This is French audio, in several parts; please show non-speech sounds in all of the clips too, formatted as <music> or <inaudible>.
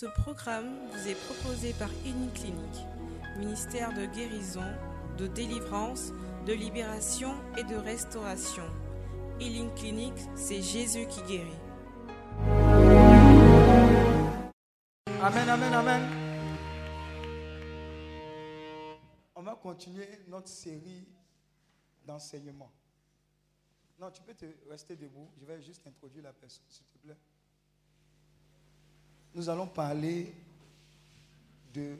Ce programme vous est proposé par Clinique, ministère de guérison, de délivrance, de libération et de restauration. Healing Clinic, c'est Jésus qui guérit. Amen, amen, amen. On va continuer notre série d'enseignement. Non, tu peux te rester debout. Je vais juste introduire la personne, s'il te plaît. Nous allons parler de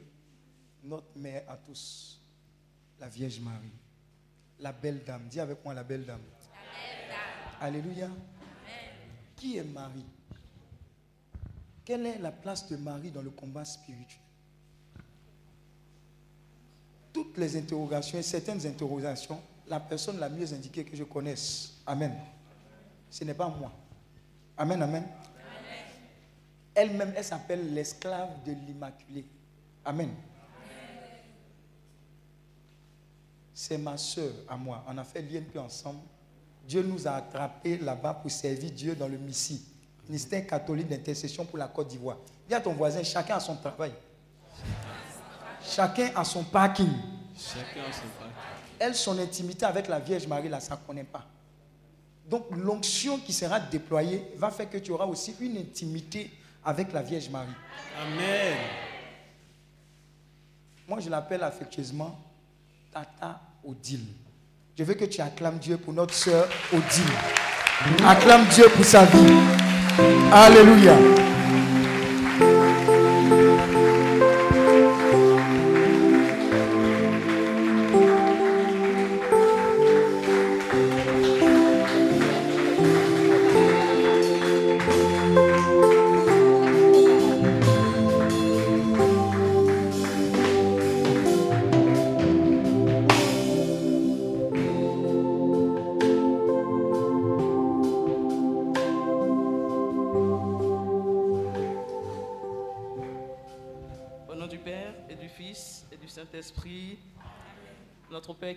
notre mère à tous, la Vierge Marie, la belle dame. Dis avec moi la belle dame. Alléluia. Qui est Marie? Quelle est la place de Marie dans le combat spirituel? Toutes les interrogations et certaines interrogations, la personne la mieux indiquée que je connaisse. Amen. Ce n'est pas moi. Amen, amen. Elle-même, elle, s'appelle l'esclave de l'Immaculée. Amen. C'est ma soeur à moi. On a fait l'INP ensemble. Dieu nous a attrapés là-bas pour servir Dieu dans le Missi, ministère catholique d'intercession pour la Côte d'Ivoire. Dis à ton voisin, chacun a son travail. Chacun a son parking. Chacun a son parking. Elle, son intimité avec la Vierge Marie, là, ça ne connaît pas. Donc l'onction qui sera déployée va faire que tu auras aussi une intimité avec la Vierge Marie. Amen. Moi, je l'appelle affectueusement Tata Odile. Je veux que tu acclames Dieu pour notre sœur Odile. Acclame Dieu pour sa vie. Alléluia.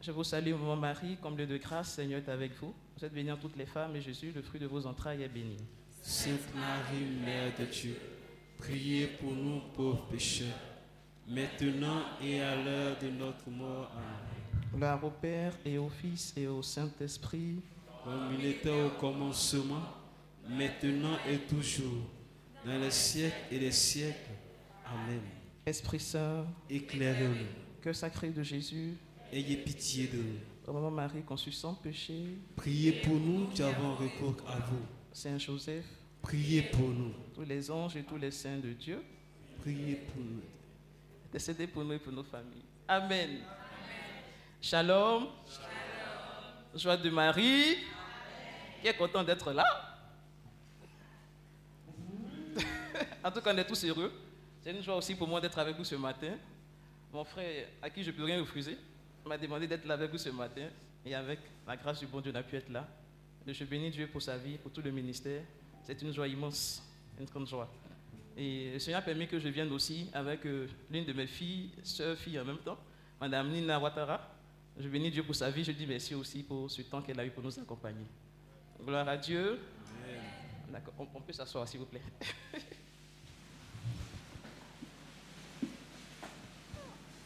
je vous salue, mon Marie, comble de grâce, Seigneur est avec vous. Vous êtes bénie toutes les femmes, et Jésus, le fruit de vos entrailles, est béni. Sainte Marie, Mère de Dieu, priez pour nous pauvres pécheurs, maintenant et à l'heure de notre mort. Amen. Gloire au Père et au Fils et au Saint-Esprit. Comme il était au commencement, maintenant et toujours, dans les siècles et les siècles. Amen. Esprit Saint, éclairez-nous. Cœur sacré de Jésus, ayez pitié de nous. Ô Maman Marie conçue sans péché, priez pour nous qui avons recours à vous. Saint Joseph, priez pour nous. Tous les anges et tous les saints de Dieu, priez pour nous. Décédez pour nous et pour nos familles. Amen. Shalom. Joie de Marie. Qui est content d'être là? <laughs> en tout cas, on est tous heureux. C'est une joie aussi pour moi d'être avec vous ce matin. Mon frère, à qui je ne peux rien refuser, m'a demandé d'être là avec vous ce matin. Et avec la grâce du bon Dieu, on a pu être là. je bénis Dieu pour sa vie, pour tout le ministère. C'est une joie immense, une grande joie. Et le Seigneur a permis que je vienne aussi avec euh, l'une de mes filles, sœur, fille en même temps, Madame Nina Ouattara. Je bénis Dieu pour sa vie. Je dis merci aussi pour ce temps qu'elle a eu pour nous accompagner. Gloire à Dieu. D'accord. on peut s'asseoir, s'il vous plaît. <laughs>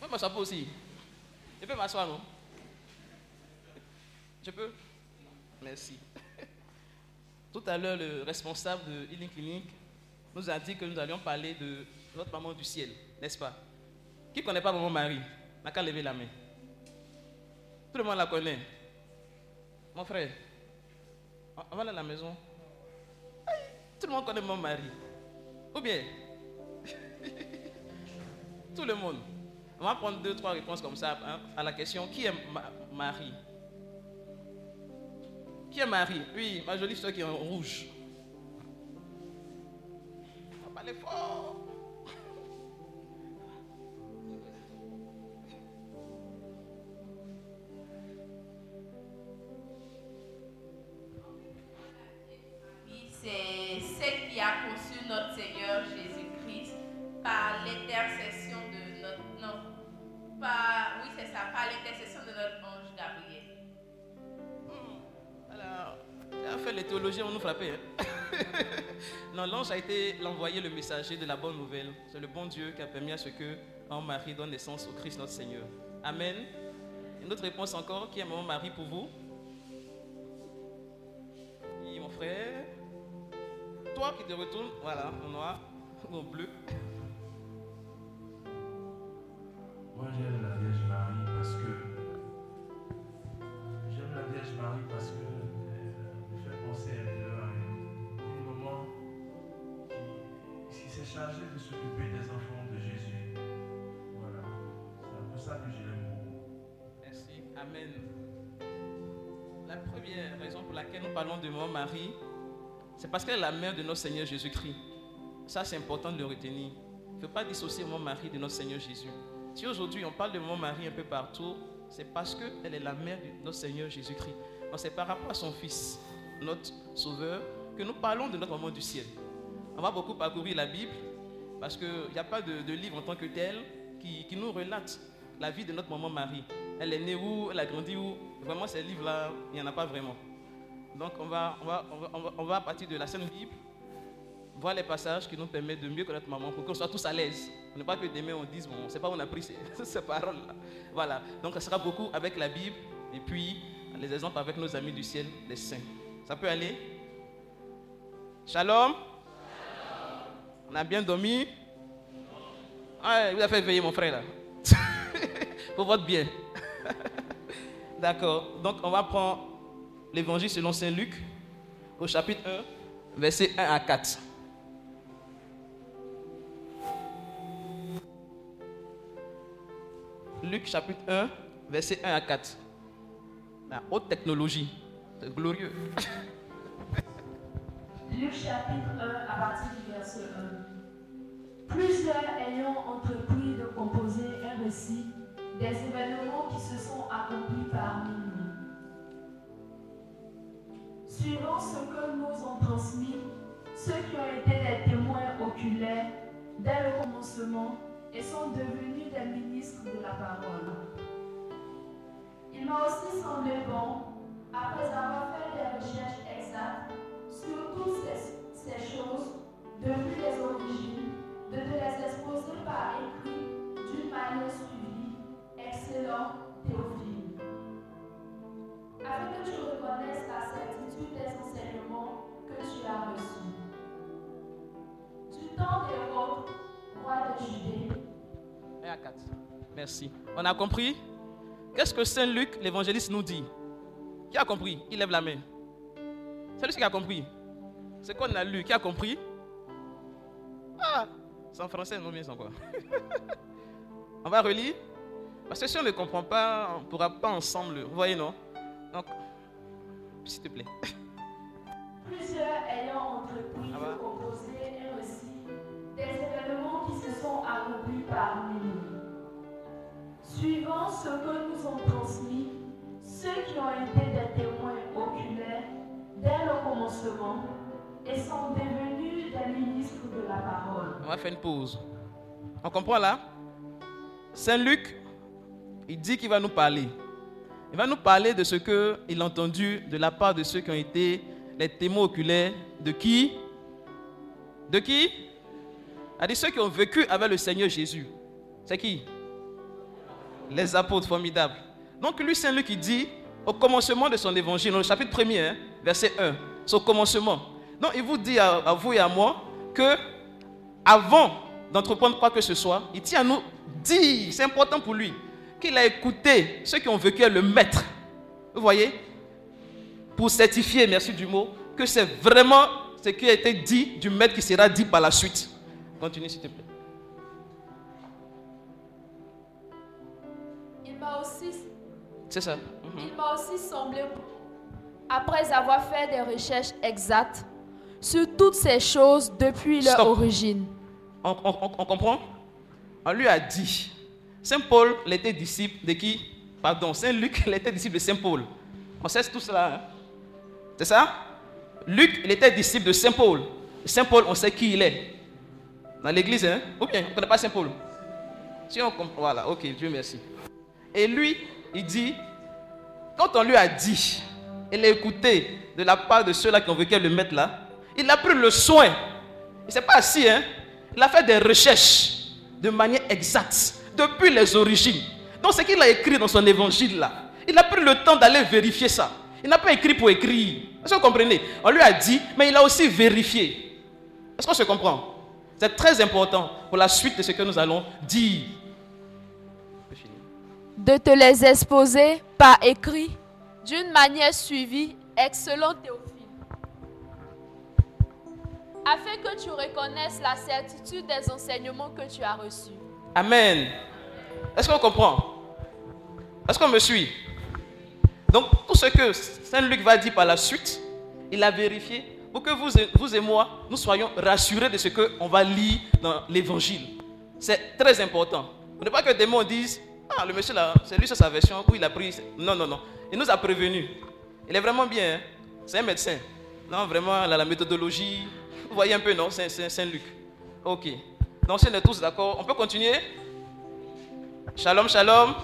peux m'asseoir aussi. Je peux m'asseoir, non? Je peux? Merci. <laughs> Tout à l'heure, le responsable de Healing Clinic nous a dit que nous allions parler de notre maman du ciel, n'est-ce pas? Qui ne connaît pas maman Marie? N'a qu'à lever la main. Tout le monde la connaît. Mon frère, on va à la maison. Tout le monde connaît maman Marie. Ou bien? <laughs> Tout le monde. On va prendre deux, trois réponses comme ça hein, à la question qui est Marie? Qui est Marie? Oui, ma jolie soeur qui est en rouge. Parlez fort. c'est celle qui a conçu notre Seigneur Jésus-Christ par l'intercession de. Non, par. Oui, c'est ça, par l'intercession de notre ange Gabriel. Alors, en fait, les théologiens vont nous frapper. hein. <laughs> non, l'ange a été l'envoyé, le messager de la bonne nouvelle. C'est le bon Dieu qui a permis à ce que un mari donne naissance au Christ notre Seigneur. Amen. Une autre réponse encore, qui est mon mari pour vous? Oui, mon frère. Toi qui te retournes, voilà, en noir ou en bleu. <laughs> Moi j'aime la Vierge Marie parce que j'aime la Vierge Marie parce que euh, me fait penser un peu à un, un moment qui, qui s'est chargé de s'occuper des enfants de Jésus. Voilà, c'est un peu ça que je l'aime beaucoup. Merci. Amen. La première raison pour laquelle nous parlons de mon mari, c'est parce qu'elle est la mère de notre Seigneur Jésus-Christ. Ça, c'est important de le retenir. Il ne faut pas dissocier mon mari de notre Seigneur Jésus. Si aujourd'hui on parle de mon mari un peu partout, c'est parce qu'elle est la mère de notre Seigneur Jésus-Christ. C'est par rapport à son Fils, notre Sauveur, que nous parlons de notre maman du ciel. On va beaucoup parcourir la Bible parce qu'il n'y a pas de, livre en tant que tel qui, nous relate la vie de notre maman Marie. Elle est née où, elle a grandi où? Vraiment, ces livres-là, il n'y en a pas vraiment. Donc, on va, on, partir de la Sainte Bible, voir les passages qui nous permettent de mieux connaître maman pour qu'on soit tous à l'aise. Ne pas que demain on dise, bon, on sait pas où on a pris ces, <laughs> ces paroles-là. Voilà. Donc, ça sera beaucoup avec la Bible et puis les exemples avec nos amis du ciel, les saints. Ça peut aller? Shalom On a bien dormi? Ah, vous avez fait veiller mon frère là. <laughs> Pour votre bien. <laughs> D'accord. Donc on va prendre l'évangile selon Saint Luc au chapitre 1, versets 1 à 4. Luc chapitre 1, versets 1 à 4. La haute technologie. C'est glorieux. <laughs> Luc chapitre 1 à partir du verset 1. Plusieurs ayant entrepris de composer un récit des événements qui se sont accomplis parmi nous. Suivant ce que nous ont transmis ceux qui ont été des témoins oculaires dès le commencement et sont devenus des ministres de la parole. Il m'a aussi semblé bon, après avoir fait des recherches exactes, sur toutes ces, choses, depuis les origines, de te les exposer par écrit d'une manière suivie, excellent Théophile. Afin que tu reconnaisses la certitude des enseignements que tu as reçus. Du temps d'Hérode, de Judée, 1 à 4. Merci. On a compris? Qu'est-ce que Saint Luc, l'évangéliste, nous dit? Qui a compris? Il lève la main. C'est lui qui a compris. C'est qu'on a lu. Qui a compris? Ah C'est en français, non bien quoi. <laughs> on va relire. Parce que si on ne comprend pas, on ne pourra pas ensemble. Vous voyez, non? Donc, s'il te plaît. plusieurs ayant entrepris Ah bah. de composer un récit des événements qui se sont accomplis parmi nous. Suivant ce que nous ont transmis ceux qui ont été des témoins oculaires dès le commencement et sont devenus des ministres de la parole. On va faire une pause. On comprend là? Saint Luc, il dit qu'il va nous parler. Il va nous parler de ce qu'il a entendu de la part de ceux qui ont été les témoins oculaires de qui? De qui? A dit ceux qui ont vécu avec le Seigneur Jésus. C'est qui? Les apôtres formidables. Donc lui, Saint Luc, il dit, au commencement de son évangile, dans le chapitre 1er, hein, verset 1, c'est au commencement. Donc il vous dit à, à vous et à moi que avant d'entreprendre quoi que ce soit, il tient à nous dire, c'est important pour lui, qu'il a écouté ceux qui ont vécu avec le maître. Vous voyez? Pour certifier, merci du mot, que c'est vraiment ce qui a été dit du maître qui sera dit par la suite. Continue s'il te plaît. Il m'a aussi, C'est ça. Mhm. il m'a aussi semblé, après avoir fait des recherches exactes sur toutes ces choses depuis leur origine. On, on- on comprend? On lui a dit. Saint Paul était disciple de qui? Pardon, Saint Luc <laughs> il était disciple de Saint Paul. On sait tout cela. hein? C'est ça? Luc, il était disciple de Saint Paul. Saint Paul, on sait qui il est. Dans l'église, hein? Ou bien, on ne connaît pas Saint Paul? Si on comprend, voilà, ok, Dieu merci. Et lui, il dit, quand on lui a dit, il a écouté de la part de ceux-là qui ont voulu le mettre là, il a pris le soin. Il ne s'est pas assis, hein? Il a fait des recherches de manière exacte, depuis les origines. Donc, ce qu'il a écrit dans son évangile là, il a pris le temps d'aller vérifier ça. Il n'a pas écrit pour écrire. Est-ce que vous comprenez? On lui a dit, mais il a aussi vérifié. Est-ce qu'on se comprend? C'est très important pour la suite de ce que nous allons dire. de te les exposer par écrit d'une manière suivie, excellent Théophile, afin que tu reconnaisses la certitude des enseignements que tu as reçus. Amen. Est-ce qu'on comprend? Est-ce qu'on me suit? Donc, tout ce que Saint Luc va dire par la suite, il a vérifié pour que vous et, moi, nous soyons rassurés de ce qu'on va lire dans l'évangile. C'est très important. N'est pas que des mots disent Ah, le monsieur là, c'est lui, c'est sa version, où il a pris. Non, non, non. Il nous a prévenus. Il est vraiment bien. hein. C'est un médecin. Non, vraiment, a la méthodologie. Vous voyez un peu, non c'est Saint-Luc. Ok. Donc, si on est tous d'accord, on peut continuer Shalom, shalom.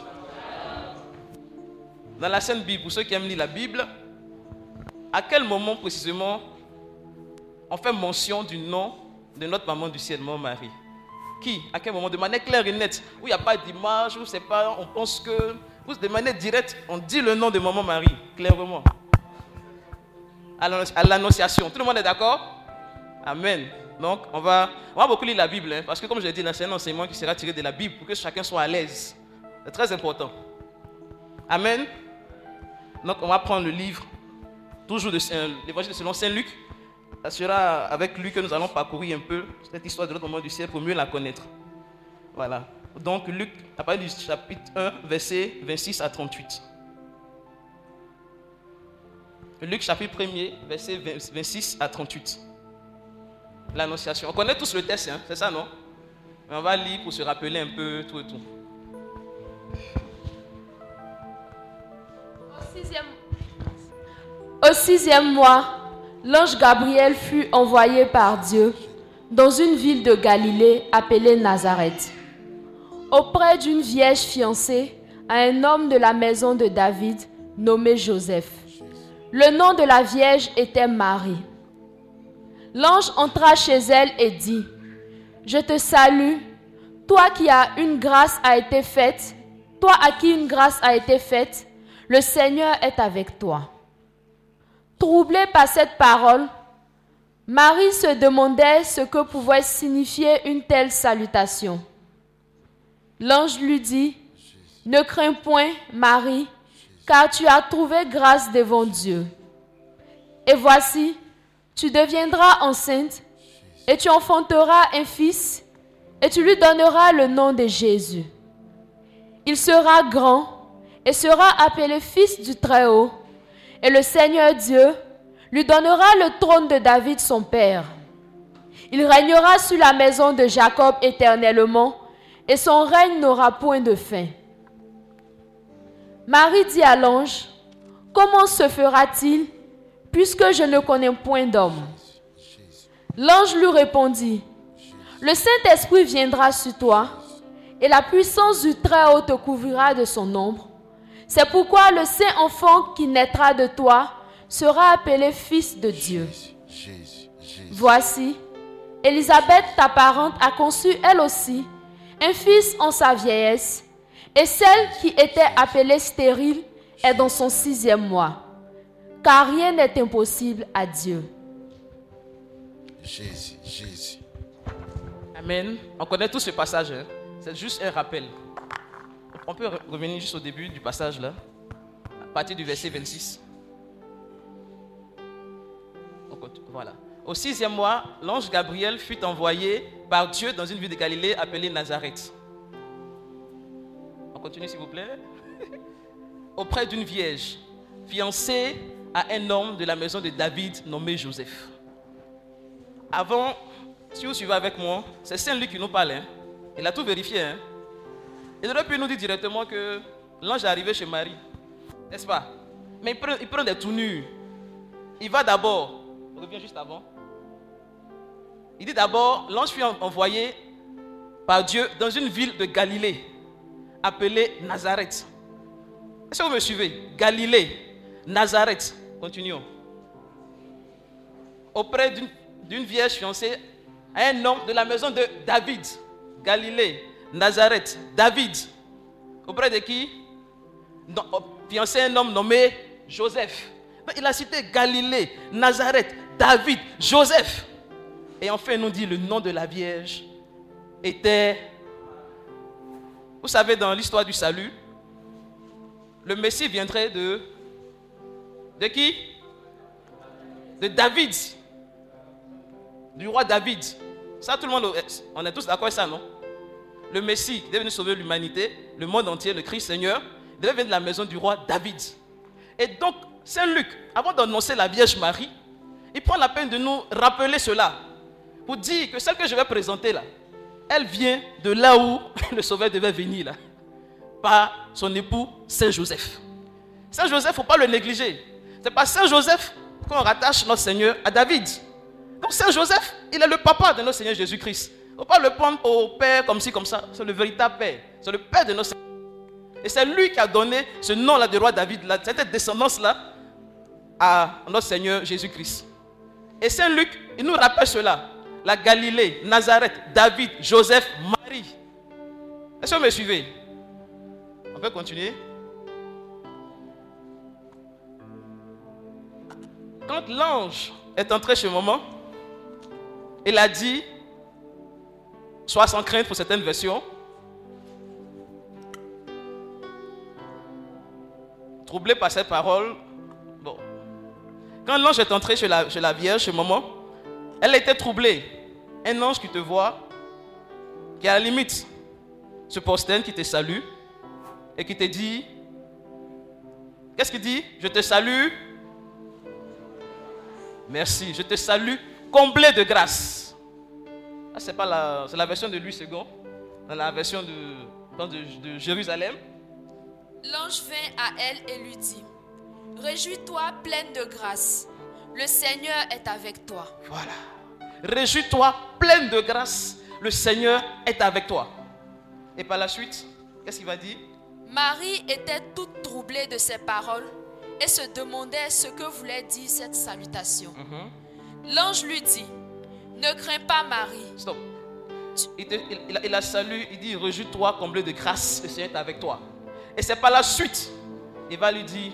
Dans la Sainte Bible, pour ceux qui aiment lire la Bible, à quel moment précisément on fait mention du nom de notre maman du ciel, Maman Marie Qui À quel moment? De manière claire et nette, où il n'y a pas d'image, où c'est pas, on pense que, de manière directe, on dit le nom de Maman Marie, clairement. À l'annon- à l'annonciation. Tout le monde est d'accord? Amen. Donc, on va, on va beaucoup lire la Bible, hein, parce que comme je l'ai dit, c'est un enseignement qui sera tiré de la Bible pour que chacun soit à l'aise. C'est très important. Amen. Donc, on va prendre le livre, toujours de l'évangile selon Saint Luc. Ça sera avec lui que nous allons parcourir un peu cette histoire de notre moment du ciel pour mieux la connaître. Voilà. Donc, Luc, à partir du chapitre 1, verset 26 à 38. Luc, chapitre 1er, verset 20 26 à 38 l'annonciation. On connaît tous le texte, hein, c'est ça, non? On va lire pour se rappeler un peu tout et tout. Au sixième, Au sixième mois, l'ange Gabriel fut envoyé par Dieu dans une ville de Galilée appelée Nazareth, auprès d'une vierge fiancée à un homme de la maison de David nommé Joseph. Le nom de la vierge était Marie. L'ange entra chez elle et dit, Je te salue, toi qui as une grâce a été faite, toi à qui une grâce a été faite, le Seigneur est avec toi. Troublée par cette parole, Marie se demandait ce que pouvait signifier une telle salutation. L'ange lui dit, Ne crains point, Marie, car tu as trouvé grâce devant Dieu. Et voici, tu deviendras enceinte et tu enfanteras un fils et tu lui donneras le nom de Jésus. Il sera grand et sera appelé fils du Très-Haut et le Seigneur Dieu lui donnera le trône de David son père. Il régnera sur la maison de Jacob éternellement et son règne n'aura point de fin. Marie dit à l'ange, Comment se fera-t-il puisque je ne connais point d'homme? L'ange lui répondit, Le Saint-Esprit viendra sur toi et la puissance du Très-Haut te couvrira de son ombre. C'est pourquoi le saint enfant qui naîtra de toi sera appelé fils de Dieu. Voici, Élisabeth, ta parente, a conçu elle aussi un fils en sa vieillesse, et celle qui était appelée stérile est dans son sixième mois, car rien n'est impossible à Dieu. Jésus, Jésus. Amen. On connaît tous ce passage. hein. C'est juste un rappel. On peut re- revenir juste au début du passage là, à partir du verset 26. On continue. Voilà. Au sixième mois, l'ange Gabriel fut envoyé par Dieu dans une ville de Galilée appelée Nazareth. On continue s'il vous plaît. <laughs> Auprès d'une vierge, fiancée à un homme de la maison de David nommé Joseph. Avant si vous suivez avec moi, c'est Saint-Luc qui nous parle. hein. Il a tout vérifié. hein. Il aurait pu nous dire directement que l'ange est arrivé chez Marie. N'est-ce pas? Mais il prend, des tournures. Il va d'abord, on revient juste avant. Il dit d'abord, l'ange fut en- envoyé par Dieu dans une ville de Galilée appelée Nazareth. Est-ce que vous me suivez? Galilée, Nazareth. Continuons. Auprès d'une vierge fiancée à un homme de la maison de David. Galilée, Nazareth, David. Auprès de qui? Oh, Fiancé un homme nommé Joseph. Il a cité Galilée, Nazareth, David, Joseph. Et enfin, il nous dit le nom de la Vierge était. Vous savez, dans l'histoire du salut, le Messie viendrait de. De qui? De David. Du roi David. Ça, tout le monde, on est tous d'accord avec ça, non? Le Messie qui devait venir sauver l'humanité, le monde entier, le Christ Seigneur, devait venir de la maison du roi David. Et donc, Saint Luc, avant d'annoncer la Vierge Marie, il prend la peine de nous rappeler cela. Pour dire que celle que je vais présenter là, elle vient de là où <laughs> le Sauveur devait venir là. Par son époux Saint Joseph. Saint Joseph, il ne faut pas le négliger. C'est par Saint Joseph qu'on rattache notre Seigneur à David. Donc Saint Joseph, il est le papa de notre Seigneur Jésus-Christ. Il ne faut pas le prendre au Père comme ci, comme ça. C'est le véritable Père. C'est le Père de notre Seigneur. Et c'est lui qui a donné ce nom-là de roi David, cette descendance-là, à notre Seigneur Jésus-Christ. Et Saint Luc, il nous rappelle cela. La Galilée, Nazareth, David, Joseph, Marie. Est-ce que vous me suivez? On peut continuer Quand l'ange est entré chez maman, il a dit, soit sans crainte pour certaines versions, troublé par cette parole, bon. Quand l'ange est entré chez la, Vierge, chez maman, elle était troublée. Un ange qui te voit, qui à la limite se posterne, qui te salue, et qui te dit, qu'est-ce qu'il dit? Je te salue. Merci, je te salue, comblé de grâce. Ah, c'est pas la, c'est la version de Louis II, dans la version de, Jérusalem. L'ange vint à elle et lui dit, Réjouis-toi pleine de grâce, le Seigneur est avec toi. Voilà. Réjouis-toi, pleine de grâce, le Seigneur est avec toi. Et par la suite, qu'est-ce qu'il va dire? Marie était toute troublée de ces paroles et se demandait ce que voulait dire cette salutation. L'ange lui dit, Ne crains pas Marie, Stop. Il, il- a- salué, il dit Réjouis-toi, comblé de grâce, le Seigneur est avec toi. Et c'est par la suite, il va lui dire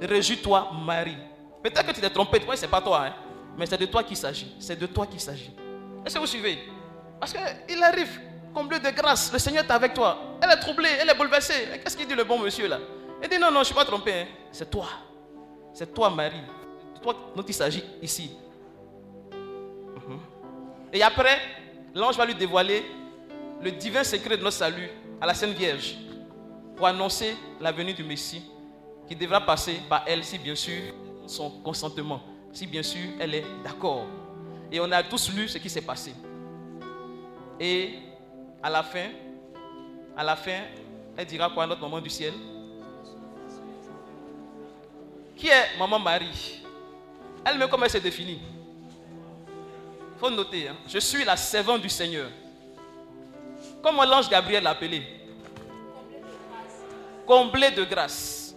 Réjouis-toi, Marie. Peut-être que tu t'es trompé, toi, c'est pas toi, hein, mais c'est de toi qu'il s'agit. C'est de toi qu'il s'agit. Est-ce que vous suivez? Parce qu'il arrive, comblé de grâce, le Seigneur est avec toi. Elle est troublée, elle est bouleversée. Qu'est-ce qu'il dit le bon monsieur là? Il dit Non, non, je ne suis pas trompé. hein. C'est toi. C'est toi, Marie. C'est toi dont il s'agit ici. Et après, l'ange va lui dévoiler le divin secret de notre salut à la Sainte Vierge pour annoncer la venue du Messie qui devra passer par elle si bien sûr son consentement, si bien sûr elle est d'accord. Et on a tous lu ce qui s'est passé. Et à la fin, à la fin, elle dira quoi à notre maman du ciel? Qui est maman Marie? Elle-même, comment elle se définit hein. je suis la servante du Seigneur. Comment l'ange Gabriel l'a appelé Comblé de grâce.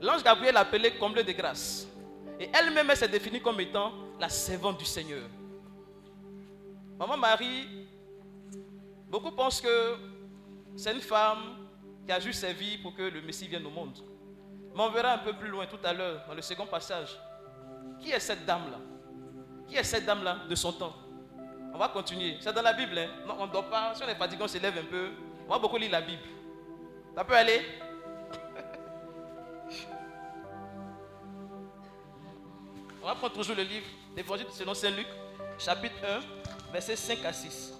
L'ange Gabriel l'a appelé comblé de grâce. Et elle-même, elle s'est définie comme étant la servante du Seigneur. Maman Marie, beaucoup pensent que c'est une femme qui a juste servi pour que le Messie vienne au monde. Mais on verra un peu plus loin tout à l'heure, dans le second passage. Qui est cette dame-là? Qui est cette dame-là de son temps? On va continuer. C'est dans la Bible. hein. Non, on ne dort pas. Si on est fatigué, on s'élève un peu. On va beaucoup lire la Bible. Ça peut aller? <laughs> On va prendre toujours le livre d'Évangile selon Saint Luc, chapitre 1, versets 5 à 6.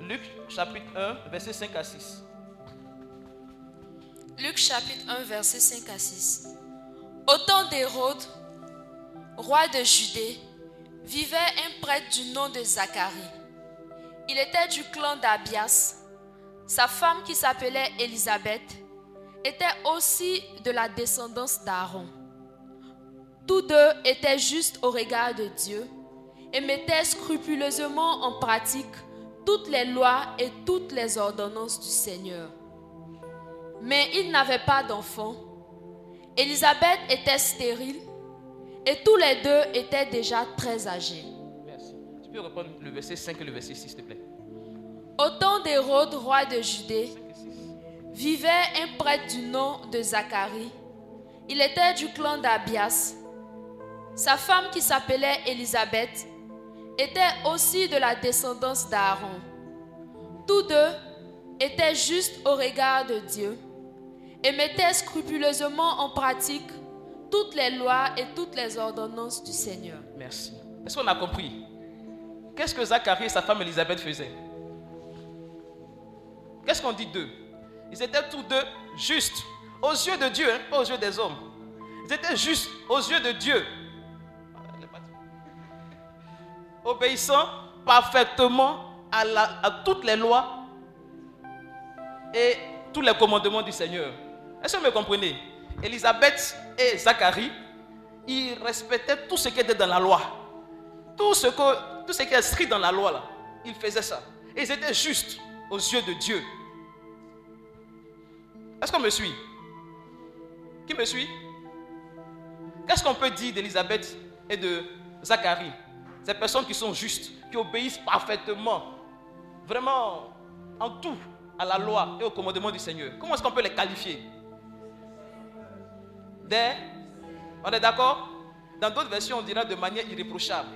Luc, chapitre 1, versets 5 à 6. Luc chapitre 1, verset 5 à 6. Au temps d'Hérode, roi de Judée, vivait un prêtre du nom de Zacharie. Il était du clan d'Abias. Sa femme qui s'appelait Élisabeth était aussi de la descendance d'Aaron. Tous deux étaient justes au regard de Dieu et mettaient scrupuleusement en pratique toutes les lois et toutes les ordonnances du Seigneur. Mais ils n'avaient pas d'enfants. Élisabeth était stérile et tous les deux étaient déjà très âgés. Merci. Tu peux reprendre le verset 5 et le verset 6, s'il te plaît. Au temps d'Hérode, roi de Judée, vivait un prêtre du nom de Zacharie. Il était du clan d'Abias. Sa femme qui s'appelait Élisabeth était aussi de la descendance d'Aaron. Tous deux étaient justes au regard de Dieu et mettaient scrupuleusement en pratique toutes les lois et toutes les ordonnances du Seigneur. Merci. Est-ce qu'on a compris? Qu'est-ce que Zacharie et sa femme Élisabeth faisaient? Qu'est-ce qu'on dit d'eux? Ils étaient tous deux justes aux yeux de Dieu, hein, pas aux yeux des hommes. Ils étaient justes aux yeux de Dieu. Obéissant parfaitement à, à toutes les lois et tous les commandements du Seigneur. Est-ce que vous me comprenez? Élisabeth et Zacharie, ils respectaient tout ce qui était dans la loi. Tout ce, que, qui est écrit dans la loi, là, ils faisaient ça. Ils étaient justes aux yeux de Dieu. Est-ce qu'on me suit? Qui me suit? Qu'est-ce qu'on peut dire d'Élisabeth et de Zacharie? Ces personnes qui sont justes, qui obéissent parfaitement, vraiment en tout à la loi et au commandement du Seigneur. Comment est-ce qu'on peut les qualifier? Des On est d'accord? Dans d'autres versions, on dira de manière irréprochable.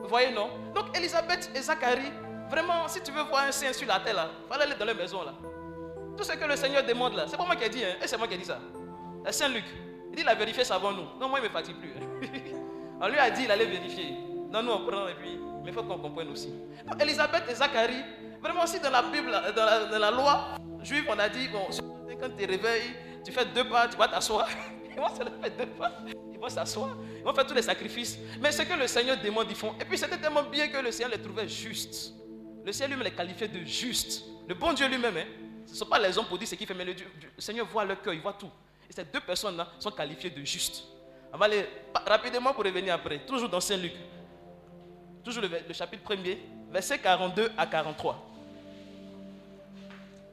Vous voyez, non? Donc, Elisabeth et Zacharie, vraiment, si tu veux voir un saint sur la terre, là, il faut aller dans les maisons, là. Tout ce que le Seigneur demande, là, c'est pas moi qui ai dit, hein, et c'est moi qui ai dit ça. C'est Saint Luc. Il dit, il a vérifié ça avant nous. Non, moi, il ne me fatigue plus. Hein. <laughs> on lui a dit, il allait vérifier. Non, nous, on prend, et puis, mais il faut qu'on comprenne aussi. Donc, Elisabeth et Zacharie, vraiment, aussi dans la Bible, dans la, dans la loi juive, on a dit, bon, quand tu te réveilles, tu fais deux pas, tu vas t'asseoir. <laughs> Ils vont se faire deux pas, ils vont s'asseoir, ils vont faire tous les sacrifices. Mais ce que le Seigneur demande, ils font. Et puis c'était tellement bien que le Seigneur les trouvait justes. Le Seigneur lui-même les qualifiait de justes. Le bon Dieu lui-même, hein, ce ne sont pas les hommes pour dire ce qu'il fait, mais le, Seigneur voit leur cœur, il voit tout. Et ces deux personnes-là sont qualifiées de justes. On va aller rapidement pour revenir après, toujours dans Saint-Luc. Toujours le, chapitre 1er, verset 42 à 43.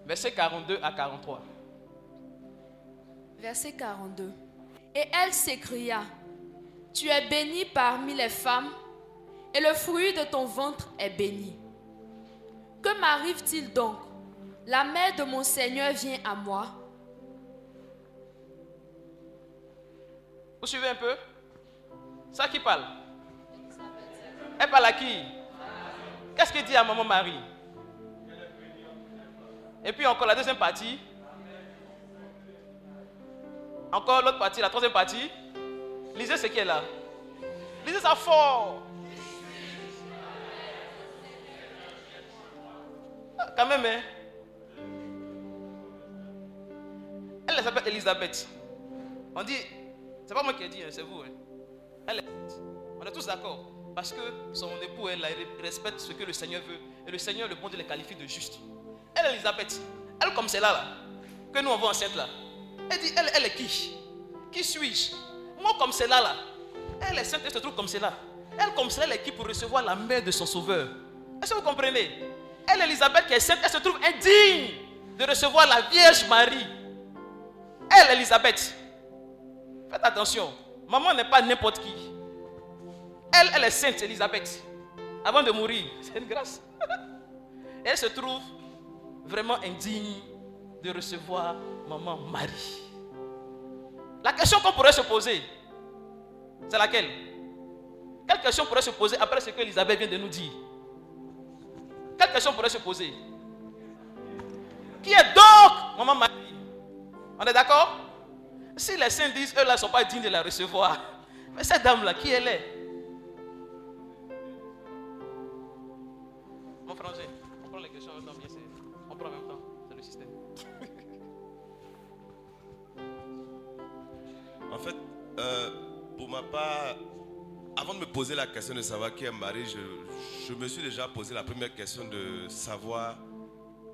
Verset 42 à 43. Verset 42. Et elle s'écria, Tu es bénie parmi les femmes, et le fruit de ton ventre est béni. Que m'arrive-t-il donc? La mère de mon Seigneur vient à moi. Vous suivez un peu? Ça qui parle. Elle parle à qui? Qu'est-ce qu'il dit à maman Marie? Et puis encore la deuxième partie encore l'autre partie, la troisième partie. Lisez ce qui est là. Lisez ça fort. Ah, quand même, hein. Elle s'appelle Elisabeth. On dit, c'est pas moi qui ai dit, hein, c'est vous. Hein. Elle est, on est tous d'accord. Parce que son époux, elle, elle respecte ce que le Seigneur veut. Et le Seigneur, le bon Dieu, les qualifie de juste. Elle, Elisabeth, elle comme c'est là, là, que nous on voit enceinte là. Elle dit, elle, elle est qui? Qui suis-je? Moi comme celle-là, là, elle est sainte, elle se trouve comme cela. Elle comme cela, elle est qui pour recevoir la mère de son sauveur? Est-ce que vous comprenez? Elle, Elisabeth, qui est sainte, elle se trouve indigne de recevoir la Vierge Marie. Elle, Elisabeth, faites attention, maman n'est pas n'importe qui. Elle, elle est sainte, Elisabeth. Avant de mourir, c'est une grâce. <laughs> elle se trouve vraiment indigne de recevoir maman Marie. La question qu'on pourrait se poser, c'est laquelle? Quelle question pourrait se poser après ce que Elisabeth vient de nous dire? Quelle question pourrait se poser? Qui est donc maman Marie? On est d'accord? Si les saints disent, eux là, ne sont pas dignes de la recevoir, mais cette dame-là, qui elle est? Mon frangin, on prend les questions bien En fait, euh, pour ma part, avant de me poser la question de savoir qui est Marie, je, je me suis déjà posé la première question de savoir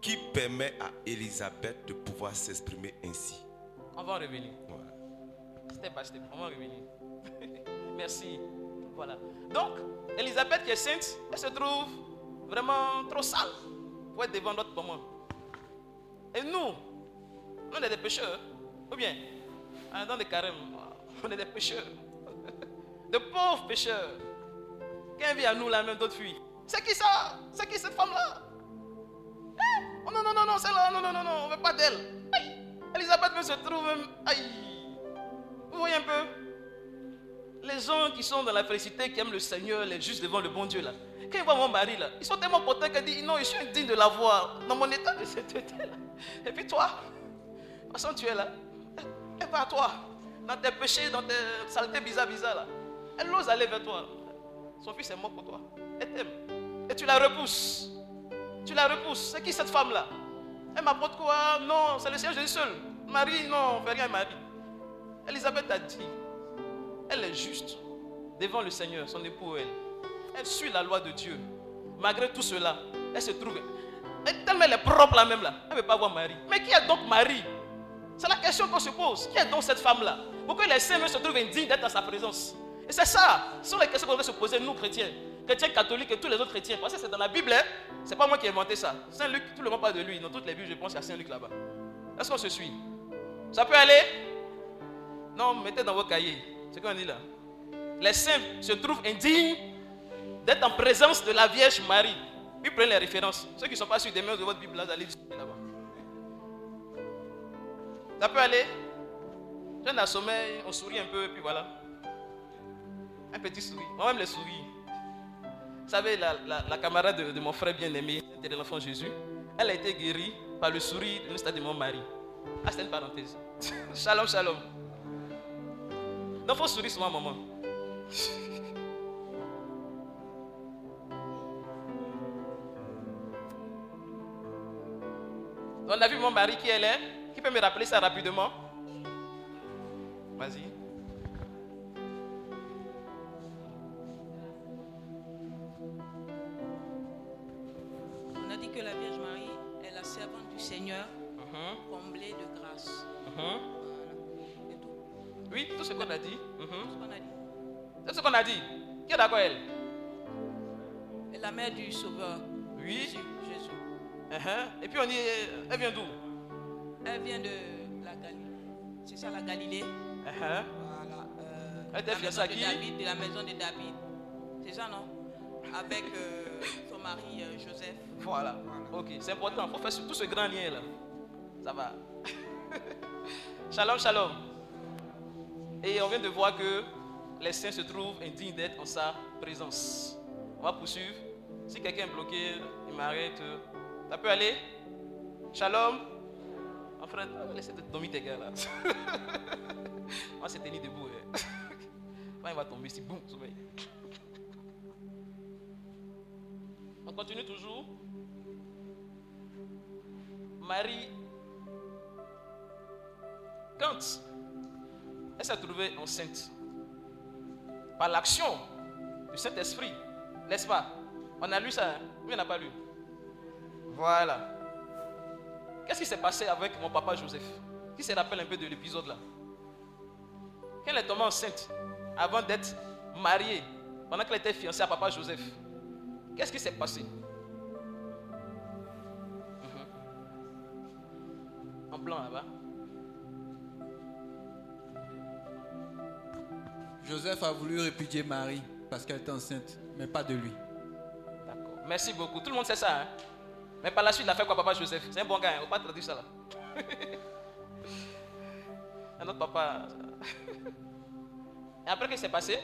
qui permet à Elisabeth de pouvoir s'exprimer ainsi. On va en revenir. Voilà. Step by step. On va en revenir. <laughs> Merci. Voilà. Donc, Elisabeth qui est sainte, elle se trouve vraiment trop sale pour être devant notre maman. Et nous, on est des pécheurs. Ou bien, dans des carèmes, on est des pécheurs. De pauvres pécheurs. Qui vient à nous la même d'autres fuient. C'est qui ça? C'est qui cette femme-là? Hein? Oh non, non, non, non, celle-là, non, non, non, non, on ne veut pas d'elle. Aïe. Elisabeth me se trouve. Aïe. Vous voyez un peu? Les gens qui sont dans la félicité, qui aiment le Seigneur, les justes devant le bon Dieu là. Quand ils voient mon mari là, ils sont tellement potents qu'ils disent non, je suis indigne de la voir dans mon état de sainteté là. Et puis toi, de toute façon tu es là. Va à toi, dans tes péchés, dans tes saletés bizarres, bizarres là. Elle ose aller vers toi. Son fils est mort pour toi. Elle t'aime. Et tu la repousses. Tu la repousses. C'est qui cette femme-là? Elle m'apporte quoi? Non, c'est le Seigneur Jésus seul. Marie, non, on fait rien Marie. Elisabeth a dit, elle est juste devant le Seigneur, son époux elle. Elle suit la loi de Dieu. Malgré tout cela, elle se trouve. Elle, tellement elle est propre là même là. Elle ne veut pas voir Marie. Mais qui est donc Marie? C'est la question qu'on se pose. Qui est donc cette femme-là? Pourquoi les saints se trouvent indignes d'être dans sa présence? Et c'est ça. Ce sont les questions qu'on devrait se poser, nous chrétiens chrétiens catholiques et tous les autres chrétiens. Parce que c'est dans la Bible, hein. c'est pas moi qui ai inventé ça. Saint Luc, tout le monde parle de lui. Dans toutes les Bibles, je pense qu'il y a Saint Luc là-bas. Est-ce qu'on se suit? Ça peut aller? Non, mettez dans vos cahiers. C'est ce qu'on dit là. Les saints se trouvent indignes d'être en présence de la Vierge Marie. Puis prenez les références. Ceux qui ne sont pas sur des mains de votre Bible, là, allez là-bas. Ça peut aller Jeune à sommeil, on sourit un peu, et puis voilà. Un petit sourire. Moi-même, les souris. Vous savez, la, camarade de, mon frère bien-aimé, de l'enfant Jésus, elle a été guérie par le sourire de de mon mari. Ah, c'est une parenthèse. <laughs> shalom, shalom. Donc, il faut sourire souvent, maman. <laughs> On a vu mon mari qui elle est. Qui peut me rappeler ça rapidement? Vas-y. On a dit que la Vierge Marie est la servante du Seigneur, uh-huh. comblée de grâce. Uh-huh. tout. Oui, tout ce qu'on a dit. Tout ce qu'on a dit. C'est ce qu'on a dit. Qui est d'accord elle? Et la mère du Sauveur. Oui. Jésus. Uh-huh. Et puis on dit, elle vient d'où? Elle vient de la Galilée. C'est ça la Galilée? Uh-huh. Voilà. Euh, elle était fiancée à qui? David, de la maison de David. C'est ça, non? Avec euh, son mari euh, Joseph. Voilà. Ok, c'est important. Il faut faire tout ce grand lien là. Ça va. <laughs> shalom, shalom. Et on vient de voir que les saints se trouvent indignes d'être en sa présence. On va poursuivre. Si quelqu'un est bloqué, il m'arrête. Ça peut aller? Shalom En frère, laissez dormir tes gars là. <laughs> On va se tenir debout. Hein. Quand il va tomber, c'est boum, sommeil. On continue toujours. Marie, quand elle s'est trouvée enceinte, par l'action du Saint-Esprit, n'est-ce pas? On a lu ça, hein? on n'a pas lu Voilà. Qu'est-ce qui s'est passé avec mon papa Joseph Qui se rappelle un peu de l'épisode là? Quand elle est tombée enceinte, avant d'être mariée, pendant qu'elle était fiancée à papa Joseph, qu'est-ce qui s'est passé? En blanc là-bas. Joseph a voulu répudier Marie parce qu'elle était enceinte, mais pas de lui. D'accord. Merci beaucoup. Tout le monde sait ça. Hein? Mais par la suite, il a fait quoi, papa Joseph? C'est un bon gars, hein? on ne va pas traduire ça là. <laughs> un autre papa. <laughs> Et après, qu'est-ce qui s'est passé?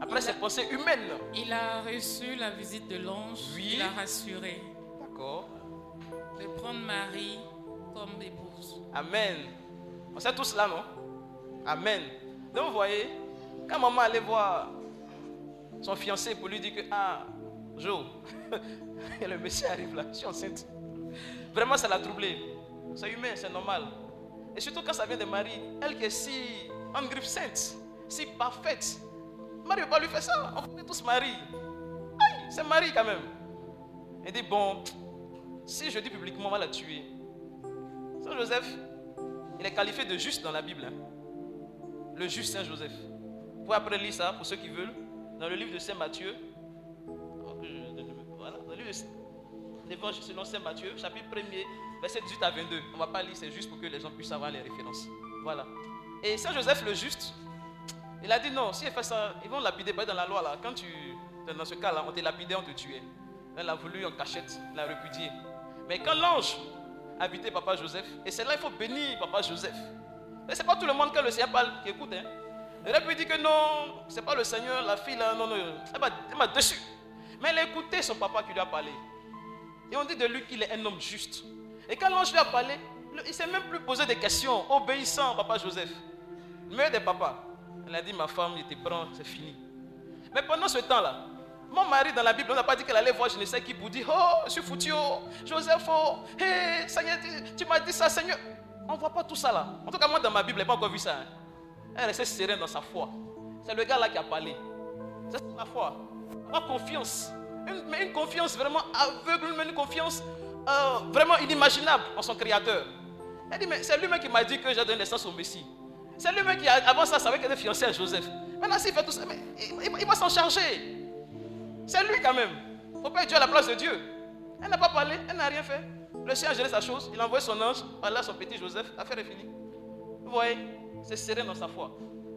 Après ces pensées humaines. Il a reçu la visite de l'ange. Oui. Il a rassuré. D'accord. De prendre Marie comme épouse. Amen. On sait tout cela, non? Amen. Donc, vous voyez, quand maman allait voir son fiancé pour lui dire que, ah, Jo, <laughs> le Messie arrive là, je suis enceinte. Vraiment, ça l'a troublé. C'est humain, c'est normal. Et surtout quand ça vient de Marie, elle qui est si en griffe sainte, si parfaite, Marie ne veut pas lui faire ça. On connaît tous Marie. Aïe, c'est Marie quand même. Il dit, bon, si je dis publiquement, on va la tuer. Saint Joseph, il est qualifié de juste dans la Bible. hein. Le juste Saint Joseph. Vous pouvez après lire ça pour ceux qui veulent. Dans le livre de Saint Matthieu. L'Évangile selon Saint Matthieu, chapitre 1er, verset 18 à 22. On ne va pas lire, c'est juste pour que les gens puissent avoir les références. Voilà. Et Saint Joseph le juste, il a dit non, si il fait ça, ils vont lapider. Dans la loi là, quand tu. Dans ce cas-là, on te lapidait, on te tuait. Elle a voulu en cachette, il a répudié. Mais quand l'ange habitait papa Joseph, et c'est là il faut bénir papa Joseph. Mais c'est pas tout le monde que le Seigneur parle qui écoute. Hein. Il aurait pu dire que non, c'est pas le Seigneur, la fille là, non, non, elle m'a- dessus. Mais elle a écouté son papa qui lui a parlé. Et on dit de lui qu'il est un homme juste. Et quand l'ange lui a parlé, il ne s'est même plus posé des questions, obéissant papa Joseph. Le meilleur des papas. Elle a dit, ma femme, il te prend, c'est fini. Mais pendant ce temps-là, mon mari dans la Bible, on n'a pas dit qu'elle allait voir je ne sais qui pour dire, oh, je suis foutu, oh, Joseph, oh, hé, Seigneur, tu, tu m'as dit ça, Seigneur. On ne voit pas tout ça là. En tout cas, moi dans ma Bible, je n'ai pas encore vu ça. hein. Elle restait sereine dans sa foi. C'est le gars là qui a parlé. C'est la foi. Avoir confiance. Une, mais une confiance vraiment aveugle, une confiance euh, vraiment inimaginable en son créateur. Elle dit, mais c'est lui-même qui m'a dit que j'ai donné naissance au Messie. C'est lui-même qui, avant ça, savait qu'elle était fiancée à Joseph. Maintenant, s'il fait tout ça, mais il, va s'en charger. C'est lui quand même. Il ne faut pas être Dieu à la place de Dieu. Elle n'a pas parlé, elle n'a rien fait. Le Seigneur a géré sa chose, il a envoyé son ange, Allah, son petit Joseph, l'affaire est finie. Vous voyez, c'est serein dans sa foi.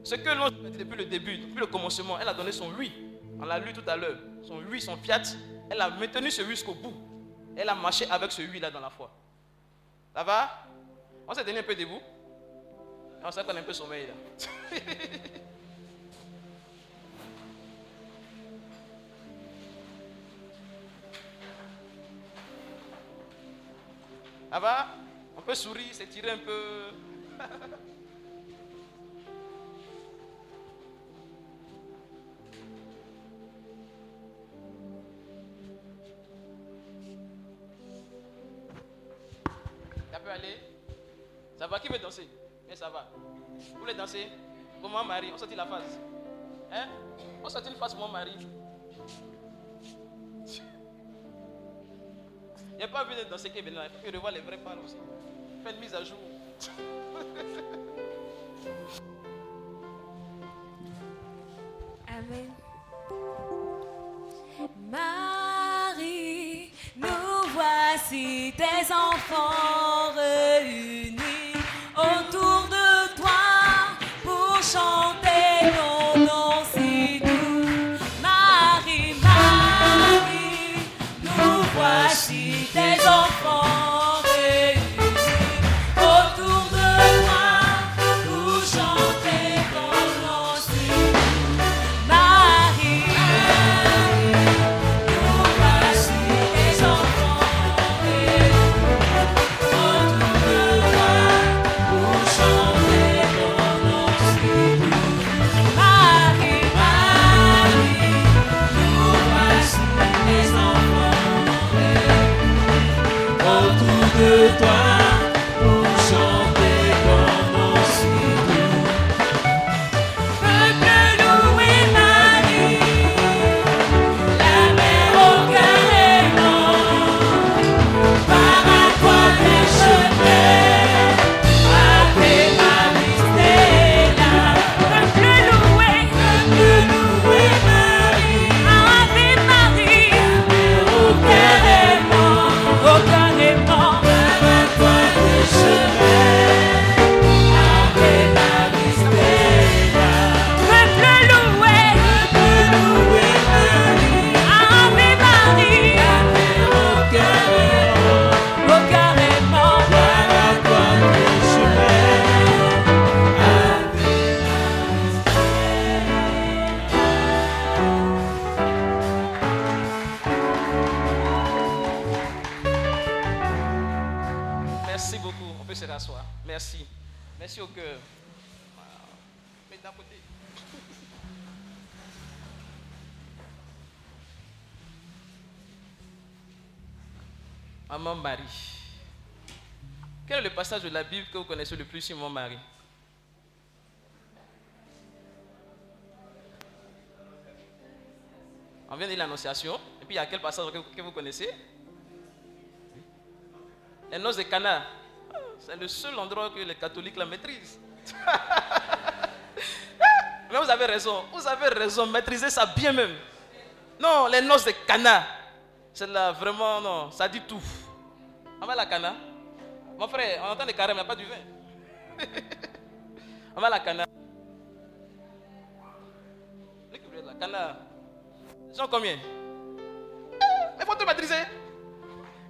Ce que l'ange a dit depuis le début, depuis le commencement, elle a donné son oui. On l'a lu tout à l'heure. Son oui, son fiat, elle a maintenu ce oui jusqu'au bout. Elle a marché avec ce oui là dans la foi. Ça va? On s'est tenu un peu debout. On s'est un peu sommeil là. <laughs> Ça va? On peut sourire, s'étirer un peu. <laughs> aller Ça va Qui veut danser? Mais ça va. Vous voulez danser? Mon mari, on sortit la face. Hein? On sortit une face mon mari. Il n'y a pas vu de danser qui est venu là. Il faut que revoie les vrais parts aussi. Fais une mise à jour. <laughs> Amen. Marie, nous voici tes enfants Connaissez le plus sur mon mari On vient de l'Annonciation. Et puis il y a quel passage que, vous connaissez? Les noces de Cana. C'est le seul endroit que les catholiques la maîtrisent. <laughs> Mais vous avez raison. Vous avez raison. Maîtrisez ça bien même. Non, les noces de Cana. C'est là vraiment, non, ça dit tout. On va à la Cana. Mon frère, on entend les carèmes, il n'y a pas du vin. on va à la Cana. La Cana. Ils combien? Il faut tout maîtriser.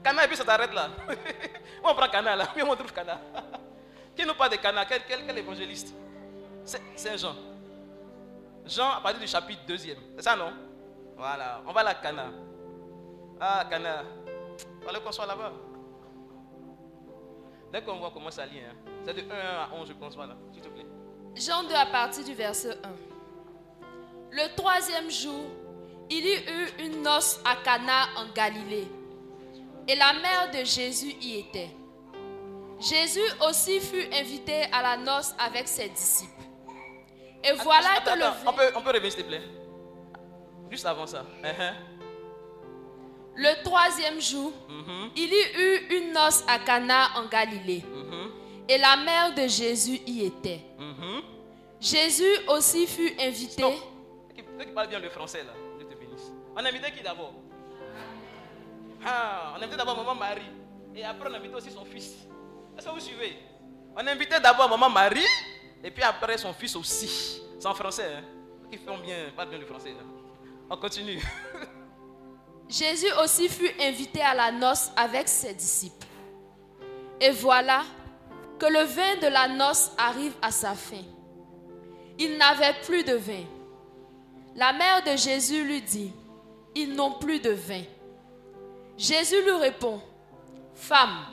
Cana et puis ça t'arrête là. <laughs> on prend Cana là, puis <laughs> on trouve Cana. <laughs> Qui nous parle de Cana quel, quel, évangéliste? C'est Jean. Jean à partir du chapitre 2 C'est ça non? Voilà, on va à la Cana. Ah, Cana. Fallait qu'on soit là-bas. Dès qu'on voit comment ça lit, hein. c'est de 1 à 11, je pense, voilà, s'il te plaît. Jean 2 à partir du verset 1. Le troisième jour, il y eut une noce à Cana en Galilée, et la mère de Jésus y était. Jésus aussi fut invité à la noce avec ses disciples. Et voilà Attends, que le on, peut, on peut revenir, s'il te plaît. Juste avant ça. Uh-huh. Le troisième jour, Mhm. il y eut une noce à Cana en Galilée, Mhm. et la mère de Jésus y était. Mhm. Jésus aussi fut invité. Qui- Ceux qui parlent bien le français, là, Dieu te bénisse. On a invité qui d'abord? Ah, on a invité d'abord maman Marie. Et après, on a invité aussi son fils. Est-ce que vous suivez? On a invité d'abord maman Marie. Et puis après, son fils aussi. C'est en français. Hein? Qui font bien, parlent bien le français. Là. On continue. <laughs> Jésus aussi fut invité à la noce avec ses disciples. Et voilà que le vin de la noce arrive à sa fin. Il n'avait plus de vin. La mère de Jésus lui dit, ils n'ont plus de vin. Jésus lui répond, Femme,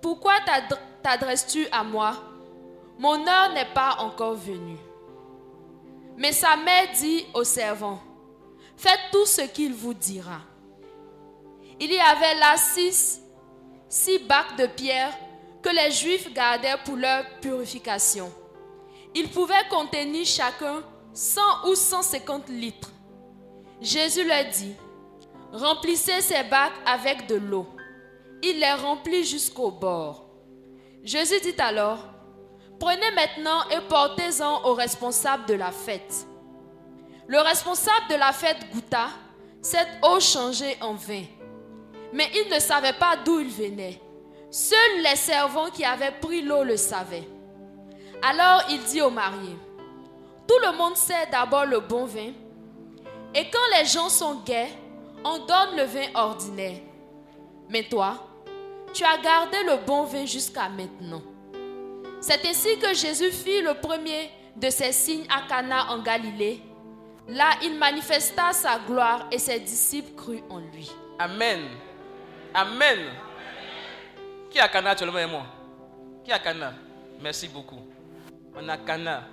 pourquoi t'ad- t'adresses-tu à moi? Mon heure n'est pas encore venue. Mais sa mère dit au servant, Faites tout ce qu'il vous dira. Il y avait là six, six bacs de pierre que les Juifs gardaient pour leur purification. Ils pouvaient contenir chacun 100 ou 150 litres. Jésus leur dit, remplissez ces bacs avec de l'eau. Il les remplit jusqu'au bord. Jésus dit alors, prenez maintenant et portez-en au responsable de la fête. Le responsable de la fête goûta cette eau changée en vin. Mais il ne savait pas d'où il venait. Seuls les servants qui avaient pris l'eau le savaient. Alors il dit au marié, tout le monde sait d'abord le bon vin. Et quand les gens sont gais, on donne le vin ordinaire. Mais toi, tu as gardé le bon vin jusqu'à maintenant. C'est ainsi que Jésus fit le premier de ses signes à Cana en Galilée. Là, il manifesta sa gloire et ses disciples crurent en lui. Amen. Amen. Qui a Cana actuellement et moi? Qui a Cana? Merci beaucoup. On a Cana.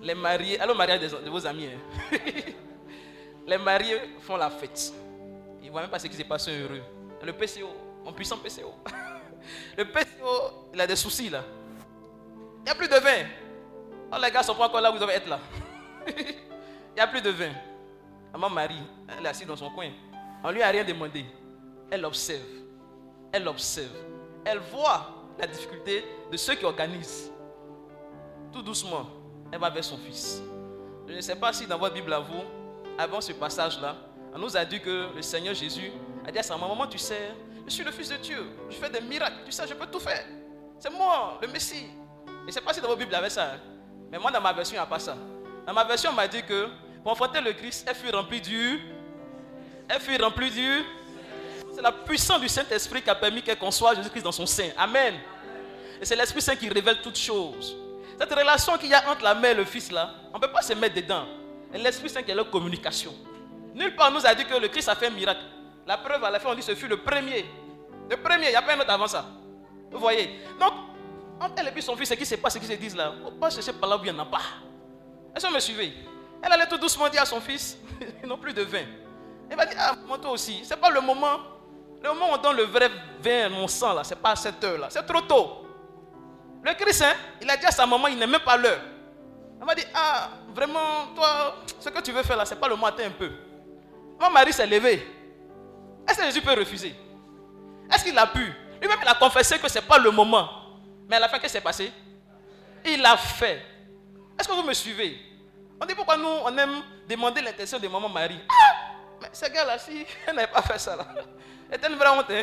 Les mariés, allons mariage de vos amis. hein. <laughs> Les mariés font la fête. Ils ne voient même pas ce qui s'est passé heureux. Le PCO, mon puissant PCO. <laughs> Le PCO, il a des soucis là. Il n'y a plus de vin. Oh, les gars sont pas encore là où ils doivent être là. <laughs> Il n'y a plus de vin. Maman Marie, elle est assise dans son coin. On lui a rien demandé. Elle observe. Elle observe. Elle voit la difficulté de ceux qui organisent. Tout doucement, elle va vers son fils. Je ne sais pas si dans votre Bible à vous, avant ce passage-là, on nous a dit que le Seigneur Jésus a dit à sa maman, maman, tu sais, je suis le Fils de Dieu. Je fais des miracles. Tu sais, je peux tout faire. C'est moi, le Messie. Je ne sais pas si dans votre Bible il y avait ça. hein. Mais moi, dans ma version, il n'y a pas ça. Dans ma version, on m'a dit que pour affronter le Christ, elle fut remplie du. Elle fut remplie du. C'est la puissance du Saint-Esprit qui a permis qu'elle conçoive Jésus-Christ dans son sein. Amen. Et c'est l'Esprit Saint qui révèle toutes choses. Cette relation qu'il y a entre la mère et le fils là, on ne peut pas se mettre dedans. Et l'Esprit Saint qui est leur communication. Nulle part on nous a dit que le Christ a fait un miracle. La preuve à la fin, on dit que ce fut le premier. Le premier, il n'y a pas un autre avant ça. Vous voyez Donc, entre elle et puis son fils, ce qui se passe, ce qui se disent là, on ne peut pas chercher par là où il n'y en a pas. Est-ce me suivez Elle allait tout doucement dire à son fils, <laughs> ils n'ont plus de vin. Elle va dire, ah, moi toi aussi, c'est pas le moment. Le moment où on donne le vrai vin, mon sang là, c'est pas à cette heure là, c'est trop tôt. Le Christ, hein, il a dit à sa maman, il n'est même pas l'heure. Elle m'a dit, ah, vraiment, toi, ce que tu veux faire là, c'est pas le matin un peu. Mon mari s'est levé. Est-ce que Jésus peut refuser? Est-ce qu'il a pu? Lui-même, il a confessé que ce n'est pas le moment. Mais à la fin, qu'est-ce qui s'est passé? Il l'a fait. Est-ce que vous me suivez? On dit pourquoi nous, on aime demander l'intention de maman Marie. Ah Mais ce gars-là, si <laughs> elle n'avait pas fait ça, là, c'était une vraie honte. hein.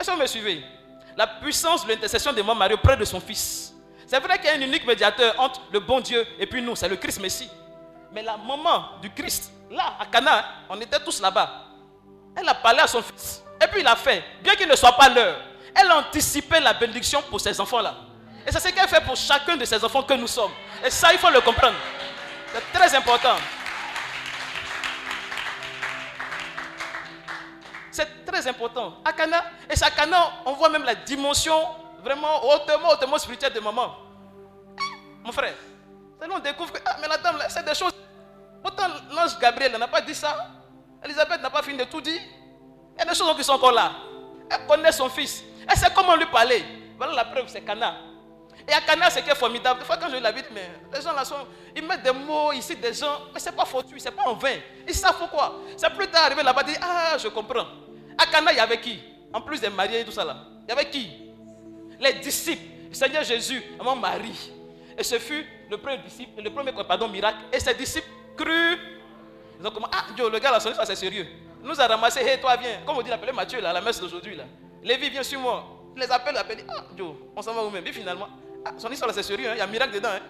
Est-ce que vous me suivez? La puissance de l'intercession de maman Marie auprès de son fils. C'est vrai qu'il y a un unique médiateur entre le bon Dieu et puis nous, c'est le Christ Messie. Mais la maman du Christ, là, à Cana, on était tous là-bas. Elle a parlé à son fils. Et puis il a fait, bien qu'il ne soit pas l'heure, elle a anticipé la bénédiction pour ses enfants-là. Et c'est ce qu'elle fait pour chacun de ses enfants que nous sommes. Et ça, il faut le comprendre. C'est très important. C'est très important. À Cana, et à Cana, on voit même la dimension vraiment hautement, hautement spirituelle de maman. Mon frère, on découvre que, ah, mais la dame, c'est des choses. Pourtant, l'ange Gabriel n'a pas dit ça. Elisabeth n'a pas fini de tout dire. Il y a des choses qui sont encore là. Elle connaît son fils. Elle sait comment lui parler. Voilà la preuve, c'est Cana. Et à Cana, c'est qui est formidable. Des fois, quand je l'habite, mais les gens là sont. Ils mettent des mots ici, des gens. Mais c'est pas fortuit, c'est pas en vain. Ils savent pourquoi. C'est plus tard arrivé là-bas, dire Ah, je comprends. À Cana, il y avait qui? En plus des mariés et tout ça là. Il y avait qui? Les disciples. Le Seigneur Jésus, maman Marie. Et ce fut le premier disciple, le premier pardon, miracle. Et ses disciples crurent. Ils ont commencé, ah Dieu, le gars là, son histoire c'est sérieux. Il nous a ramassé, hé, toi viens. Comme on dit, l'appeler Mathieu là, à la messe d'aujourd'hui là. Lévi, viens sur moi. Les appelle, appelle, dit, ah Dieu, on s'en va où-même? Et finalement, ah, son histoire c'est sérieux, hein, il y a un miracle dedans. Hein.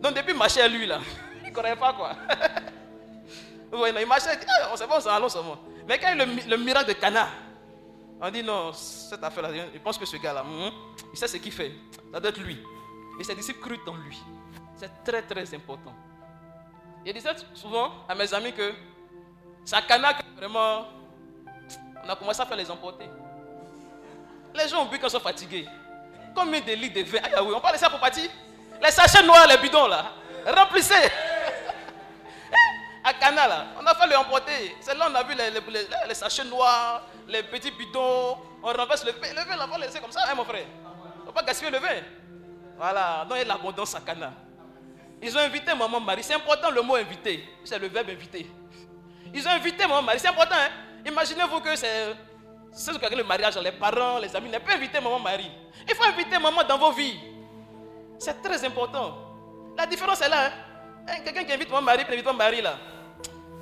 Donc depuis, il marchait à lui là. <laughs> Il ne connaît pas quoi. <laughs> Vous il marchait, ah, on s'en va, on s'en allons seulement. Mais quand il y a le, le miracle de Cana, on dit non, cette affaire là, il pense que ce gars là, hum, il sait ce qu'il fait. Ça doit être lui. Et ses disciples crurent dans lui. C'est très très important. Je disais souvent à mes amis que à Cana vraiment on a commencé à faire les emporter. Les gens ont bu quand ils sont fatigués. Combien de litres de vin? Ah oui, on parle de ça pour partir. Les sachets noirs, les bidons là. Remplissez. <laughs> À Cana là, on a fait le emporter. C'est là on a vu les, les- sachets noirs, les petits bidons. On renverse le vin. Le vin là, on va le laisser comme ça, hein, mon frère. On ne pas gaspiller le vin. Voilà, donc il y a l'abondance à Cana. Ils ont invité maman Marie. C'est important le mot invité. C'est le verbe inviter. Ils ont invité maman Marie. C'est important. Hein? Imaginez-vous que c'est c'est ce que le mariage, les parents, les amis. Ne peut inviter maman Marie. Il faut inviter maman dans vos vies. C'est très important. La différence est là. Hein? Hein, Quelqu'un qui invite maman Marie, puis invite maman Marie là.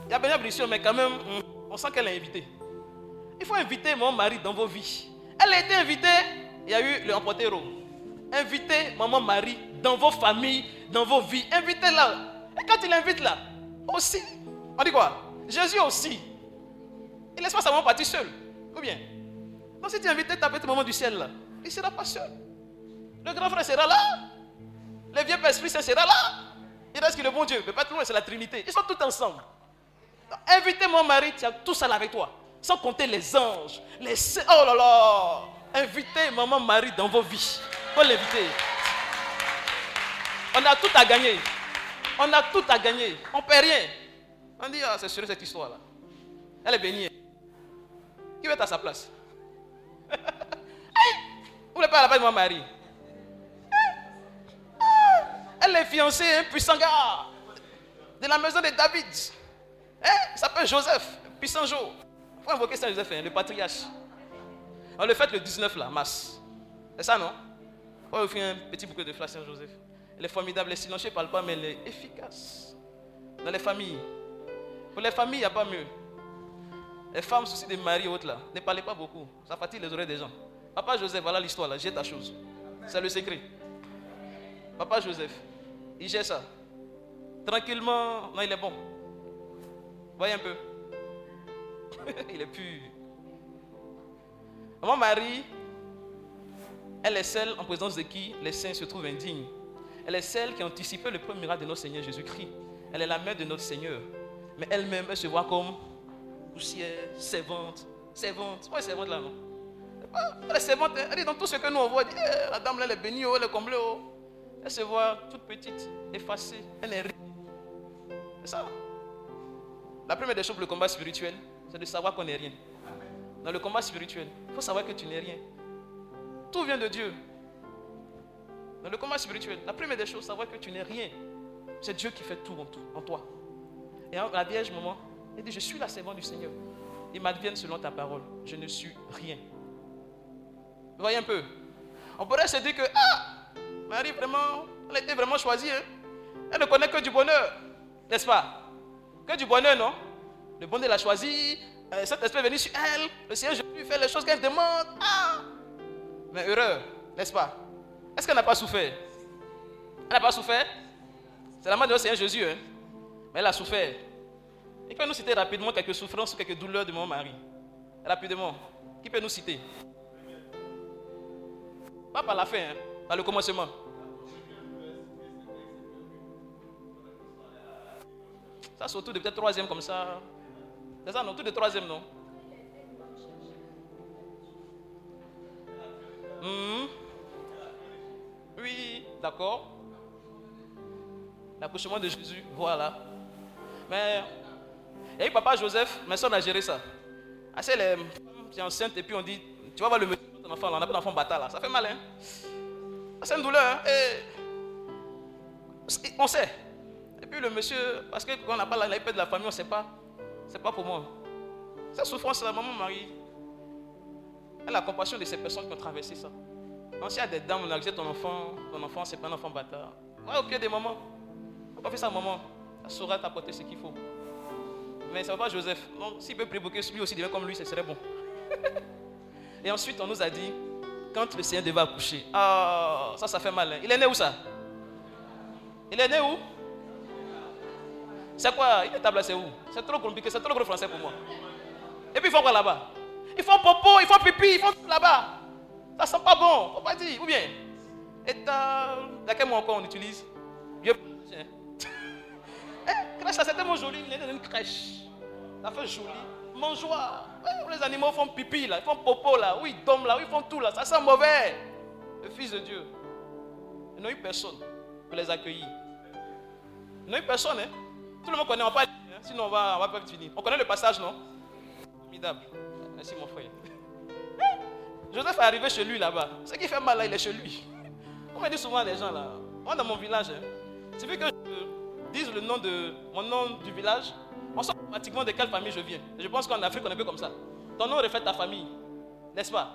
Il y a bien blessure, mais quand même, hum, on sent qu'elle est invitée. Il faut inviter maman Marie dans vos vies. Elle a été invitée, il y a eu le emportero. Invitez maman Marie dans vos familles, dans vos vies. Invitez-la. Et quand il invite là, aussi, on dit quoi? Jésus aussi. Il laisse pas sa maman partir seule. Ou bien Donc si tu invites ta petite maman du ciel là, il ne sera pas seul. Le grand frère sera là. Le vieux Père Esprit sera là. Il reste que le bon Dieu. Mais pas tout le monde, c'est la Trinité. Ils sont tous ensemble. Invitez mon mari, tu as tout ça avec toi. Sans compter les anges, les. Oh là là Invitez maman Marie dans vos vies. faut l'inviter. On a tout à gagner. On a tout à gagner. On ne perd rien. On dit, ah, c'est sûr cette histoire-là. Elle est bénie. Qui va être à sa place? Vous voulez pas à la place de mon mari Elle est fiancée un puissant gars de la maison de David. Hein? Il s'appelle Joseph, puissant jour. Il faut invoquer Saint Joseph, hein, le patriarche. On le fait le 19 là, mars. C'est ça, non? On vous faire un petit bouquet de fleurs Saint Joseph. Elle est formidable, elle est silencieuse, parle pas, mais elle est efficace. Dans les familles. Pour les familles, il n'y a pas mieux. Les femmes soucis des maris et autres là, ne parlez pas beaucoup. Ça fatigue les oreilles des gens. Papa Joseph, voilà l'histoire là, jette ta chose. C'est le secret. Papa Joseph, il gère ça. Tranquillement, non, il est bon. Voyez un peu. <laughs> il est pur. Maman Marie, elle est celle en présence de qui les saints se trouvent indignes. Elle est celle qui a anticipé le premier miracle de notre Seigneur Jésus-Christ. Elle est la mère de notre Seigneur. Mais elle-même, elle se voit comme poussière, servante, servante. Ouais, servante là, non Elle est servante, elle est dans tout ce que nous on voit. Dit, Eh, la dame là, elle est bénie, oh, elle est comblée. oh. Elle se voit toute petite, effacée, elle est rien. C'est ça. La première des choses pour le combat spirituel, c'est de savoir qu'on n'est rien. Dans le combat spirituel, il faut savoir que tu n'es rien. Tout vient de Dieu. Dans le combat spirituel, la première des choses, savoir que tu n'es rien. C'est Dieu qui fait tout en, tout en toi. Et la Vierge, maman, Il dit, je suis la servante du Seigneur. Il m'advienne selon ta parole. Je ne suis rien. Vous voyez un peu? On pourrait se dire que, ah, Marie, vraiment, elle été vraiment choisie. hein. Elle ne connaît que du bonheur, n'est-ce pas? Que du bonheur, non? Le bonheur l'a choisi, euh, cet esprit est venu sur elle, le Seigneur Jésus fait les choses qu'elle demande. Ah Mais heureux, n'est-ce pas? Est-ce qu'elle n'a pas souffert? Elle n'a pas souffert? C'est la main de Seigneur Jésus, hein Mais elle a souffert. Et peut nous citer rapidement quelques souffrances ou quelques douleurs de mon mari? Rapidement. Qui peut nous citer? Pas par la fin, hein, par le commencement. Ça, c'est autour de peut-être troisième comme ça. C'est ça, non? Autour de troisième, non? Mhm. Oui, d'accord. L'accouchement de Jésus, voilà. Mais, il eu papa Joseph, mais ça, on a géré ça. Ah, c'est les femmes qui sont enceintes et puis on dit, tu vas voir le monsieur de ton enfant, là, on appelle l'enfant bâtard là. Ça fait mal, hein Ah, C'est une douleur, hein Et on sait. Et puis le monsieur, parce que quand on n'a pas la la paix de la famille, on ne sait pas. C'est pas pour moi. Cette souffrance, la maman Marie, elle a compassion de ces personnes qui ont traversé ça. Donc s'il y a des dames, on a dit ton enfant, ton enfant, c'est pas un enfant bâtard. Ouais, au pied des mamans. On pas faire ça maman. Elle saura t'apporter ce qu'il faut. Mais ça va pas Joseph. Donc s'il peut prier pour que lui aussi devient comme lui, ce serait bon. <laughs> Et ensuite, on nous a dit, quand le Seigneur devait accoucher, ah, ça, ça fait mal. hein. Il est né où ça? Il est né où? C'est quoi? Il est table, c'est où? C'est trop compliqué, c'est trop gros français pour moi. Et puis il faut quoi là-bas? Il faut popo, il faut pipi, il faut tout là-bas. Ça sent pas bon, faut pas dire. Ou bien Et dans, quel mot encore on utilise? Tiens. Eh, crèche, c'est tellement joli, il est dans une crèche. Ça fait joli. Mangeoire. Où les animaux font pipi là, ils font popo là, où ils dorment là, où ils font tout là. Ça sent mauvais. Le Fils de Dieu. Il n'y a eu personne pour les accueillir. Il n'y a eu personne, hein. Tout le monde connaît, on va pas hein, sinon on va, on va pas finir. On connaît le passage, non? Formidable. Merci mon frère. Joseph est arrivé chez lui là-bas. Ce qui fait mal là, il est chez lui. On me dit souvent les gens là, moi dans mon village, hein, c'est vu que je dise le nom de mon nom du village, on sait automatiquement de quelle famille je viens. Je pense qu'en Afrique, on est un peu comme ça. Ton nom reflète ta famille, n'est-ce pas?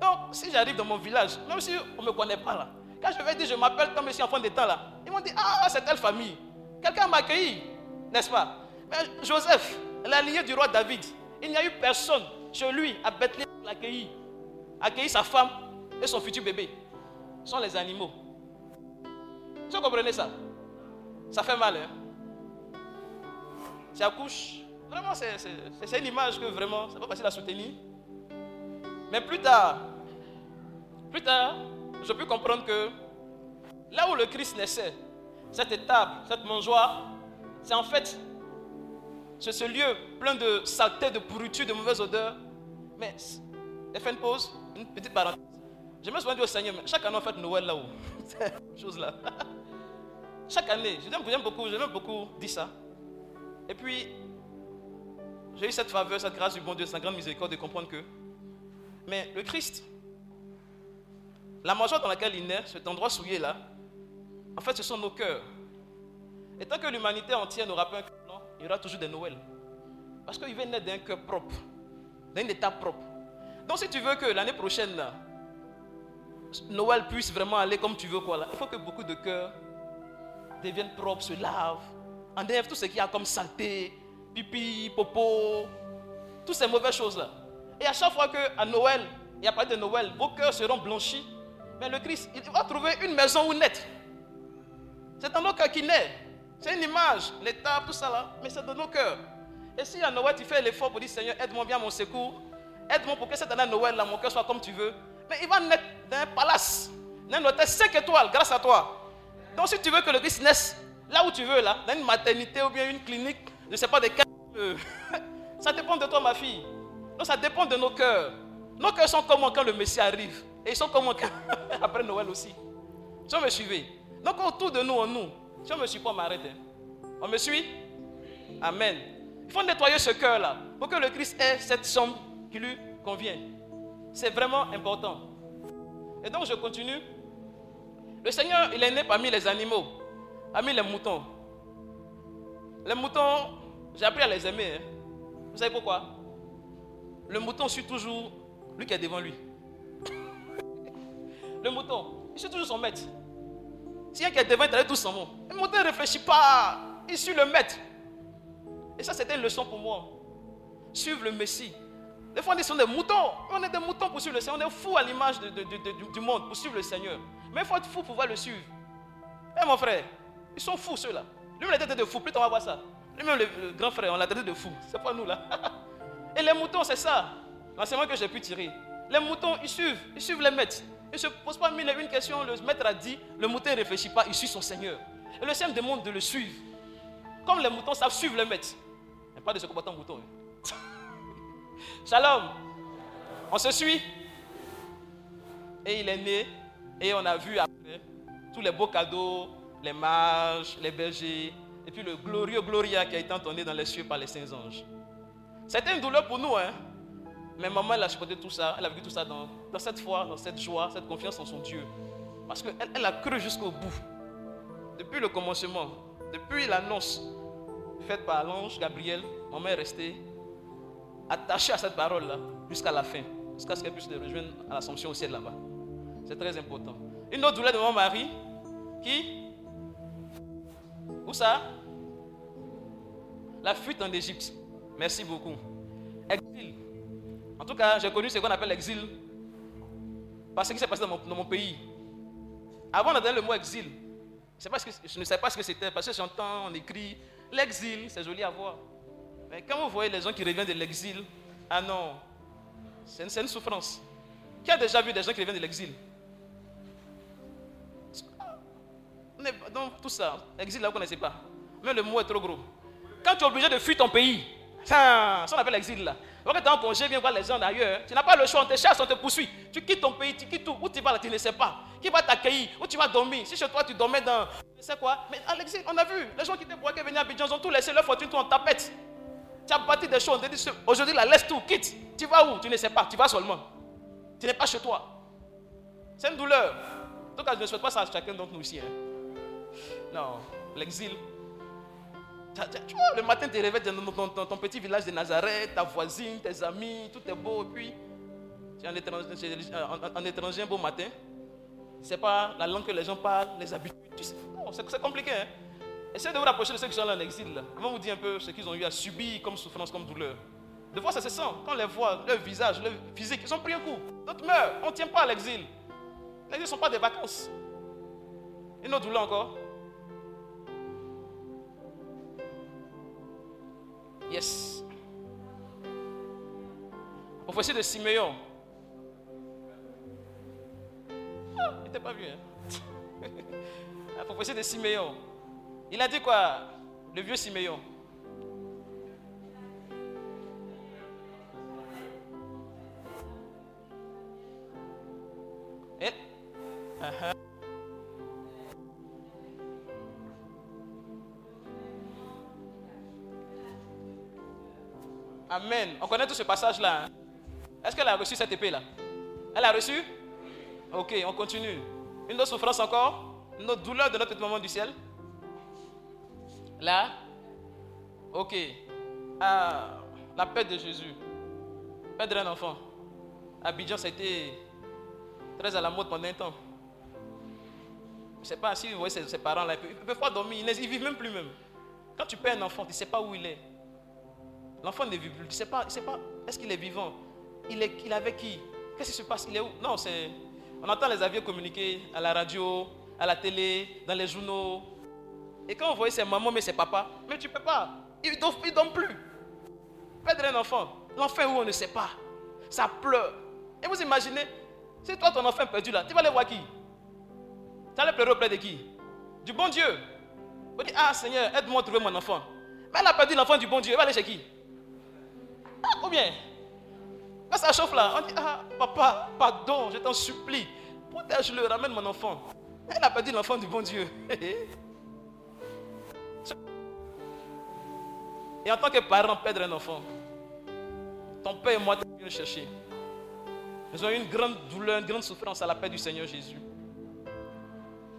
Donc, si j'arrive dans mon village, même si on ne me connaît pas là, quand je vais dire je m'appelle comme monsieur enfant d'état là, ils m'ont dit Ah, c'est telle famille. Quelqu'un m'a accueilli, n'est-ce pas? Mais Joseph, la lignée du roi David, il n'y a eu personne chez lui à Bethléem pour l'accueillir. Accueillir sa femme et son futur bébé. Ce sont les animaux. Vous comprenez ça? Ça fait mal, hein Tu accouches. Vraiment, c'est- une image que vraiment, c'est pas facile à soutenir. Mais plus tard, plus tard, je peux comprendre que là où le Christ naissait, cette étape, cette mangeoire, c'est en fait ce lieu plein de saleté, de pourriture, de mauvaise odeur. Mais, et fait une pause, une petite parenthèse. Je me souviens au Seigneur, mais chaque année on fête Noël là-haut. <laughs> Chose là. <laughs> Chaque année, j'aime j'aime beaucoup, j'aime beaucoup dire ça. Et puis, j'ai eu cette faveur, cette grâce du bon Dieu, sa grande miséricorde de comprendre que, mais le Christ, la mangeoire dans laquelle il naît, cet endroit souillé là, en fait, ce sont nos cœurs. Et tant que l'humanité entière n'aura pas un cœur blanc, il y aura toujours des Noëls. Parce qu'il veut naître d'un cœur propre, d'un état propre. Donc, si tu veux que l'année prochaine, Noël puisse vraiment aller comme tu veux, quoi, là, il faut que beaucoup de cœurs deviennent propres, se lavent, enlèvent tout ce qu'il y a comme saleté, pipi, popo, toutes ces mauvaises choses-là. Et à chaque fois qu'à Noël, il y a pas de Noël, vos cœurs seront blanchis. Mais le Christ, il va trouver une maison où naître. C'est dans nos cœurs qu'il naît. C'est une image, l'état, tout ça là, mais c'est dans nos cœurs. Et si à Noël, tu fais l'effort pour dire Seigneur, aide-moi bien à mon secours, aide-moi pour que cette année à Noël, là, mon cœur soit comme tu veux, mais il va naître dans un palace, dans un hôtel 5 étoiles, grâce à toi. Donc si tu veux que le Christ naisse là où tu veux, là, dans une maternité ou bien une clinique, je ne sais pas de quel. euh, <laughs> ça dépend de toi, ma fille. Donc ça dépend de nos cœurs. Nos cœurs sont comment quand le Messie arrive. Et ils sont comment quand- <laughs> après Noël aussi. Si on me suivez. Donc autour de nous, en nous. Si on me suit pas, on m'arrête. hein. On me suit? Amen. Il faut nettoyer ce cœur-là pour que le Christ ait cette somme qui lui convient. C'est vraiment important. Et donc je continue. Le Seigneur, il est né parmi les animaux, parmi les moutons. Les moutons, j'ai appris à les aimer. hein. Vous savez pourquoi? Le mouton suit toujours lui qui est devant lui. <laughs> Le mouton, il suit toujours son maître. Si un qui est devant, il tout son mot. Le mouton ne réfléchit pas. Il suit le maître. Et ça, c'était une leçon pour moi. Suivre le Messie. Des fois, on dit des moutons. On est des moutons pour suivre le Seigneur. On est fous à l'image du monde pour suivre le Seigneur. Mais il faut être fou pour pouvoir le suivre. Eh mon frère, ils sont fous ceux-là. Lui, on l'a traité de fou. Plus on va voir ça. Lui-même, le, le grand frère, on l'a traité de fou. C'est pas nous là. <laughs> Et les moutons, c'est ça. L'enseignement que j'ai pu tirer. Les moutons, ils suivent. Ils suivent les maîtres. Ils ne se posent pas une questions. Le maître a dit, le mouton ne réfléchit pas, il suit son Seigneur. Et le Seigneur demande de le suivre. Comme les moutons savent suivre les maîtres. Il n'y a pas de se comportant mouton. hein. <laughs> Shalom. On se suit. Et il est né. Et on a vu après tous les beaux cadeaux, les mages, les bergers. Et puis le glorieux Gloria qui a été entonné dans les cieux par les saints anges. C'était une douleur pour nous. Hein? Mais maman, elle a supporté tout ça. Elle a vécu tout ça dans, dans cette foi, dans cette joie, cette confiance en son Dieu. Parce qu'elle elle a cru jusqu'au bout. Depuis le commencement, depuis l'annonce faite par l'ange Gabriel, maman est restée attachée à cette parole-là jusqu'à la fin. Jusqu'à ce qu'elle puisse le rejoindre à l'assomption au ciel là-bas. C'est très important. Une autre douleur de mon mari, qui? Où ça? La fuite en Égypte. Merci beaucoup. Exil. En tout cas, j'ai connu ce qu'on appelle l'exil. Parce que ce qui s'est passé dans mon, dans mon pays. Avant d'entendre le mot exil, je, ne sais pas ce que c'était, parce que j'entends, on écrit l'exil, c'est joli à voir. Mais quand vous voyez les gens qui reviennent de l'exil, ah non, c'est c'est une souffrance. Qui a déjà vu des gens qui reviennent de l'exil? Dans tout ça, exil là, vous ne connaissez pas. Mais le mot est trop gros. Quand tu es obligé de fuir ton pays, ça, ça on appelle l'exil là. Quand tu es en congé, viens voir les gens d'ailleurs. Tu n'as pas le choix, on te chasse, on te poursuit. Tu quittes ton pays, tu quittes tout. Où tu vas là, tu ne sais pas. Qui va t'accueillir? Où tu vas dormir? Si chez toi tu dormais dans. Je sais quoi Mais à l'exil, on a vu. Les gens qui étaient broqués venaient à Abidjan, ils ont tout laissé leur fortune, tout en tapette. Tu as bâti des choses, on te dit aujourd'hui, là, laisse tout, quitte. Tu vas où? Tu ne sais pas, tu vas seulement. Tu n'es pas chez toi. C'est une douleur. En tout cas, je ne souhaite pas ça à chacun d'entre nous ici. hein. Non, l'exil. Tu- vois, le matin, tu réveilles dans, dans- dans ton petit village de Nazareth, ta voisine, tes amis, tout est beau. Et puis, tu es en étranger, un beau matin. Sais pas la langue que les gens parlent, les habitudes. non, c'est c'est compliqué. Hein? Essayez de vous rapprocher de ceux qui sont là en exil. Là. Ils vous dire un peu ce qu'ils ont eu à subir comme souffrance, comme douleur. Des fois, ça se sent. Quand on les voit, leur visage, leur physique, ils ont pris un coup. D'autres meurent. On ne tient pas à l'exil. L'exil ne sont pas des vacances. Une autre douleur encore. Yes. Prophétie de Siméon. Ah, il n'était pas vu, hein? <laughs> La prophétie de Siméon. Il a dit quoi, le vieux Siméon Eh? Uh-huh. Amen. On connaît tout ce passage-là. hein? Est-ce qu'elle a reçu cette épée-là? Elle a reçu? Ok, on continue. Une autre souffrance encore? Une autre douleur de notre moment du ciel? Là? Ok. Ah, la perte de Jésus. Perdre un enfant. Abidjan, ça a été très à la mode pendant un temps. Je ne sais pas si vous voyez ses, parents là, ils peuvent- peuvent pas dormir, ils ne vivent même plus même. Quand tu perds un enfant, tu ne sais pas où il est. L'enfant ne vit plus. Sais pas, sais pas est-ce qu'il est vivant? Il est, il est avec qui? Qu'est-ce qui se passe? Il est où? Non, c'est. On entend les avions communiquer à la radio, à la télé, dans les journaux. Et quand on voit ses mamans, mais ses papas, mais tu ne peux pas. Ils ne dorment, ils dorment plus. Perdre un enfant. L'enfant où on ne sait pas. Ça pleure. Et vous imaginez, si toi ton enfant perdu là, tu vas aller voir qui? Tu vas aller pleurer auprès de qui? Du bon Dieu. Vous dites, ah Seigneur, aide-moi à trouver mon enfant. Mais elle a perdu l'enfant du bon Dieu, elle va aller chez qui? <laughs> Ah, combien Quand ça chauffe là, on dit, ah papa, pardon, je t'en supplie. Protège-le, ramène mon enfant. Elle a perdu l'enfant du bon Dieu. <laughs> Et en tant que parent, perdre un enfant, ton père et moi, le chercher. Nous avons eu une grande douleur, une grande souffrance à la paix du Seigneur Jésus.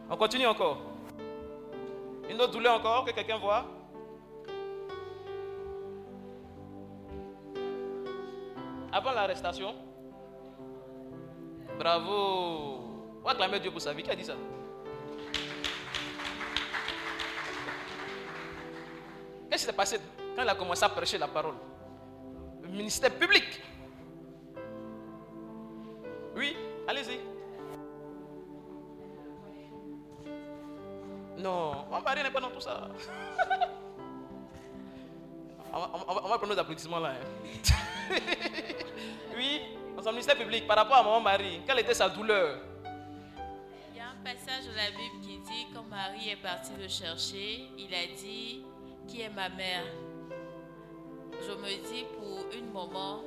On continue encore. Une autre douleur encore que quelqu'un voit avant l'arrestation. Bravo. On va acclamer Dieu pour sa vie. Qui a dit ça? Qu'est-ce qui s'est passé quand il a commencé à prêcher la parole? Le ministère public. Oui, allez-y. Non, mon mari n'est pas dans tout ça. <laughs> on, va, on va- on va prendre nos applaudissements là. hein. <laughs> oui, dans son ministère public, par rapport à mon mari, quelle était sa douleur? Il y a un passage de la Bible qui dit quand Marie est partie le chercher, il a dit Qui est ma mère Je me dis pour une moment,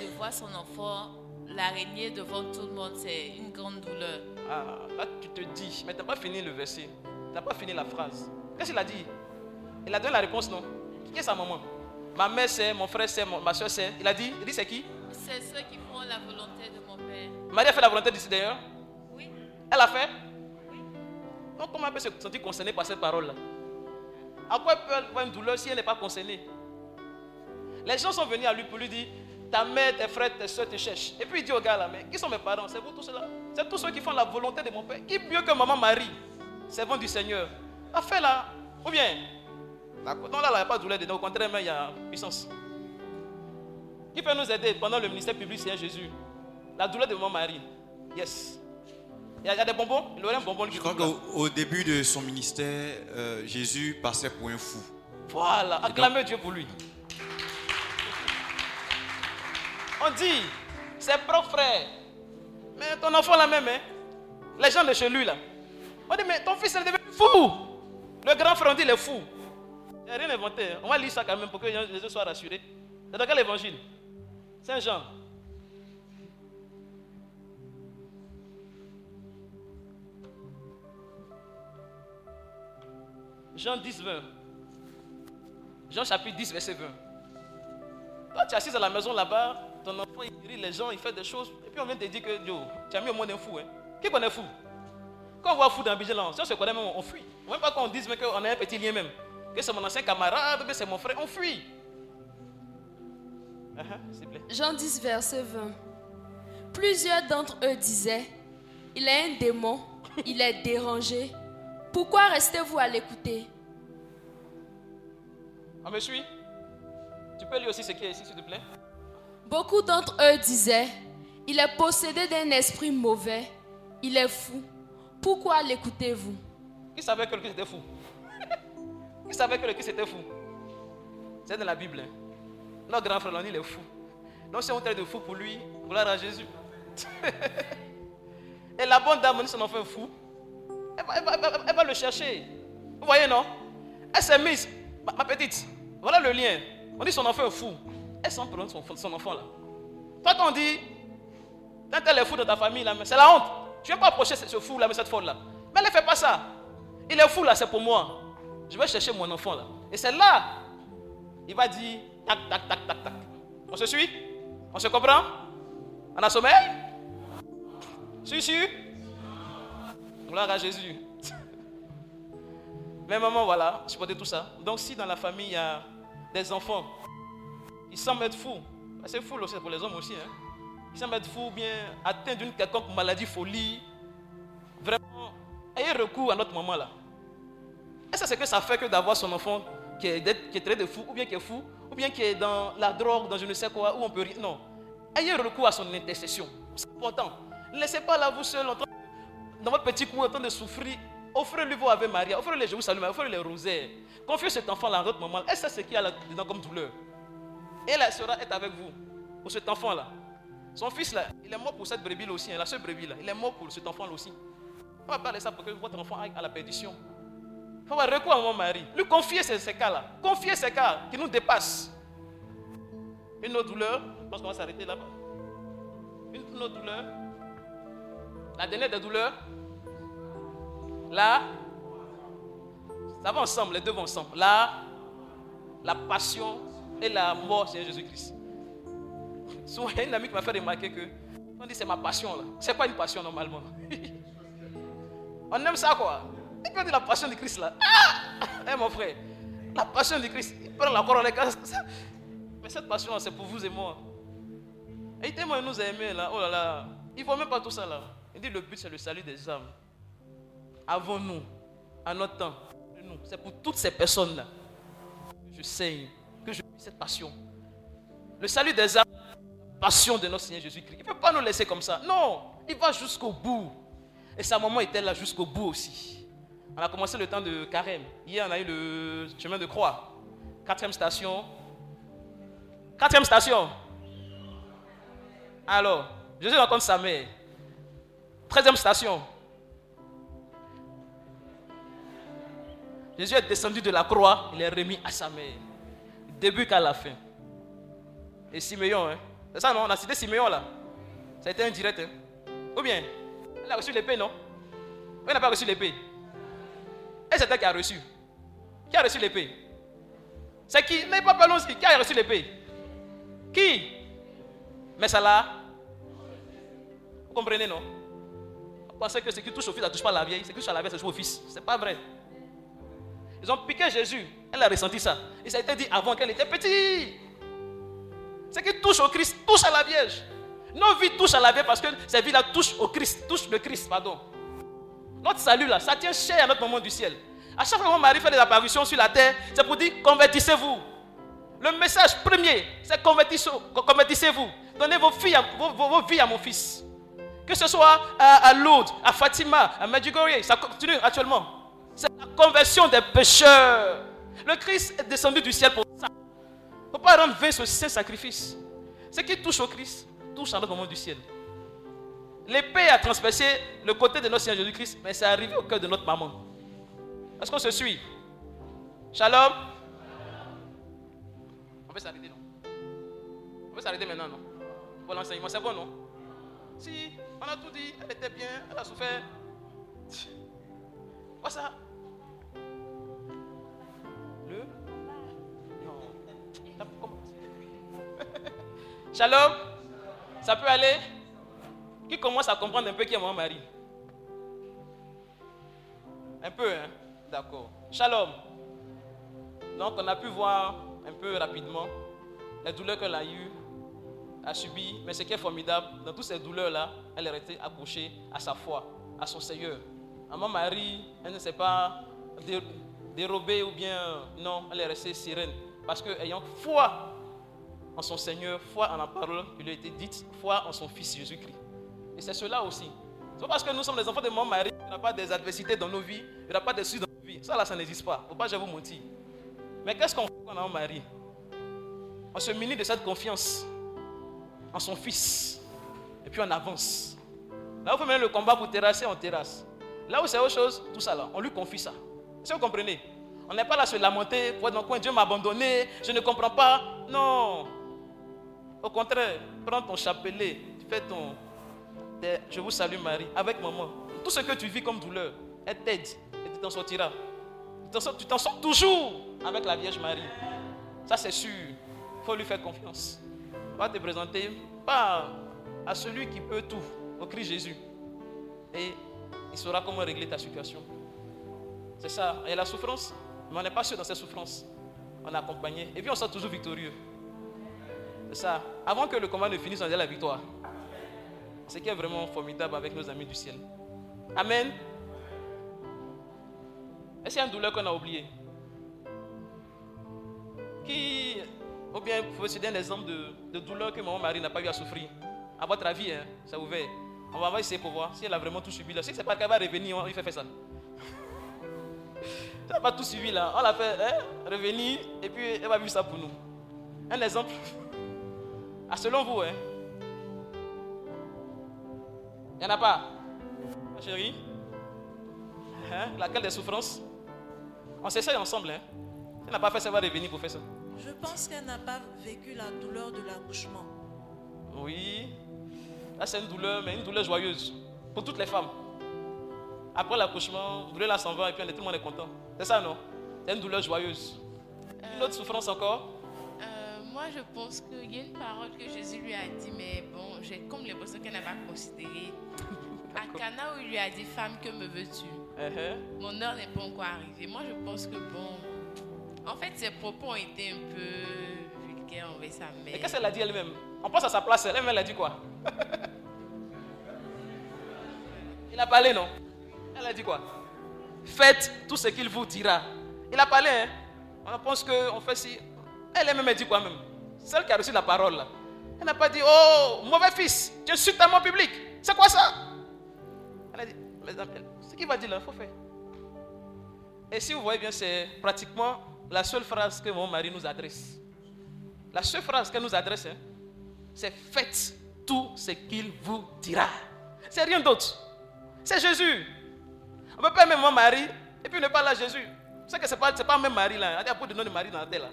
de voir son enfant, l'araignée devant tout le monde, c'est une grande douleur. Ah, là tu te dis, mais tu n'as pas fini le verset. Tu n'as pas fini la phrase. Qu'est-ce qu'il a dit? Il a donné la réponse, non? Qui est sa maman? Ma mère c'est, mon frère c'est, ma soeur c'est. Il a dit, il dit c'est qui? C'est ceux qui font la volonté de mon Père. Marie a fait la volonté du Seigneur Oui. Elle a fait? Donc comment elle peut se sentir concernée par cette parole-là? À quoi elle peut avoir une douleur si elle n'est pas concernée? Les gens sont venus à lui pour lui dire Ta mère, tes frères, tes soeurs te cherchent. Et puis il dit au gars là Mais qui sont mes parents? C'est vous tous ceux-là C'est tous ceux qui font la volonté de mon Père. Qui mieux que maman Marie, servant du Seigneur? A fait là Ou bien D'accord. Donc là, il n'y a pas de douleur dedans. Au contraire, mais il y a puissance. Qui peut nous aider pendant le ministère public Seigneur Jésus La douleur de maman Marie. Yes. Il y, a, il y a des bonbons? Il aurait un bonbon Je crois qu'au au début de son ministère, euh, Jésus passait pour un fou. Voilà, acclamez Dieu pour lui. On dit, ses propres frères, mais ton enfant là même, hein, les gens de chez lui là, on dit, mais ton fils est devenu fou. Le grand frère, on dit, il est fou. Il n'y a rien inventé. hein. On va lire ça quand même pour que les gens soient rassurés. C'est dans quel évangile? Saint Jean. Jean 10, 20. Jean chapitre 10, verset 20. Toi, tu es assis à la maison là-bas, ton enfant il guérit les gens, il fait des choses, et puis on vient te dire que yo, tu as mis au monde un fou. Hein? Qui connaît fou? Quand on voit fou dans Abidjan, là, si on se connaît même, on fuit. Même pas qu'on dise qu'on a un petit lien même. Que c'est mon ancien camarade, que c'est mon frère, on fuit. Ah, ah, plaît. Jean 10, verset 20. Plusieurs d'entre eux disaient, il est un démon, il est dérangé. Pourquoi restez-vous à l'écouter? On me suit Tu peux lire aussi ce qui est ici, s'il te plaît Beaucoup d'entre eux disaient, il est possédé d'un esprit mauvais, il est fou. Pourquoi l'écoutez-vous? Qui savait que le Christ était fou? Qui savait que le Christ était fou C'est dans la Bible. hein. Notre grand frère, il est fou. Donc si on traite de fou pour lui, gloire à Jésus. <laughs> Et la bonne dame, son enfant fou. Elle va, elle va- elle va- le chercher. Vous voyez, non? Elle s'est mise, ma, petite, voilà le lien. On dit son enfant est fou. Elle s'en prend son, son enfant là. Toi, quand on dit, quand elle est fou dans ta famille, là, c'est la honte. Tu ne viens pas approcher ce, ce fou là, mais cette folle là. Mais ne fait pas ça. Il est fou là, c'est pour moi. Je vais chercher mon enfant là. Et c'est là, il va dire, tac, tac, tac, tac, tac. On se suit? On se comprend? On a sommeil? Si, si. Gloire à Jésus. <laughs> Mais maman, voilà, peux tout ça. Donc si dans la famille, il y a des enfants, ils semblent être fous. C'est fou aussi pour les hommes aussi. Hein? Ils semblent être fous ou bien atteints d'une quelconque maladie, folie. Vraiment, ayez recours à notre maman là. Et ça, c'est que ça fait que d'avoir son enfant qui est, qui est très de fou, ou bien qui est fou, ou bien qui est dans la drogue, dans je ne sais quoi, où on peut rien. Non. Ayez recours à son intercession. C'est important. Ne laissez pas là vous seul dans votre petit coin en train de souffrir. Offrez-lui vos Ave Maria, offrez-lui les Jérusalem, offrez-lui les rosaires. Confiez cet enfant là à votre maman. Elle sait ce qu'il y a là-dedans comme douleur? Et elle sera être avec vous, pour cet enfant là. Son fils là, il est mort pour cette brebis là aussi, hein, la seule brebis là. Il est mort pour cet enfant là aussi. On va parler ça pour que votre enfant aille à la perdition. Faut avoir recours à mon mari. Lui confier ces, cas-là. Confier ces cas qui nous dépassent. Une autre douleur, je pense qu'on va s'arrêter là-bas. Une autre douleur. La dernière des douleurs. Là. Ça va ensemble, les deux vont ensemble. Là, la passion et la mort, c'est Jésus-Christ. Souvent, il y a une amie qui m'a fait remarquer que, on dit c'est ma passion là. C'est quoi une passion normalement <laughs> On aime ça quoi. Puis on dit la passion du Christ là. Ah Eh mon frère, la passion du Christ, il prend la parole les. Mais cette passion c'est pour vous et moi. Et tellement il nous a là. Oh là là. Il ne faut même pas tout ça là. Il dit le but c'est le salut des âmes. Avant nous, à notre temps, de. C'est pour toutes ces personnes là que je saigne, que je vis cette passion. Le salut des âmes, la passion de notre Seigneur Jésus-Christ. Il ne peut pas nous laisser comme ça. Non, il va jusqu'au bout. Et sa maman était là jusqu'au bout aussi. On a commencé le temps de carême. Hier, on a eu le chemin de croix. Quatrième station. Quatrième station. Alors, Jésus rencontre sa mère. Treizième station. Jésus est descendu de la croix, il est remis à sa mère. Début qu'à la fin. Et Siméon, hein. c'est ça non? On a cité Siméon là. Ça a été indirect. Hein? Ou bien, elle a reçu l'épée, non? Elle n'a pas reçu l'épée. Et c'est elle qui a reçu. Qui a reçu l'épée? C'est qui? N'est pas parlons Qui a reçu l'épée? Qui? Mais ça là. Vous comprenez, non? Vous pensez que ce qui touche au fils, ne touche pas la vieille. Ce qui touche à la vieille, ça touche au fils. Ce n'est pas vrai. Ils ont piqué Jésus. Elle a ressenti ça. Et ça a été dit avant qu'elle était petite. Ce qui touche au Christ touche à la Vierge. Nos vies touchent à la Vierge parce que ces vies-là touchent au Christ, touchent le Christ, pardon. Notre salut là, ça tient cher à notre moment du ciel. À chaque fois que mon mari fait des apparitions sur la terre, c'est pour dire convertissez-vous. Le message premier, c'est convertissez-vous. Donnez vos, filles vos, vies à mon fils. Que ce soit à, Lourdes, à Fatima, à Medjugorje, ça continue actuellement. C'est la conversion des pécheurs. Le Christ est descendu du ciel pour ça. Il ne faut pas rendre vain ce saint sacrifice. Ce qui touche au Christ touche à notre moment du ciel. L'épée a transpercé le côté de notre Seigneur Jésus-Christ, mais c'est arrivé au cœur de notre maman. Est-ce qu'on se suit? Shalom. On peut s'arrêter, non? On peut s'arrêter maintenant, non? Pour l'enseignement, c'est bon, non? Si, on a tout dit, elle était bien, elle a souffert. Quoi ça Le? Non. <laughs> Shalom. Ça peut aller? Qui commence à comprendre un peu qui est mon mari Un peu, hein D'accord. Shalom. Donc, on a pu voir un peu rapidement les douleurs qu'elle a eues, a subies. Mais ce qui est formidable, dans toutes ces douleurs-là, elle est restée accrochée à sa foi, à son Seigneur. Maman Marie, elle ne s'est pas dérobée ou bien non, elle est restée sereine. Parce qu'ayant foi en son Seigneur, foi en la parole qui lui a été dite, foi en son Fils Jésus-Christ. Et c'est cela aussi. C'est pas parce que nous sommes les enfants de Maman Marie qu'il n'y a pas des adversités dans nos vies, il n'y aura pas de suites dans nos vies. Ça là, ça n'existe pas. Faut pas je vous mentir. Mais qu'est-ce qu'on fait quand on a un mari On se munit de cette confiance en son Fils. Et puis on avance. Là où fait même le combat pour terrasser, on terrasse. Là où c'est autre chose, tout ça là, on lui confie ça. Est-ce que vous comprenez? On n'est pas là à se lamenter pour être dans le coin, Dieu m'a abandonné, je ne comprends pas. Non. Au contraire, prends ton chapelet, fais ton. Je vous salue Marie, avec maman. Tout ce que tu vis comme douleur, elle t'aide et tu t'en sortiras. Tu t'en sors toujours avec la Vierge Marie. Ça c'est sûr. Il faut lui faire confiance. On va te présenter pas à celui qui peut tout, au Christ Jésus. Et il saura comment régler ta situation. C'est ça. Et la souffrance, mais on n'est pas sûr dans cette souffrance. On est accompagné. Et puis on sort toujours victorieux. C'est ça. Avant que le combat ne finisse, on a la victoire. Ce qui est vraiment formidable avec nos amis du ciel. Amen. Est-ce qu'il y a une douleur qu'on a oubliée? Qui, ou bien vous pouvez citer un exemple de, douleur que mon mari n'a pas eu à souffrir À votre avis, hein, ça ouvert. On va essayer pour voir si elle a vraiment tout suivi là. Si c'est pas qu'elle va revenir, il fait faire ça. <laughs> Elle pas tout suivi là. On l'a fait hein, revenir et puis elle va vivre ça pour nous. Un exemple. <laughs> Ah, selon vous, hein. Il n'y en a pas. Ma chérie. Hein? Laquelle des souffrances? On s'essaye ensemble. Hein? Elle n'a pas fait ça, va revenir pour faire ça. Je pense qu'elle n'a pas vécu la douleur de l'accouchement. Oui. Là, c'est une douleur, mais une douleur joyeuse. Pour toutes les femmes. Après l'accouchement, la douleur là s'en va et puis tout le monde est content. C'est ça, non? C'est une douleur joyeuse. Une autre souffrance encore? Moi, je pense qu'il y a une parole que Jésus lui a dit, mais bon, j'ai comme l'impression qu'elle n'a pas considéré. <laughs> À Cana, où il lui a dit Femme, que me veux-tu? Uh-huh. Mon heure n'est pas encore arrivée. Moi, je pense que bon. En fait, ses propos ont été un peu vulgaires envers sa mère. Et qu'est-ce qu'elle a dit elle-même? On passe à sa place, elle, elle a dit quoi? <laughs> Il a parlé, non? Elle a dit quoi? Faites tout ce qu'il vous dira. Il a parlé, hein? On pense qu'on fait si. Elle a dit quoi même? Celle qui a reçu la parole, là. Elle n'a pas dit, oh, mauvais fils, tu insultes à mon public. C'est quoi ça? Elle a dit, ce qu'il va dire là, il faut faire. Et si vous voyez bien, c'est pratiquement la seule phrase que mon mari nous adresse. La seule phrase qu'elle nous adresse, hein, c'est faites tout ce qu'il vous dira. C'est rien d'autre. C'est Jésus. On ne peut pas aimer mon mari et puis ne pas là Jésus. C'est ce n'est pas, pas même mari là. Il y a beaucoup de noms de mari dans la tête là.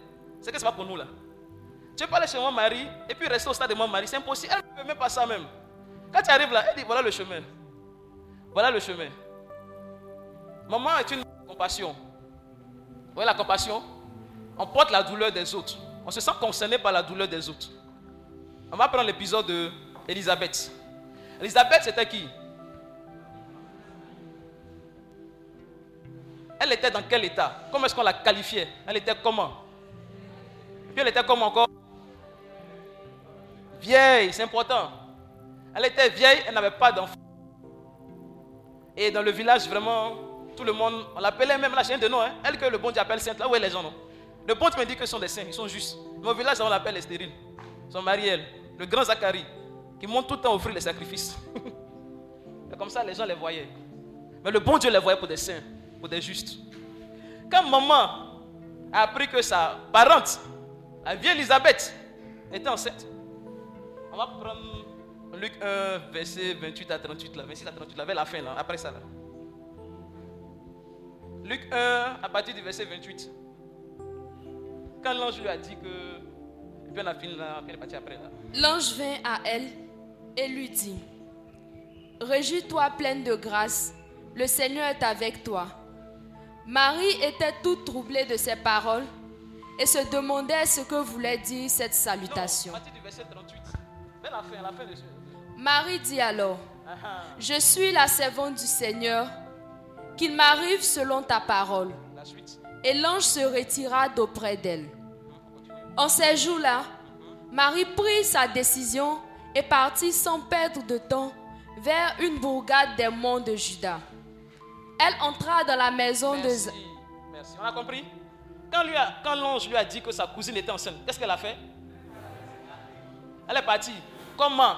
C'est que ce n'est pas pour nous là. Tu peux aller chez mon mari et puis rester au stade de mon mari. C'est impossible. Elle ne peut même pas ça même. Quand tu arrives là, elle dit voilà le chemin. Voilà le chemin. Maman est une compassion. Vous voyez la compassion On porte la douleur des autres. On se sent concerné par la douleur des autres. On va prendre l'épisode de Elisabeth. Elisabeth, c'était qui? Elle était dans quel état? Comment est-ce qu'on la qualifiait? Elle était comment? Puis elle était comment encore Vieille, c'est important. Elle était vieille, elle n'avait pas d'enfant. Et dans le village, vraiment, tout le monde, on l'appelait même la chaîne de nom, hein. elle que le bon Dieu appelle sainte, là où est les gens, non? Le bon Dieu me dit que sont des saints, ils sont justes. Mais au village, on l'appelle les. Son mari, elle, le grand Zacharie, qui monte tout le temps offrir les sacrifices. <laughs> Et comme ça, les gens les voyaient. Mais le bon Dieu les voyait pour des saints, pour des justes. Quand maman a appris que sa parente, la vieille Elisabeth, était enceinte, on va prendre Luc 1, verset 28 à 38, là, 26 à 38, là, vers la fin, là, après ça. Là. Luc 1, à partir du verset 28. Quand l'ange lui a dit que. Là. L'ange vint à elle et lui dit Réjouis-toi, pleine de grâce, le Seigneur est avec toi. Marie était toute troublée de ces paroles et se demandait ce que voulait dire cette salutation. Non, à partir du verset 38. Vers la fin, à la fin de ce. Marie dit alors Ah, ah. Je suis la servante du Seigneur, qu'il m'arrive selon ta parole. La suite. Et l'ange se retira d'auprès d'elle. En ces jours-là, Marie prit sa décision et partit sans perdre de temps vers une bourgade des monts de Juda. Elle entra dans la maison Merci. de... Merci. On a compris? Quand, lui quand l'ange lui a dit que sa cousine était enceinte, qu'est-ce qu'elle a fait? Elle est partie. Comment?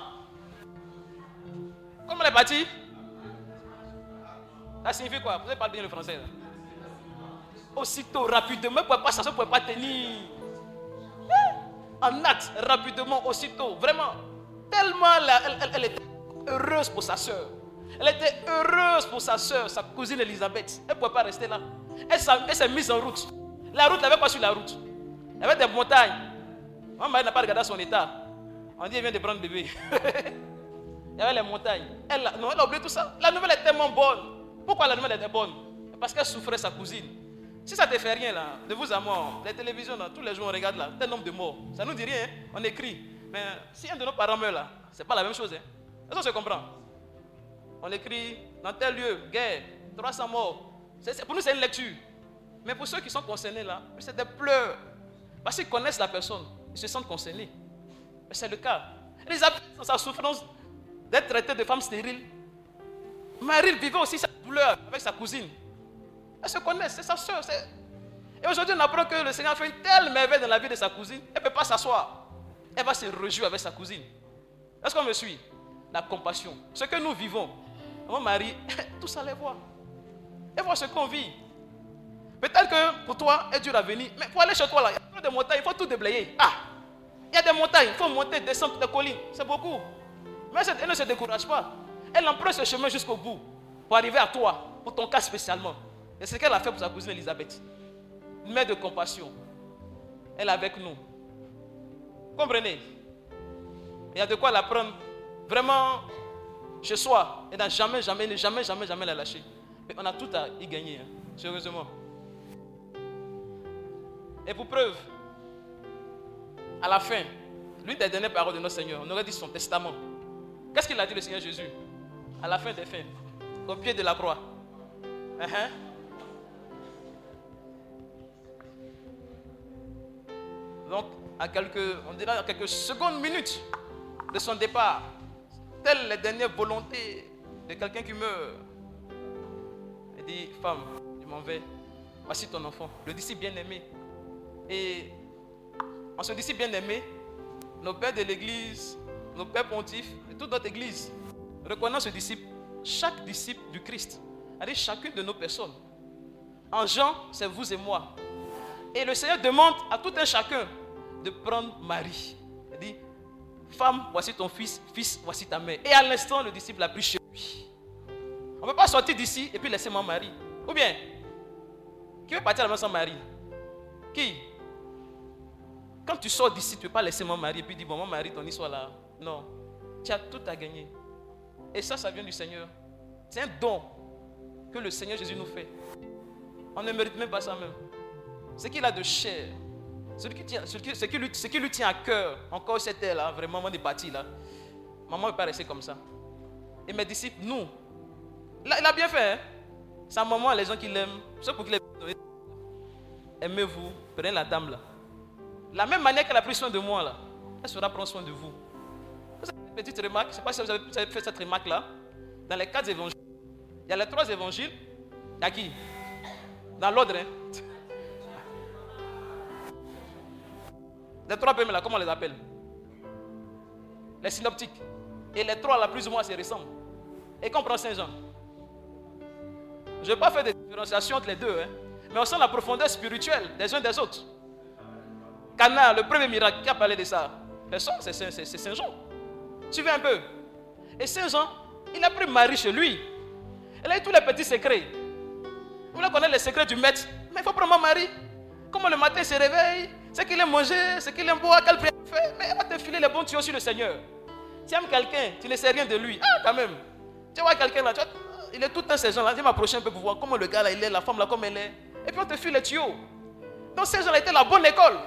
Comment elle est partie? Ça signifie quoi? Vous avez pas bien le français là Aussitôt, rapidement, pas, ça ne pouvait pas tenir. En acte, rapidement, aussitôt. Vraiment. Tellement la- elle, elle- elle était heureuse pour sa soeur. Elle était heureuse pour sa soeur, sa cousine Elisabeth. Elle ne pouvait pas rester là. Elle s'est mise en route. La route, n'avait pas sur la route. Il y avait des montagnes. Mon n'a pas regardé son état. On dit qu'il vient de prendre bébé. <laughs> Il y avait les montagnes. Elle, non, elle a oublié tout ça. La nouvelle est tellement bonne. Pourquoi la nouvelle était bonne? Parce qu'elle souffrait sa cousine. Si ça ne te fait rien, là, de vous à moi, les télévisions, là, tous les jours, on regarde là, tel nombre de morts. Ça ne nous dit rien, hein. on écrit. Mais si un de nos parents meurt là, c'est pas la même chose. Hein. Est-ce se comprend On écrit dans tel lieu, guerre, 300 morts. Pour nous, c'est une lecture. Mais pour ceux qui sont concernés là, c'est des pleurs. Parce qu'ils connaissent la personne, ils se sentent concernés. Mais c'est le cas. Elisabeth, dans sa souffrance d'être traitée de femme stérile, Marie vivait aussi sa douleur avec sa cousine. Elles se connaissent, c'est sa soeur. Et aujourd'hui, on apprend que le Seigneur fait une telle merveille dans la vie de sa cousine, elle ne peut pas s'asseoir. Elle va se réjouir avec sa cousine. Est-ce qu'on me suit? La compassion. Ce que nous vivons, mon mari, <laughs> tout ça les voit. Elle voit ce qu'on vit. Peut-être que pour toi, est dur à venir. Mais pour aller chez toi, là, il y a plein de montagnes, il faut tout déblayer. Ah Il y a des montagnes, il faut monter, descendre des collines. C'est beaucoup. Mais elle, ne se décourage pas. Elle emprunte ce chemin jusqu'au bout pour arriver à toi, pour ton cas spécialement. Et c'est ce qu'elle a fait pour sa cousine Elisabeth. Une mère de compassion. Elle est avec nous. Comprenez? Il y a de quoi la prendre vraiment chez soi et n'a jamais, jamais, jamais, jamais, jamais la lâcher. Mais on a tout à y gagner, hein, sérieusement. Et pour preuve, à la fin, l'une des dernières paroles de notre Seigneur, on aurait dit son testament. Qu'est-ce qu'il a dit le Seigneur Jésus? À la fin des fins, au pied de la croix. Hein? Donc, à quelques, on dirait à quelques secondes, minutes de son départ, telles les dernières volontés de quelqu'un qui meurt. Il dit, femme, je m'en vais. Voici ton enfant, le disciple bien-aimé. Et en ce disciple bien-aimé, nos pères de l'église, nos pères pontifs, et toute notre église, reconnaissent ce disciple, chaque disciple du Christ, c'est-à-dire chacune de nos personnes. En Jean, c'est vous et moi. Et le Seigneur demande à tout un chacun de prendre Marie. Il dit, femme, voici ton fils, fils, voici ta mère. Et à l'instant, le disciple a pris chez lui. On ne peut pas sortir d'ici et puis laisser ma Marie. Ou bien, qui veut partir à la maison sans Marie? Qui? Quand tu sors d'ici, tu ne peux pas laisser mon mari et puis dire, bon, mon mari, ton histoire là. Non. Tu as tout à gagner. Et ça, ça vient du Seigneur. C'est un don que le Seigneur Jésus nous fait. On ne mérite même pas ça même. Ce qu'il a de cher, ce qui, qui, qui lui, qui tient à cœur, encore c'était là, vraiment, on est parti là. Maman ne peut pas rester comme ça. Et mes disciples, nous, il a bien fait. Hein? Sa maman, les gens qui l'aiment, c'est pour qu'il aime. Aimez-vous, prenez la dame là. La même manière qu'elle a pris soin de moi là, elle sera prendre soin de vous. Vous avez une petite remarque, je ne sais pas si vous avez, fait cette remarque là. Dans les quatre évangiles, il y a les trois évangiles. Il y a qui? Dans l'ordre. Hein? Les trois premiers là, comment on les appelle? Les synoptiques. Et les trois là, plus ou moins, se ressemblent. Et quand on prend Saint Jean, je ne vais pas faire de différenciation entre les deux, hein, mais on sent la profondeur spirituelle des uns des autres. Cana, le premier miracle, qui a parlé de ça Personne, c'est Saint Jean. Suivez un peu? Et Saint Jean, il a pris Marie chez lui. Elle a eu tous les petits secrets. Vous voulez connaître les secrets du maître Mais il faut prendre Marie. Comment le matin il se réveille, ce qu'il aime manger, ce qu'il aime boire, quelle prière fait. Mais elle va te filer les bons tuyaux sur le Seigneur. Tu aimes quelqu'un, tu ne sais rien de lui. Ah, quand même. Tu vois quelqu'un là, tu vois, il est tout un ces gens-là. Viens m'approcher un peu pour voir comment le gars là, il est, la femme là, comme elle est. Et puis on te file les tuyaux. Donc ces gens-là étaient la bonne école.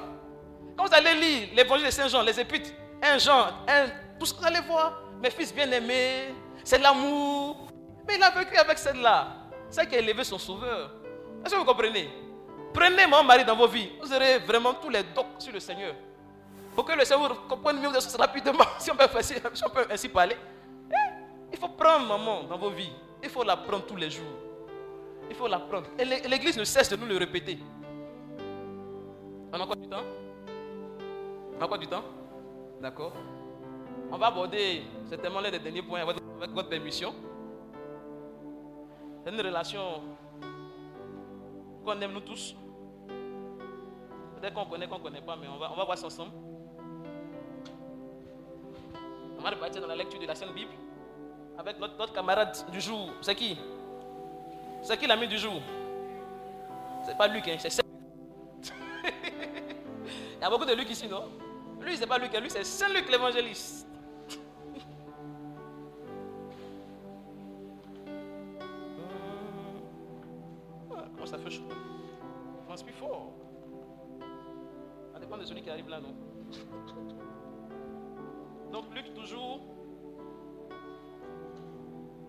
Quand vous allez lire l'évangile de Saint Jean, les épîtres, un Jean, un, tout ce que vous allez voir, mes fils bien-aimés, c'est l'amour. Mais il a vécu avec celle-là. C'est qui a élevé son sauveur. Est-ce que vous comprenez? Prenez mon mari dans vos vies. Vous aurez vraiment tous les docs sur le Seigneur. Pour que le Seigneur comprenne mieux de rapidement, <laughs> si on peut, si on peut ainsi parler. Il faut prendre maman dans vos vies. Il faut la prendre tous les jours. Il faut la prendre. Et l'Église ne cesse de nous le répéter. On a encore du temps? Encore du temps D'accord On va aborder certainement l'un des derniers points avec votre permission. C'est une relation qu'on aime nous tous. Peut-être qu'on connaît, qu'on ne connaît pas, mais on va, on va voir ça ensemble. On va repartir dans la lecture de la Sainte Bible avec notre, camarade du jour. C'est qui? C'est qui l'ami du jour? C'est pas Luc, hein, c'est <laughs> Il y a beaucoup de Luc ici, non? Lui, c'est pas Luc, hein, lui, c'est Saint Luc l'évangéliste. Comment ça fait chaud? Transpire fort. Ça dépend de celui qui arrive là, non? Donc, Luc, toujours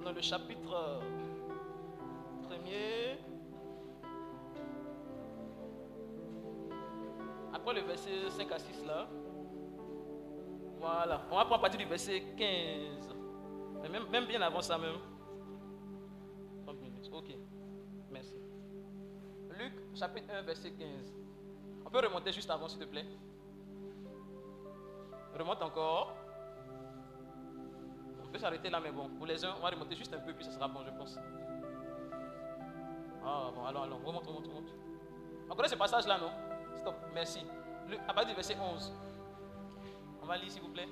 dans le chapitre premier. Après le verset 5 à 6 là. Voilà. On va prendre à partir du verset 15. Mais même, même bien avant ça même. 30 minutes. Ok. Merci. Luc chapitre 1 verset 15. On peut remonter juste avant s'il te plaît? Remonte encore. On peut s'arrêter là, mais bon, pour les uns, on va remonter juste un peu, puis ça sera bon, je pense. Ah, bon, allons, allons, remonte, remonte, remonte. On connaît ce passage-là, non? Stop, merci. Le, à partir du verset 11. On va lire, s'il vous plaît.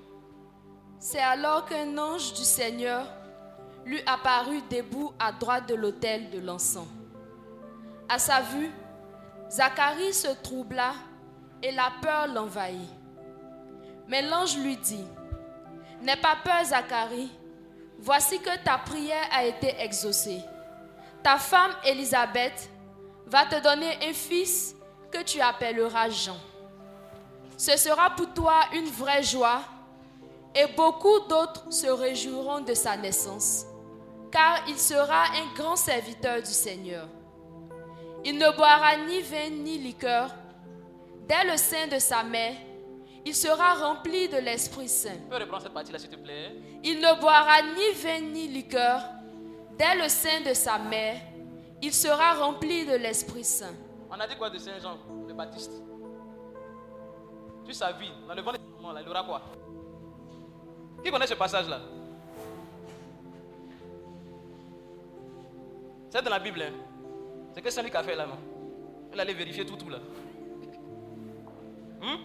C'est alors qu'un ange du Seigneur lui apparut debout à droite de l'autel de l'encens. À sa vue, Zacharie se troubla et la peur l'envahit. Mais l'ange lui dit, N'aie pas peur, Zacharie. Voici que ta prière a été exaucée. Ta femme Élisabeth va te donner un fils que tu appelleras Jean. Ce sera pour toi une vraie joie et beaucoup d'autres se réjouiront de sa naissance, car il sera un grand serviteur du Seigneur. Il ne boira ni vin ni liqueur. Dès le sein de sa mère, Il sera rempli de l'Esprit Saint. Tu peux reprendre cette partie-là, s'il te plaît? Il ne boira ni vin ni liqueur. Dès le sein de sa mère, il sera rempli de l'Esprit Saint. On a dit quoi de Saint Jean, le Baptiste? Sa vie, dans le ventre de sa maman, là, il aura quoi? Qui connaît ce passage-là? C'est dans la Bible. Hein? C'est que Saint-Luc a fait là, non? Il allait vérifier tout, tout là. Hmm?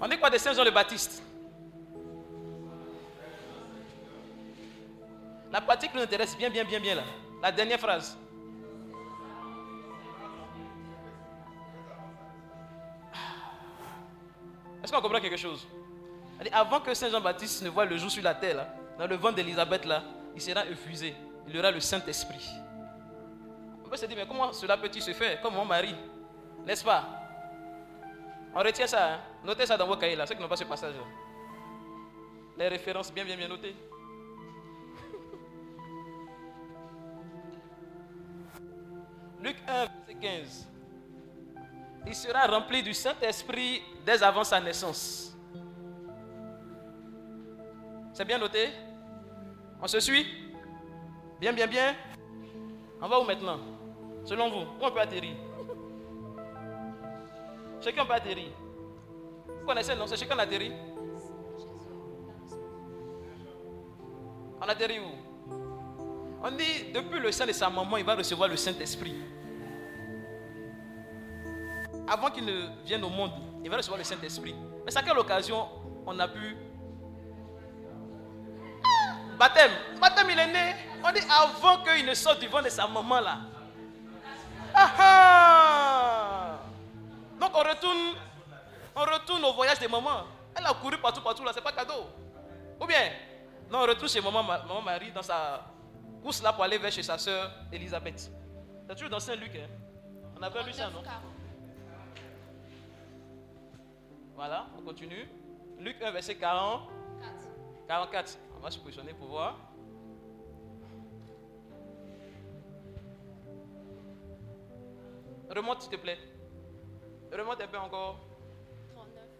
On dit quoi de Saint Jean le Baptiste? La partie qui nous intéresse bien, bien, bien, bien là. La dernière phrase. Est-ce qu'on comprend quelque chose? Avant que Saint Jean-Baptiste ne voit le jour sur la terre, dans le ventre d'Élisabeth, là, il sera effusé. Il aura le Saint-Esprit. On peut se dire, mais comment cela peut-il se faire? Comme mon mari. N'est-ce pas? On retient ça. hein. Notez ça dans vos cahiers, là, ceux qui n'ont pas ce passage. Les références bien, bien, bien notées. <laughs> Luc 1, verset 15. Il sera rempli du Saint-Esprit dès avant sa naissance. C'est bien noté? On se suit? Bien, bien, bien. On va où maintenant? Selon vous, où on peut atterrir? Chacun peut atterrir. Vous connaissez, non C'est chacun atterrit? On atterrit où? On dit, depuis le sein de sa maman, il va recevoir le Saint-Esprit. Avant qu'il ne vienne au monde, il va recevoir le Saint-Esprit. Mais c'est à quelle occasion on a pu... Baptême. Baptême, il est né. On dit avant qu'il ne sorte du ventre de sa maman là. Ah ah Donc on retourne, on retourne au voyage de maman. Elle a couru partout, partout là, c'est pas cadeau. Ou bien, non, on retourne chez maman, Ma- maman Marie dans sa course là pour aller vers chez sa soeur Elisabeth. C'est toujours dans Saint-Luc. Hein? On avait lu ça, non? Voilà, on continue. Luc 1, verset 40. 44. On va se positionner pour voir. Remonte, s'il te plaît. Remonte un peu encore.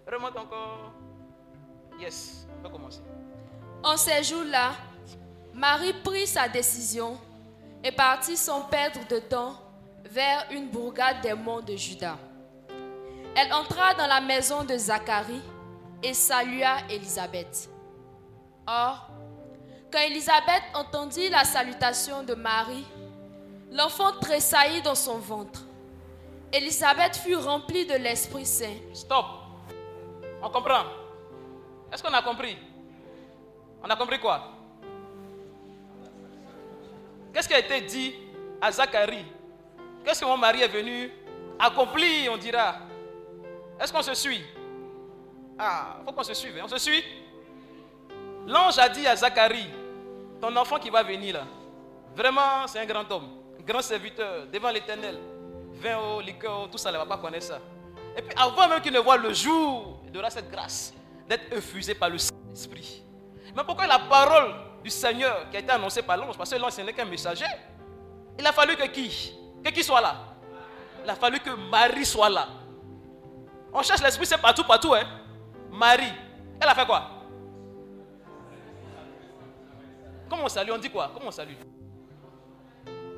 Remonte encore. Yes, on peut commencer. En ces jours-là, Marie prit sa décision et partit sans perdre de temps vers une bourgade des monts de Juda. Elle entra dans la maison de Zacharie et salua Élisabeth. Or, quand Élisabeth entendit la salutation de Marie, l'enfant tressaillit dans son ventre. Élisabeth fut remplie de l'Esprit Saint. Stop. On comprend. Est-ce qu'on a compris? On a compris quoi? Qu'est-ce qui a été dit à Zacharie? Qu'est-ce que mon mari est venu accomplir, on dira? Est-ce qu'on se suit? Ah, il faut qu'on se suive. hein. On se suit? L'ange a dit à Zacharie, ton enfant qui va venir là, vraiment c'est un grand homme, un grand serviteur devant l'éternel. Vin au liqueur, tout ça, il ne va pas connaître ça. Et puis avant même qu'il ne voit le jour, il aura cette grâce d'être infusé par le Saint-Esprit. Mais pourquoi la parole du Seigneur qui a été annoncée par l'ange? Parce que l'ange ce n'est qu'un messager. Il a fallu que qui? Que qui soit là? Il a fallu que Marie soit là. On cherche l'Esprit, c'est partout, partout. Hein? Marie, elle a fait quoi? Comment on salue? On dit quoi? Comment on salue?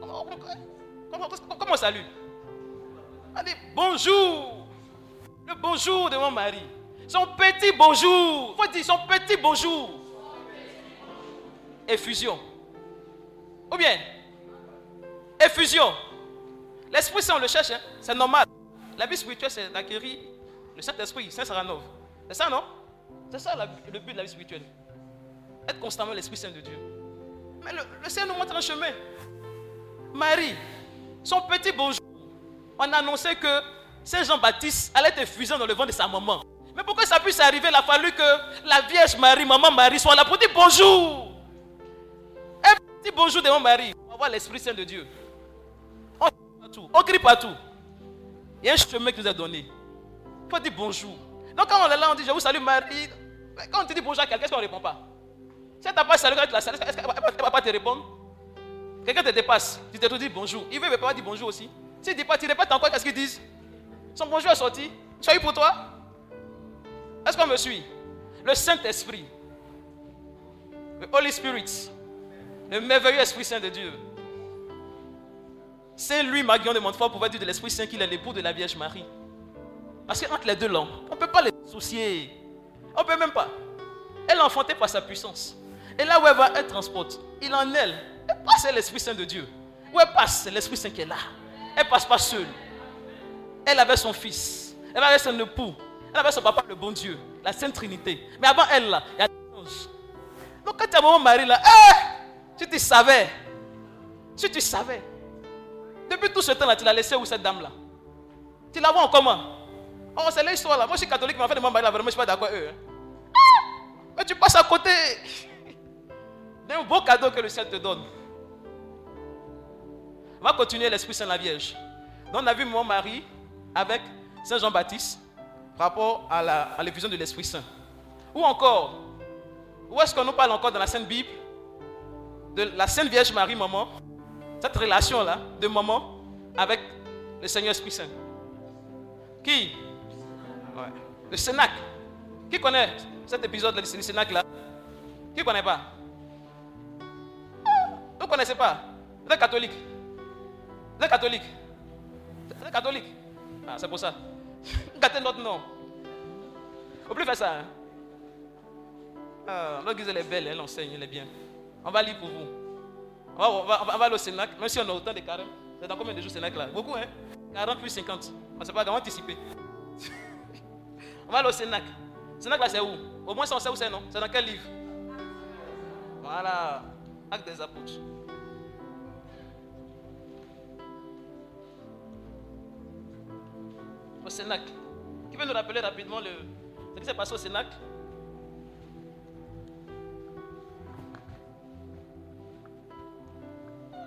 Comment, on salue? On dit bonjour. Le bonjour de mon mari. Son petit bonjour. faut dire son petit bonjour. Effusion. Ou bien, effusion. L'Esprit Saint, on le cherche, hein. c'est normal. La vie spirituelle, c'est d'acquérir le Saint-Esprit, Saint Saranov. C'est ça, non? C'est ça le but de la vie spirituelle. Être constamment l'Esprit Saint de Dieu. Mais le, le Seigneur nous montre un chemin. Marie, son petit bonjour, on annonçait que Saint Jean-Baptiste allait être effusé dans le ventre de sa maman. Mais pour que ça puisse arriver, il a fallu que la Vierge Marie, maman Marie, soit là pour dire bonjour. Un petit bonjour de mon mari. On va l'Esprit Saint de Dieu. On crie partout. On crie partout. Il y a un chemin qui nous est donné. Il faut dire bonjour. Donc quand on est là, on dit je vous salue Marie. Quand on te dit bonjour à quelqu'un, est-ce qu'on ne répond pas? Si elle t'a pas salué quand la salues, est-ce ne va pas te répondre? Quelqu'un te dépasse, tu te dis bonjour. Il veut pas dire bonjour aussi. S'il ne dit pas, tu répètes encore qu'est-ce qu'ils disent? Son bonjour est sorti. Soyez pour toi. Est-ce qu'on me suit? Le Saint-Esprit, le Holy Spirit, le merveilleux Esprit Saint de Dieu. C'est lui, Maguillon de Montfort, pouvait dire de l'Esprit Saint qu'il est l'époux de la Vierge Marie. Parce qu'entre les deux là, on ne peut pas les associer. On ne peut même pas. Elle est enfantée par sa puissance. Et là où elle va, elle transporte. Il en elle. Elle passe, l'Esprit Saint de Dieu. Où elle passe, c'est l'Esprit Saint qui est là. Elle passe pas seule. Elle avait son fils. Elle avait son époux. Elle avait son papa, le bon Dieu. La Sainte Trinité. Mais avant elle, là, il y a des anges. Donc quand tu as mon mari là, eh, si tu savais, si tu savais, depuis tout ce temps-là, tu l'as laissé où cette dame-là? Tu la vois en comment? Oh, c'est l'histoire là. Moi, je suis catholique, mais en fait, mari là, vraiment, je ne suis pas d'accord eux. Ah, mais tu passes à côté d'un beau cadeau que le ciel te donne. On va continuer l'Esprit Saint la Vierge. Donc, on a vu mon mari avec Saint Jean-Baptiste par rapport à la- à l'effusion de l'Esprit Saint. Ou encore, où est-ce qu'on nous parle encore dans la Sainte Bible? De la Sainte Vierge Marie, maman, cette relation-là de maman avec le Seigneur Esprit Saint. Qui? Le Sénac. Qui connaît cet épisode du Sénac là Qui ne connaît pas? Ah, Vous ne connaissez pas? Vous êtes catholique Vous êtes catholique Vous êtes catholique Ah, c'est pour ça. <laughs> Gâtez notre nom. Au plus faire ça. Hein? Ah, L'église elle est belle, elle enseigne, elle est bien. On va lire pour vous. On va, on va- on va- on va aller au Sénac, même si on a autant de carême. C'est dans combien de jours Sénac là Beaucoup, hein? 40 plus 50. Ah, c'est pas grave, anticiper. <laughs> on va aller au Sénac. Sénac là, c'est où? Au moins, on sait où c'est, non? C'est dans quel livre? Voilà. Acte des apôtres. Au Sénac. Qui peut nous rappeler rapidement le... ce qui s'est passé au Sénac?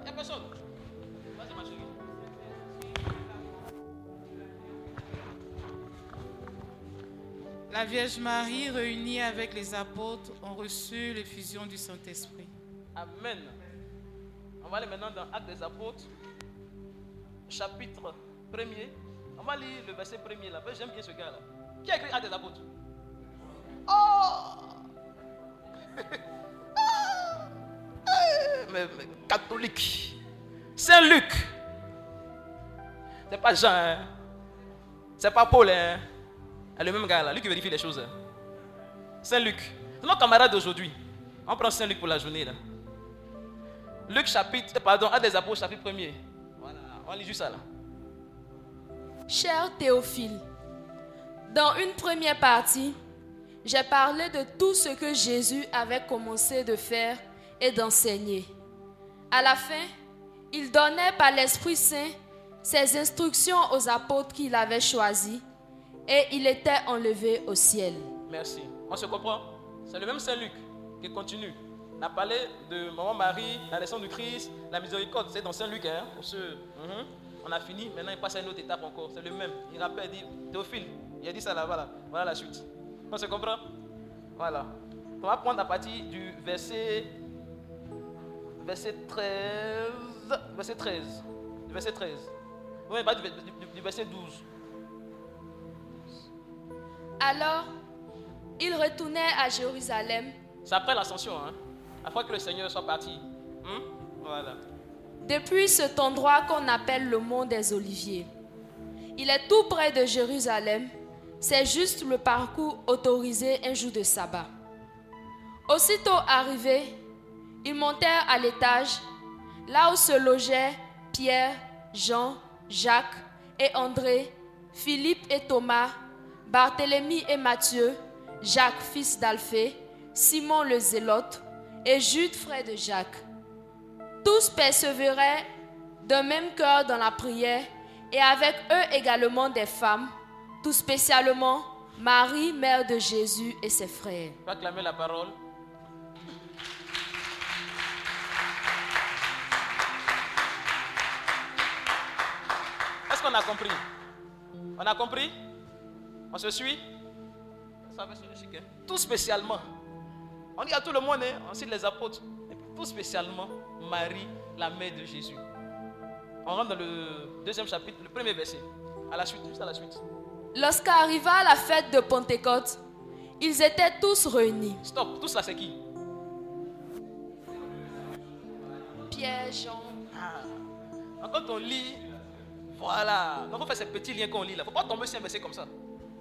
A personne? La Vierge Marie, réunie avec les apôtres, ont reçu l'effusion du Saint-Esprit. Amen. On va aller maintenant dans Actes des Apôtres, chapitre 1er. On va lire le verset 1er là. J'aime bien ce gars-là. Qui a écrit Actes des Apôtres? Oh <laughs> Ah mais, mais catholique. Saint Luc. C'est pas Jean, hein. C'est pas Paul, hein. Le même gars là, lui qui vérifie les choses. hein. Saint Luc. C'est notre camarade d'aujourd'hui. On prend Saint Luc pour la journée là. Luc chapitre, eh, pardon, Actes des Apôtres chapitre 1er. Voilà, on lit juste ça là. Cher Théophile, dans une première partie, j'ai parlé de tout ce que Jésus avait commencé de faire et d'enseigner. À la fin, il donnait par l'Esprit Saint ses instructions aux apôtres qu'il avait choisis et il était enlevé au ciel. Merci. On se comprend C'est le même Saint Luc qui continue. On a parlé de Maman Marie, la naissance du Christ, la miséricorde. C'est dans Saint Luc, hein, pour. Mhm. On a fini. Maintenant, il passe à une autre étape encore. C'est le même. Il rappelle, il dit Théophile. Il a dit ça là, voilà. Voilà la suite. On se comprend Voilà. On va prendre à partir du verset. Verset 13. Verset 13. Du verset 13. Oui, pas du verset 12. Alors, il retournait à Jérusalem C'est après l'ascension, hein. Après que le Seigneur soit parti. Hmm? Voilà. depuis cet endroit qu'on appelle le mont des Oliviers. Il est tout près de Jérusalem. C'est juste le parcours autorisé un jour de sabbat. Aussitôt arrivés, ils montèrent à l'étage, là où se logeaient Pierre, Jean, Jacques et André, Philippe et Thomas, Barthélemy et Matthieu, Jacques fils d'Alphée, Simon le Zélote et Jude frère de Jacques. Tous persévéraient d'un même cœur dans la prière et avec eux également des femmes, tout spécialement Marie, mère de Jésus et ses frères. La parole. Est-ce qu'on a compris? On a compris? On se suit? Ça va? Tout spécialement. On dit à tout le monde, hein, on cite les apôtres. Et tout spécialement, Marie, la mère de Jésus. On rentre dans le deuxième chapitre, le premier verset. À la suite, juste à la suite. Lorsqu'arriva la fête de Pentecôte, Ils étaient tous réunis. Stop, tout ça c'est qui? Pierre, Jean. Ah. Quand on lit, voilà. Donc on fait ces petits liens qu'on lit là. Il ne faut pas tomber sur un verset comme ça.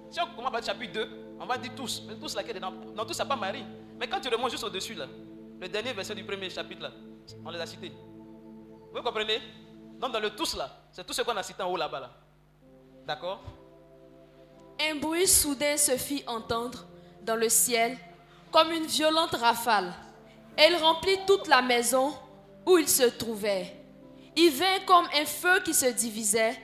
Si on commence par le chapitre 2, on va dire tous. Mais tous est dedans. Non, tous, ça pas Marie. Mais quand tu remontes juste au-dessus là, le dernier verset du premier chapitre là, on les a cités. Vous comprenez? Donc dans le tous là, c'est tout ce qu'on a cité en haut là-bas là. D'accord? Un bruit soudain se fit entendre dans le ciel comme une violente rafale. Elle remplit toute la maison où ils se trouvaient. Il vint comme un feu qui se divisait,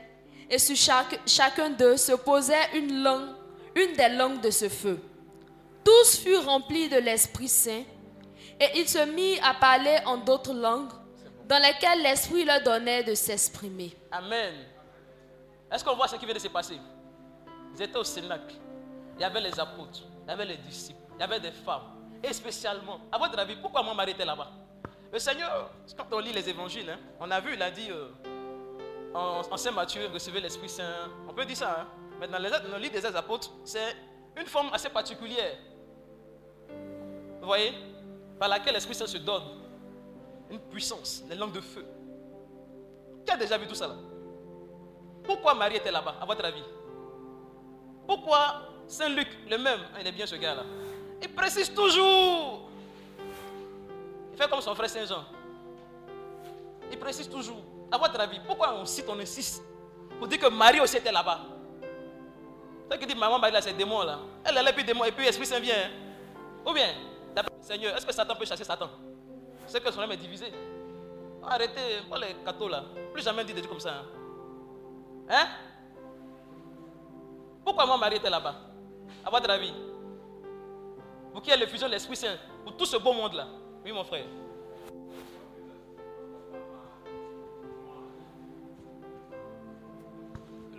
et sur chacun d'eux se posait une langue, une des langues de ce feu. Tous furent remplis de l'Esprit Saint, et ils se mirent à parler en d'autres langues, dans lesquelles l'Esprit leur donnait de s'exprimer. Amen. Est-ce qu'on voit ce qui vient de se passer? Ils étaient au Cénacle. Il y avait les apôtres, il y avait les disciples, il y avait des femmes. Et spécialement, à votre avis, pourquoi mon mari était là-bas? Le Seigneur, quand on lit les évangiles, hein, on a vu, il a dit euh, en, Saint Matthieu, recevez l'Esprit Saint. On peut dire ça. Hein? Dans le livre des apôtres, c'est une forme assez particulière. Vous voyez? Par laquelle l'Esprit Saint se donne. Une puissance, les langues de feu. Qui a déjà vu tout ça là? Pourquoi Marie était là-bas, à votre avis? Pourquoi Saint Luc, le même, hein, il est bien ce gars-là, il précise toujours. Il fait comme son frère Saint Jean. Il précise toujours. À votre avis, pourquoi on cite, on insiste pour dire que Marie aussi était là-bas? Ceux qui dit maman Marie là, c'est démon là. Elle, est plus démon et puis Esprit Saint vient. hein. Ou bien, d'après le Seigneur, est-ce que Satan peut chasser Satan? C'est que son âme est divisé. Arrêtez, pas les cathos là. Plus jamais dit des trucs comme ça. Hein, Hein? Pourquoi moi Marie était là-bas? À votre avis qu'il y ait l'effusion de l'Esprit Saint, pour tout ce beau monde là. Oui, mon frère.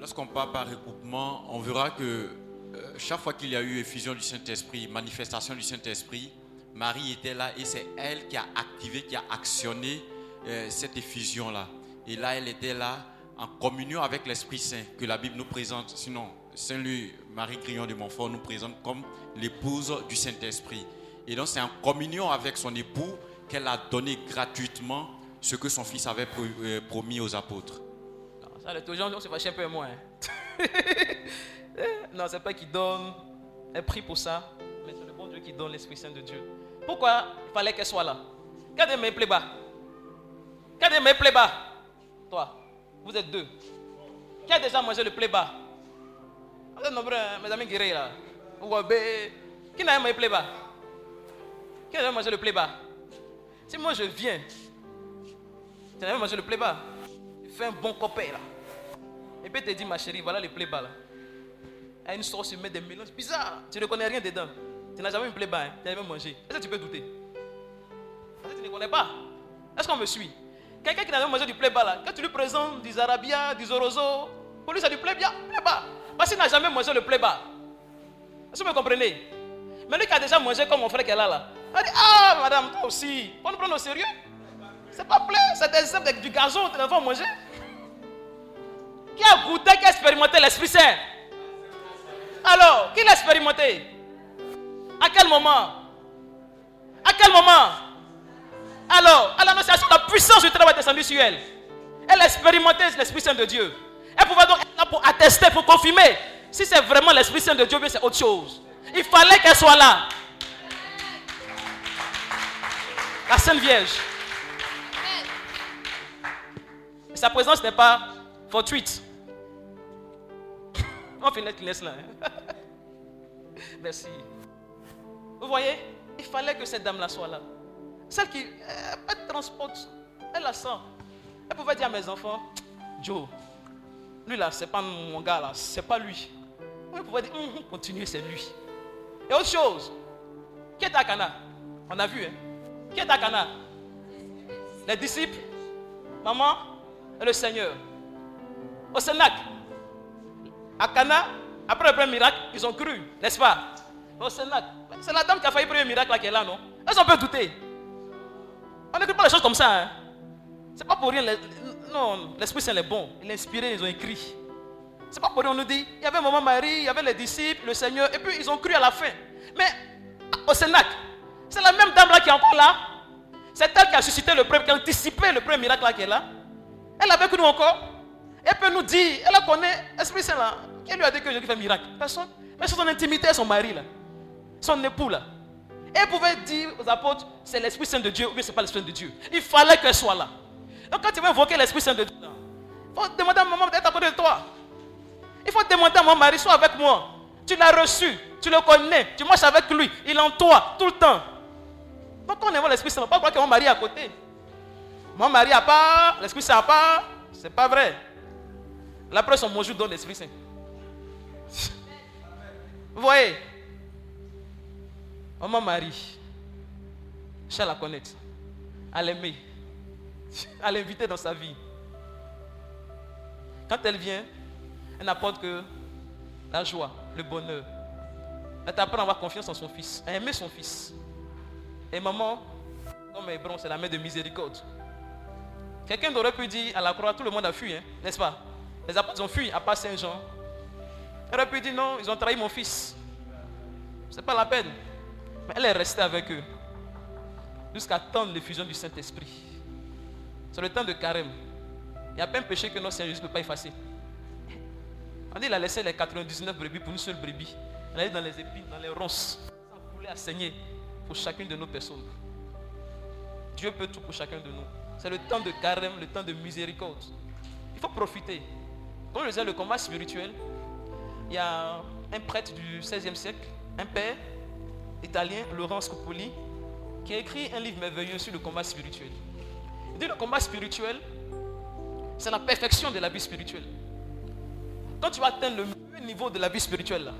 Lorsqu'on parle par regroupement, on verra que euh, chaque fois qu'il y a eu effusion du Saint-Esprit, manifestation du Saint-Esprit, Marie était là et c'est elle qui a activé, qui a actionné euh, cette effusion-là. Et là, elle était là en communion avec l'Esprit Saint que la Bible nous présente. Sinon, Saint-Louis, Marie Grillon de Montfort nous présente comme l'épouse du Saint-Esprit. Et donc, c'est en communion avec son époux qu'elle a donné gratuitement ce que son fils avait euh, promis aux apôtres. Ça, un peu moins. hein. <laughs> non, c'est pas qu'il donne un prix pour ça, mais c'est le bon Dieu qui donne l'Esprit Saint de Dieu. Pourquoi il fallait qu'elle soit là? Quand des mains plaît bas Quand des mains plaît bas Toi, vous êtes deux. Qui a déjà mangé le plaît bas Vous êtes nombreux, hein, mes amis guéris là. Qui n'a jamais plaît bas Qui a déjà mangé le plaît bas Si moi je viens, tu n'as jamais mangé le plaît bas il fait un bon copain là. Et puis il te dit, ma chérie, voilà les plaies bas là. A une sauce, il met des mélanges bizarres. Tu ne connais rien dedans. Tu n'as jamais une plaie bas, hein. tu n'as jamais mangé. Est-ce que tu peux douter? Parce que tu ne connais pas? Est-ce qu'on me suit? Quelqu'un qui n'a jamais mangé du plaie bas là, quand tu lui présentes du zarabia, du zorozo, pour lui c'est du plaie bien, plaie bas. Parce qu'il n'a jamais mangé le plaie bas. Est-ce que vous me comprenez? Mais lui qui a déjà mangé comme mon frère qui est là il dit, ah madame, toi aussi, on nous prend au sérieux c'est pas plaît, c'est des avec du gazon, tu vas manger. Qui a goûté, qui a expérimenté l'Esprit Saint? Alors, qui l'a expérimenté? À quel moment? À quel moment? Alors, à l'annonciation, la puissance du travail descendue sur elle. Elle a expérimenté l'Esprit Saint de Dieu. Elle pouvait donc être là pour attester, pour confirmer. Si c'est vraiment l'Esprit Saint de Dieu, bien c'est autre chose. Il fallait qu'elle soit là. La Sainte Vierge. Sa présence n'est pas fortuite. On finit avec Inès là. hein. <laughs> Merci. Vous voyez, il fallait que cette dame-là soit là. Celle qui euh, elle transporte, elle la sent. Elle pouvait dire à mes enfants, Joe, lui là, c'est pas mon gars là, c'est pas lui. Elle pouvait dire, Hum, hum, continuez, c'est lui. Et autre chose, qui est à Cana? On a vu, hein Qui est à Cana? Les disciples, maman et le Seigneur. Au Sénac, à Cana, après le premier miracle, ils ont cru, n'est-ce pas? Au Sénac, c'est la dame qui a failli premier miracle là qui est là, non? Est-ce qu'on peut douter? On n'écrit pas les choses comme ça. Hein? C'est pas pour rien. non, l'Esprit Saint est bon. Il est inspiré, ils ont écrit. C'est pas pour rien, on nous dit, il y avait maman Marie, il y avait les disciples, le Seigneur, et puis ils ont cru à la fin. Mais au Sénat, c'est la même dame là qui est encore là. C'est elle qui a suscité le premier, qui a anticipé le premier miracle là qui est là. Elle avec nous encore. Elle peut nous dire, elle connaît, Esprit Saint là, qui lui a dit que Jésus fait miracle Personne. Mais c'est son intimité, son mari là, son époux là. Elle pouvait dire aux apôtres, c'est l'Esprit Saint de Dieu ou bien c'est pas l'Esprit Saint de Dieu. Il fallait qu'elle soit là. Donc quand tu veux invoquer l'Esprit Saint de Dieu, il faut demander à maman d'être à côté de toi. Il faut demander à mon mari, sois avec moi. Tu l'as reçu, tu le connais, tu marches avec lui, il est en toi tout le temps. Donc quand on invoque l'Esprit Saint, on ne pas croire que mon mari est à côté. Mon mari à part, l'Esprit Saint à part, c'est pas vrai. La preuve, son bonjour donne l'Esprit Saint. Vous voyez? Oh, mon mari, je la connaître, à l'aimer, à l'inviter dans sa vie. Quand elle vient, elle n'apporte que la joie, le bonheur. Elle t'apprend à avoir confiance en son fils, à aimer son fils. Et maman, comme Hébron, c'est la mère de miséricorde. Quelqu'un aurait pu dire à la croix, tout le monde a fui, hein, n'est-ce pas? Les apôtres ont fui, à part Saint Jean. Elle aurait pu dire non, ils ont trahi mon fils. C'est pas la peine. Mais elle est restée avec eux jusqu'à attendre l'effusion du Saint-Esprit. C'est le temps de carême. Il n'y a pas un péché que notre Seigneur ne peut pas effacer. On dit qu'il a laissé les 99 brebis pour une seule brebis. Elle dit dans les épines, dans les ronces. Ça voulait à saigner pour chacune de nos personnes. Dieu peut tout pour chacun de nous. C'est le temps de carême, le temps de miséricorde. Il faut profiter. Comme je disais, le combat spirituel, il y a un prêtre du 16e siècle, un père italien, Laurent Scopoli, qui a écrit un livre merveilleux sur le combat spirituel. Il dit le combat spirituel, c'est la perfection de la vie spirituelle. Quand tu vas atteindre le meilleur niveau de la vie spirituelle,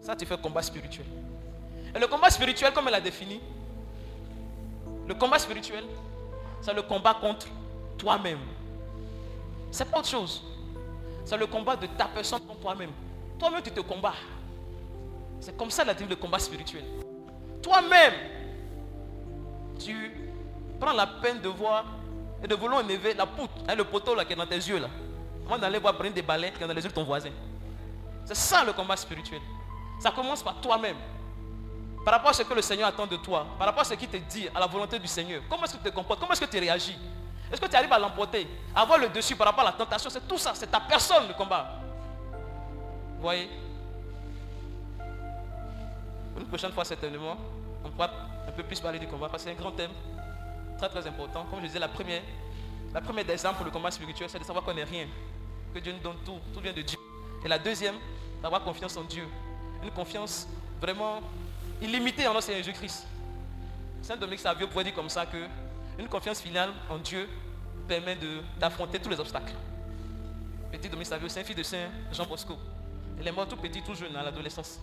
ça tu fais combat spirituel. Et le combat spirituel, comme elle a défini, le combat spirituel, c'est le combat contre toi-même. C'est pas autre chose. C'est le combat de ta personne contre toi-même. Toi-même, tu te combats. C'est comme ça la de combat spirituel. Toi-même, tu prends la peine de voir et de vouloir enlever la poutre, hein, le poteau là qui est dans tes yeux là. Avant d'aller voir prendre des balais qui est dans les yeux de ton voisin. C'est ça le combat spirituel. Ça commence par toi-même. Par rapport à ce que le Seigneur attend de toi, par rapport à ce qu'il te dit, à la volonté du Seigneur, comment est-ce que tu te comportes, comment est-ce que tu réagis? Est-ce que tu arrives à l'emporter, avoir le dessus par rapport à la tentation? C'est tout ça, c'est ta personne le combat. Vous voyez? Une prochaine fois, certainement, on pourra un peu plus parler du combat parce que c'est un grand thème, très très important. Comme je disais, la première, la première exemple pour le combat spirituel, c'est de savoir qu'on n'est rien, que Dieu nous donne tout, tout vient de Dieu. Et la deuxième, d'avoir confiance en Dieu. Une confiance vraiment illimitée en notre Seigneur Jésus-Christ. Saint Dominique Savio pourrait dire comme ça que une confiance finale en Dieu permet d'affronter tous les obstacles. Petit Dominique Savio, c'est un fils de Saint Jean Bosco. Il est mort tout petit, tout jeune, à l'adolescence.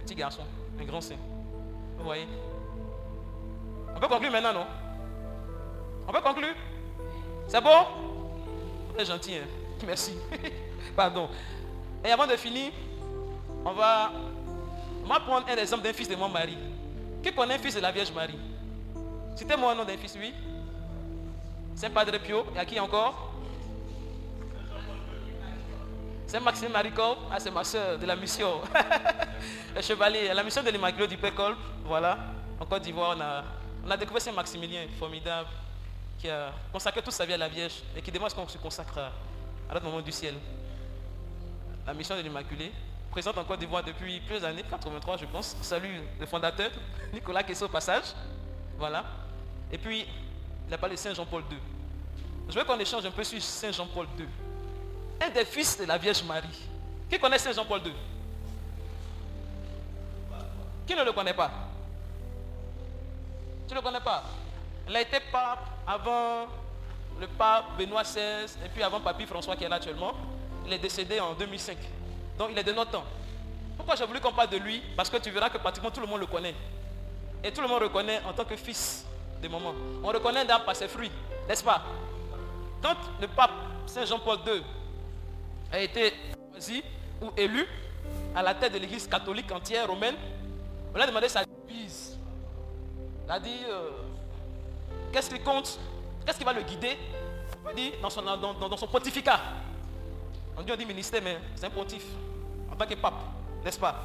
Petit garçon, un grand saint. Vous voyez? On peut conclure maintenant, non? On peut conclure? C'est bon? Très gentil, hein <laughs> Merci. <laughs> Pardon. Et avant de finir, on va, on va prendre un exemple d'un fils de mon mari. Qui connaît un fils de la Vierge Marie? Citez-moi un nom d'un fils, oui. C'est Padre Pio. Et à qui encore? C'est Maxime Maricol. Ah, c'est ma soeur de la mission. <laughs> le chevalier, la mission de l'Immaculée du Pécole. Voilà. En Côte d'Ivoire, on a, découvert Saint Maximilien, formidable, qui a consacré toute sa vie à la Vierge et qui demande qu'on se consacre à, l'autre moment du ciel. La mission de l'Immaculée, présente en Côte d'Ivoire depuis plusieurs années, 83 je pense. Salut le fondateur, Nicolas Kessé au passage. Voilà. Et puis, il a parlé de Saint Jean-Paul II. Je veux qu'on échange un peu sur Saint Jean-Paul II. Un des fils de la Vierge Marie. Qui connaît Saint Jean-Paul II Qui ne le connaît pas? Tu ne le connais pas? Il a été pape avant le pape Benoît XVI et puis avant Papy François qui est là actuellement. Il est décédé en 2005. Donc il est de notre temps. Pourquoi j'ai voulu qu'on parle de lui? Parce que tu verras que pratiquement tout le monde le connaît. Et tout le monde le reconnaît en tant que fils des moments. On reconnaît d'âme par ses fruits, n'est-ce pas? Quand le pape Saint Jean-Paul II a été choisi ou élu à la tête de l'église catholique entière romaine, on a demandé sa devise. Il a dit euh, qu'est-ce qui compte? Qu'est-ce qui va le guider? Il dit dans son, dans- dans son pontificat. On dit, on dit ministère, mais c'est un pontife. En tant que pape, n'est-ce pas?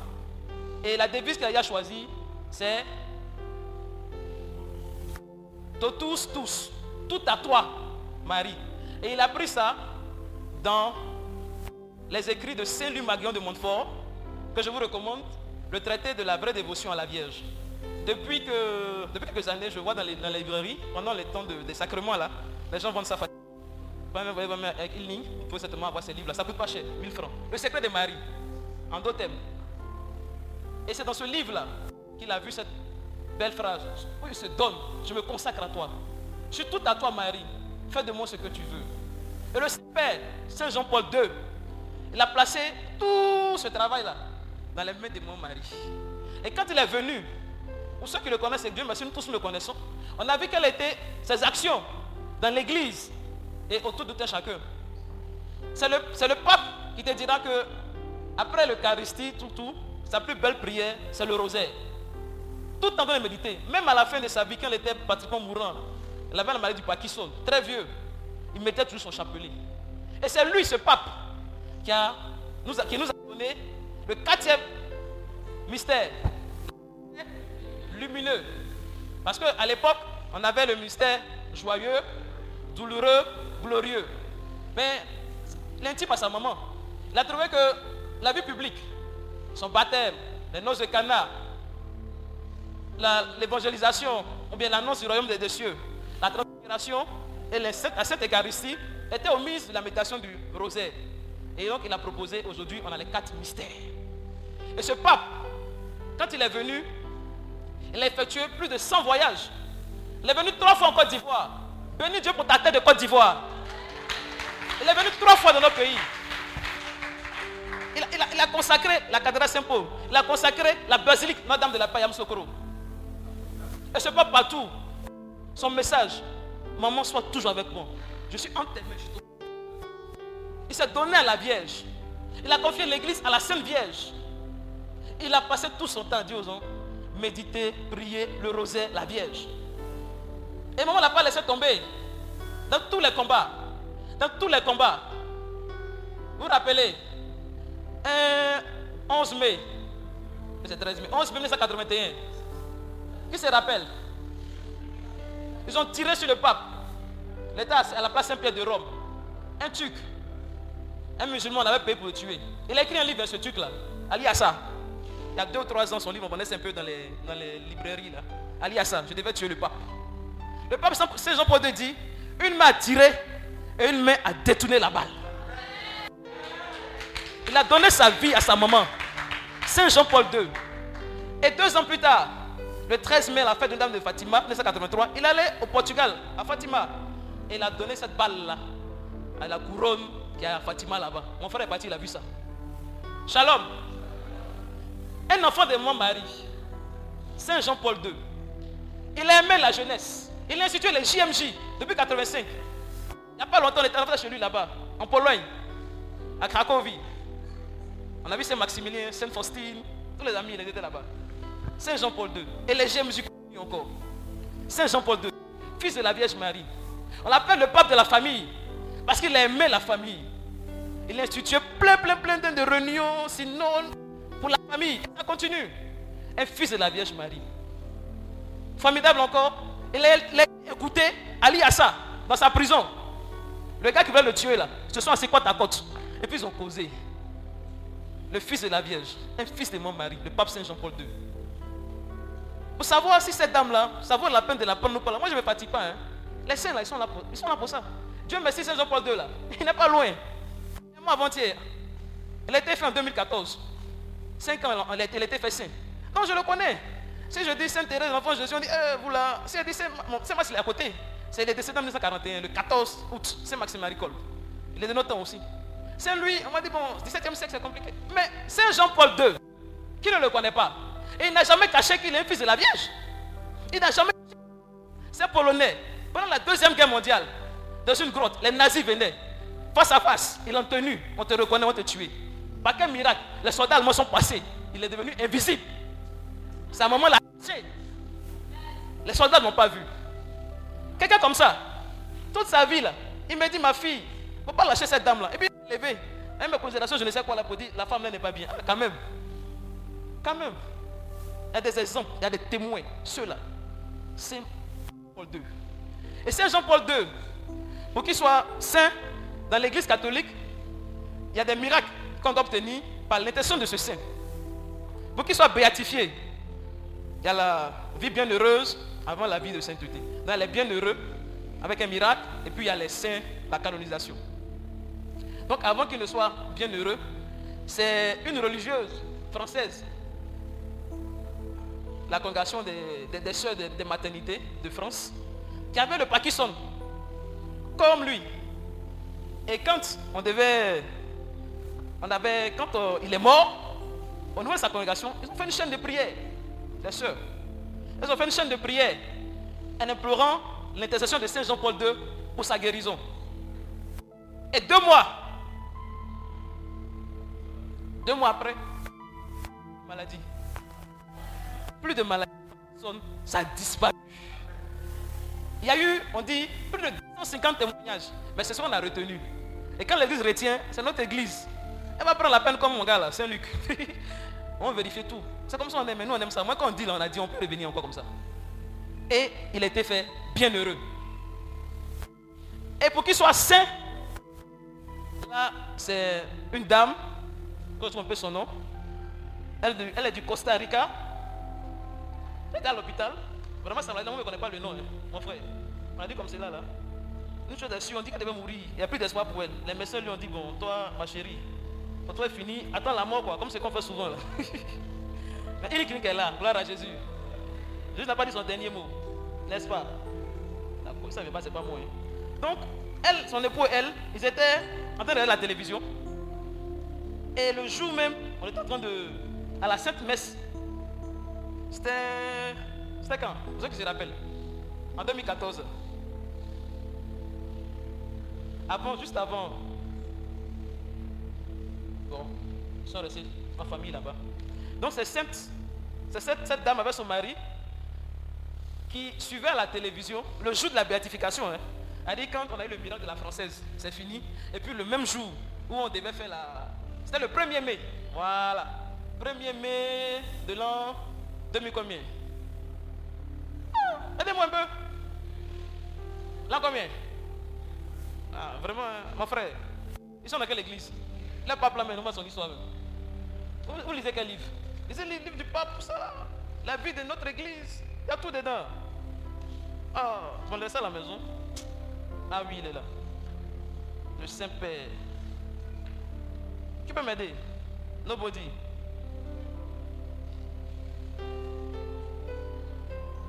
Et la devise qu'il a choisie, c'est Totus tous, tout à toi, Marie. Et il a pris ça dans les écrits de Saint Louis Maguillon de Montfort, que je vous recommande, le traité de la vraie dévotion à la Vierge. Depuis, que, depuis quelques années, je vois dans les, dans les librairies, pendant les temps de- des sacrements là, les gens vendent ça facilement. Avec une ligne, vous pouvez certainement avoir ces livres là, ça coûte pas cher, 1000 francs. Le secret de Marie, en deux thèmes. Et c'est dans ce livre-là qu'il a vu cette belle phrase. Où il se donne, je me consacre à toi. Je suis tout à toi, Marie. Fais de moi ce que tu veux. Et le Saint-Père, Saint Jean-Paul II, il a placé tout ce travail-là dans les mains de mon mari. Et quand il est venu, pour ceux qui le connaissent, et Dieu merci, nous tous le connaissons, on a vu quelles étaient ses actions dans l'église et autour de chacun. C'est le, c'est le pape qui te dira que après l'Eucharistie, tout, tout, sa plus belle prière, c'est le rosaire. Tout en train de méditer. Même à la fin de sa vie, quand il était pratiquement mourant, il avait la maladie du Parkinson, très vieux. Il mettait toujours son chapelet. Et c'est lui, ce pape, qui, a, nous a, qui nous a donné le quatrième mystère lumineux. Parce qu'à l'époque, on avait le mystère joyeux, douloureux, glorieux. Mais l'intime à sa maman, il a trouvé que la vie publique, son baptême, les noces de Cana, la- l'évangélisation, ou bien l'annonce du royaume des cieux, la transfiguration et les sept- la Sainte Eucharistie étaient omises de la méditation du rosaire. Et donc il a proposé, aujourd'hui, on a les quatre mystères. Et ce pape, quand il est venu, il a effectué plus de 100 voyages. Il est venu trois fois en Côte d'Ivoire. Bénis Dieu pour ta tête de Côte d'Ivoire. Il est venu trois fois dans notre pays. Il a, consacré la cathédrale Saint-Paul. Il a consacré la basilique Notre-Dame de la Paix à. Et ce pape partout, son message, maman, sois toujours avec moi. Je suis entre tes mains. Il s'est donné à la Vierge. Il a confié l'église à la Sainte Vierge. Il a passé tout son temps à aux gens, méditer, prier, le rosaire, la Vierge. Et maman ne l'a pas laissé tomber. Dans tous les combats. Dans tous les combats. Vous vous rappelez un 11 mai. C'est 13 mai. 11 mai 1981. Qui se rappelle? Ils ont tiré sur le pape. L'État à la place Saint-Pierre de Rome. Un tuc. Un musulman, on avait payé pour le tuer. Il a écrit un livre, ce truc-là. Ali Assa. Il y a deux ou trois ans, son livre, on connaissait un peu dans les, librairies. Là. Ali Assa, je devais tuer le pape. Le pape Saint Jean-Paul II dit une main a tiré et une main a détourné la balle. Il a donné sa vie à sa maman, Saint Jean-Paul II. Et deux ans plus tard, le 13 mai, la fête de Dame de Fatima, 1983, il allait au Portugal, à Fatima. Et il a donné cette balle-là à la couronne qui est à Fatima là-bas. Mon frère est parti, il a vu ça. Shalom. Un enfant de mon mari, Saint Jean-Paul II. Il a aimé la jeunesse. Il a institué les JMJ depuis 85. Il n'y a pas longtemps, on était chez lui là-bas, en Pologne, à Cracovie. On a vu Saint-Maximilien, Sainte-Faustine, tous les amis, ils étaient là-bas. Saint Jean-Paul II. Et les JMJ continuent encore. Saint Jean-Paul II, fils de la Vierge Marie. On l'appelle le pape de la famille parce qu'il a aimé la famille. Il a institué plein, plein, plein de réunions, sinon pour la famille. Ça continue. Un fils de la Vierge Marie. Formidable encore. Il a, écouté Ali Assa dans sa prison. Le gars qui voulait le tuer là, se sont assis côte à côte. Et puis ils ont causé. Le fils de la Vierge, un fils de mon mari, le pape Saint Jean-Paul II. Pour savoir si cette dame-là, vaut la peine de la prendre ou pas. Moi je ne me fatigue pas. hein. Les saints là, ils sont là pour, ils sont là pour ça. Dieu merci Saint Jean-Paul II là. Il n'est pas loin. Moi avant-hier, elle a été faite en 2014. Cinq ans, elle a été, faite saint. Non, je le connais. Si je dis Sainte Thérèse, l'enfant Jésus, on dit, eh, vous là. Si elle dit Saint-Max, il est à côté. C'est il est décédé en 1941, le 14 août. Saint-Maxime Maricole. Il est de notre temps aussi. Saint Louis, on m'a dit, bon, 17e siècle, c'est compliqué. Mais Saint Jean-Paul II, qui ne le connaît pas? Et il n'a jamais caché qu'il est un fils de la Vierge. Il n'a jamais caché. C'est polonais. Pendant la Deuxième Guerre mondiale, dans une grotte, les nazis venaient. Face à face, ils l'ont tenu. On te reconnaît, on te tué. Par quel miracle Les soldats allemands sont passés. Il est devenu invisible. Sa maman l'a caché. Les soldats n'ont pas vu. Quelqu'un comme ça, toute sa vie là, il me dit ma fille, il ne faut pas lâcher cette dame là. Et puis il est levé. Même mes considérations, je ne sais quoi là pour dire la femme là n'est pas bien. Ah, quand même. Quand même. Il y a des exemples, il y a des témoins. Ceux-là. Saint Paul II. Et Saint Jean-Paul II, pour qu'il soit saint dans l'église catholique, il y a des miracles qu'on doit obtenir par l'intention de ce saint. Pour qu'il soit béatifié, il y a la vie bienheureuse avant la vie de sainteté. Dans les bienheureux, avec un miracle, et puis il y a les saints, la canonisation. Donc avant qu'il ne soit bienheureux, c'est une religieuse française, la congrégation des, des, des sœurs des, des maternités de France, qui avait le Parkinson, comme lui. Et quand on devait, on avait, quand euh, il est mort, au niveau de sa congrégation, ils ont fait une chaîne de prière, les sœurs. Ils ont fait une chaîne de prière en implorant l'intercession de Saint Jean-Paul II pour sa guérison. Et deux mois, deux mois après, maladie. Plus de maladie, ça a disparu. Il y a eu, on dit, plus de 250 témoignages. Mais c'est ce qu'on a retenu. Et quand l'église retient, c'est notre église. Elle va prendre la peine comme mon gars là, Saint-Luc. <laughs> on vérifie tout. C'est comme ça on aime, mais nous on aime ça. Moi quand on dit là, on a dit on peut revenir encore comme ça. Et il été fait bien heureux. Et pour qu'il soit saint, là c'est une dame, je trouve un peu son nom? Elle est du Costa Rica. Est à l'hôpital. Vraiment, ça on ne connaît pas le nom, hein, mon frère. On a dit comme c'est là. Une chose est sûre, on dit qu'elle devait mourir. Il n'y a plus d'espoir pour elle. Les médecins lui ont dit, bon, toi, ma chérie, quand toi est fini, attends la mort, quoi, comme c'est qu'on fait souvent, là. <laughs> Mais il est là, gloire à Jésus. Jésus n'a pas dit son dernier mot, n'est-ce pas? Ça ne veut pas, c'est pas moi. hein. Donc, elle, son époux elle, ils étaient en train de regarder la télévision. Et le jour même, on était en train de. à la Sainte Messe. C'était. C'était quand? Vous savez qui se rappelle En 2014. Avant, juste avant. Bon, ils sont restés en famille là-bas. Donc c'est sainte, c'est cette, cette dame avec son mari qui suivait à la télévision le jour de la béatification. Hein. Elle dit quand on a eu le miracle de la française, c'est fini. Et puis le même jour où on devait faire la... C'était le 1er mai. Voilà. 1er mai de l'an 2000 combien? Ah, Aidez-moi un peu. L'an combien? Ah, Vraiment, mon frère. Ils sont dans quelle église? Le pape là, mais non, son histoire. Vous, vous lisez quel livre? Lisez le livre du pape, ça. La vie de notre église. Il y a tout dedans. Ah, on laisse à la maison. Ah oui, il est là. Le Saint-Père. Qui peut m'aider? Nobody.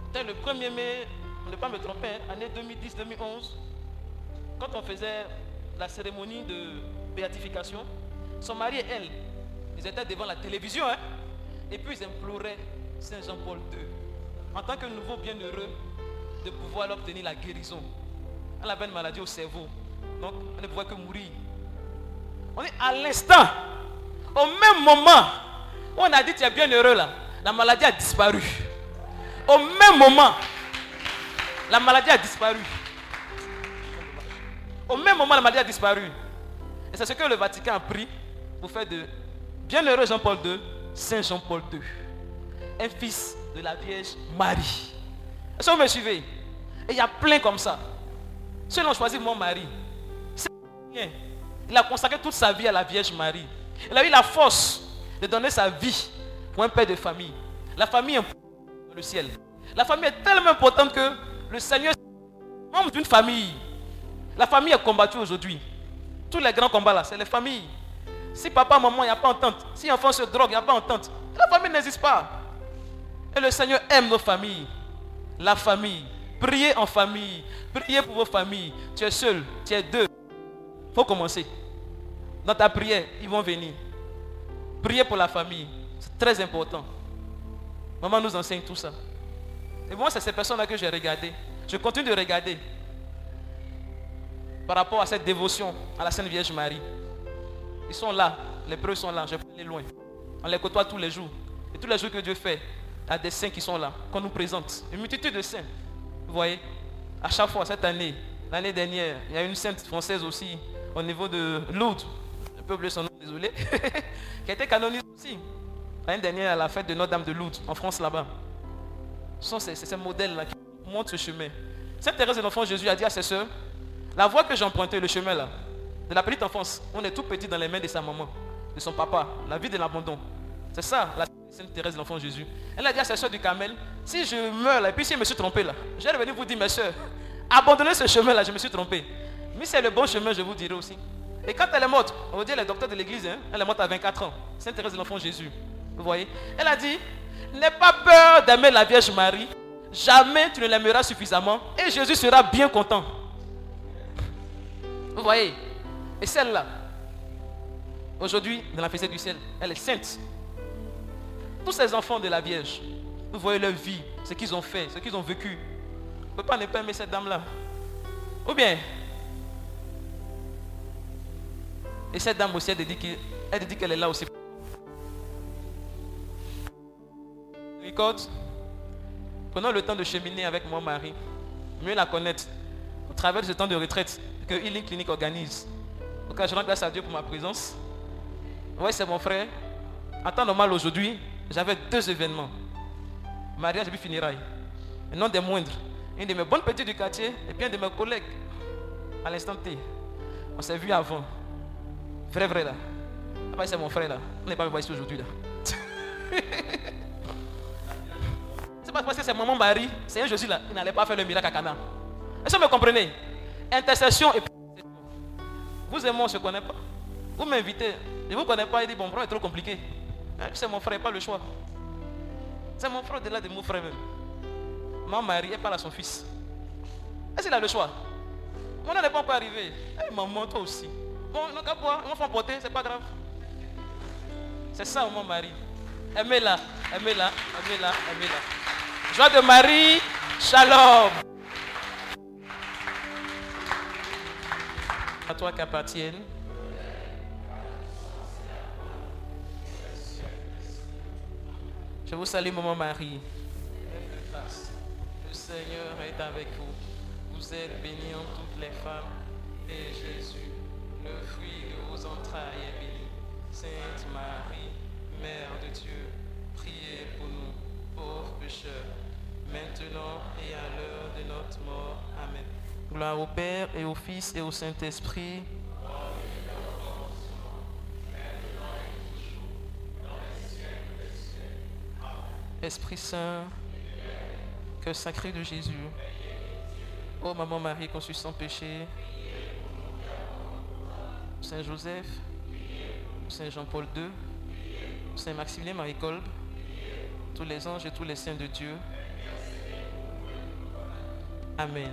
C'était le 1er mai, ne pas me tromper, année 2010-2011, quand on faisait la cérémonie de béatification, son mari et elle, ils étaient devant la télévision, hein, et puis ils imploraient Saint Jean-Paul II, en tant que nouveau bienheureux, de pouvoir obtenir la guérison. Elle avait une maladie au cerveau, donc elle ne pouvait que mourir. On est à l'instant, au même moment on a dit tu es bienheureux là, la maladie a disparu. Au même moment, la maladie a disparu. Au même moment, la maladie a disparu. Et c'est ce que le Vatican a pris pour faire de bienheureux Jean-Paul II, Saint Jean-Paul II, un fils de la Vierge Marie. Est-ce que vous me suivez? Et il y a plein comme ça. Ceux qui ont choisi mon mari. Il a consacré toute sa vie à la Vierge Marie. Il a eu la force de donner sa vie pour un père de famille. La famille est dans le ciel. La famille est tellement importante que le Seigneur est membre d'une famille. La famille est combattue aujourd'hui. Tous les grands combats là, c'est les familles. Si papa, maman, il n'y a pas entente. Si enfant se drogue, il n'y a pas entente. La famille n'existe pas. Et le Seigneur aime nos familles. La famille. Priez en famille. Priez pour vos familles. Tu es seul, tu es deux. Il faut commencer. Dans ta prière, ils vont venir. Priez pour la famille. Très important. Maman nous enseigne tout ça. Et moi, c'est ces personnes-là que j'ai regardées. Je continue de regarder. Par rapport à cette dévotion à la Sainte Vierge Marie. Ils sont là. Les preuves sont là. Je peux aller loin. On les côtoie tous les jours. Et tous les jours que Dieu fait, il y a des saints qui sont là, qu'on nous présente. Une multitude de saints. Vous voyez À chaque fois, cette année, l'année dernière, il y a une sainte française aussi, au niveau de Lourdes. Je peux oublier son nom, désolé. <laughs> qui a été canonisée aussi. L'année dernière, à la fête de Notre-Dame de Lourdes, en France là-bas. Ce sont ces, modèles-là qui montrent ce chemin. Sainte Thérèse de l'Enfant Jésus a dit à ses sœurs, la voie que j'ai empruntée, le chemin là, de la petite enfance, on est tout petit dans les mains de sa maman, de son papa, la vie de l'abandon. C'est ça, la Sainte Thérèse de l'Enfant Jésus. Elle a dit à ses sœurs du Carmel, si je meurs là, et puis si je me suis trompé là, je vais venir vous dire, mes sœurs, abandonnez ce chemin là, je me suis trompé. Mais c'est le bon chemin, je vous dirai aussi. Et quand elle est morte, on va dire les docteurs de l'église, hein, elle est morte à 24 ans. Sainte Thérèse de l'Enfant Jésus. Vous voyez? Elle a dit, n'aie pas peur d'aimer la Vierge Marie. Jamais tu ne l'aimeras suffisamment. Et Jésus sera bien content. Vous voyez? Et celle-là, aujourd'hui, dans la fête du ciel, elle est sainte. Tous ces enfants de la Vierge, vous voyez leur vie, ce qu'ils ont fait, ce qu'ils ont vécu. On ne peut pas ne pas aimer cette dame-là. Ou bien, et cette dame aussi, elle dit que- elle dit qu'elle est là aussi. Record, prenons le temps de cheminer avec mon mari, mieux la connaître, au travers de ce temps de retraite que Healing Clinic organise. Donc, je rends grâce à Dieu pour ma présence. Oui, c'est mon frère. En temps normal aujourd'hui, j'avais deux événements. Mariage et funérailles. Et non des moindres. Une de mes bonnes petites du quartier et puis un de mes collègues. À l'instant T. On s'est vu avant. Vrai, vrai là. Après, c'est mon frère là. On n'est pas voir ici aujourd'hui là. <laughs> parce que c'est maman Marie, c'est un Jésus là, il n'allait pas faire le miracle à Cana. Est-ce que vous me comprenez? Intercession et vous et moi, on ne se connaît pas. Vous m'invitez, je ne vous connais pas, il dit bon, bro, est trop compliqué. Hein, C'est mon frère, pas le choix. C'est mon frère au-delà de mon frère même. Ma Marie, elle parle à son fils. Est-ce qu'il a le choix? Mon n'est pas encore arrivé. Eh, maman, toi aussi. Bon, non, qu'à quoi On va porter, c'est pas grave. C'est ça, mon mari. Aimez-la, aimez-la, aimez-la, aimez-la. Joie de Marie, shalom. À toi qu'appartiennent. Je vous salue, maman Marie. Le Seigneur est avec vous. Vous êtes bénie en toutes les femmes. Et Jésus, le fruit de vos entrailles, est béni. Sainte Marie, Mère de Dieu, priez pour nous, pauvres pécheurs, maintenant et à l'heure de notre mort. Amen. Gloire au Père et au Fils et au Saint-Esprit. Esprit Saint, cœur sacré de Jésus. Ô Maman Marie conçue sans péché, Saint Joseph, Saint Jean-Paul II, Saint Maximilien Marie Kolb, tous les anges et tous les saints de Dieu. Amen.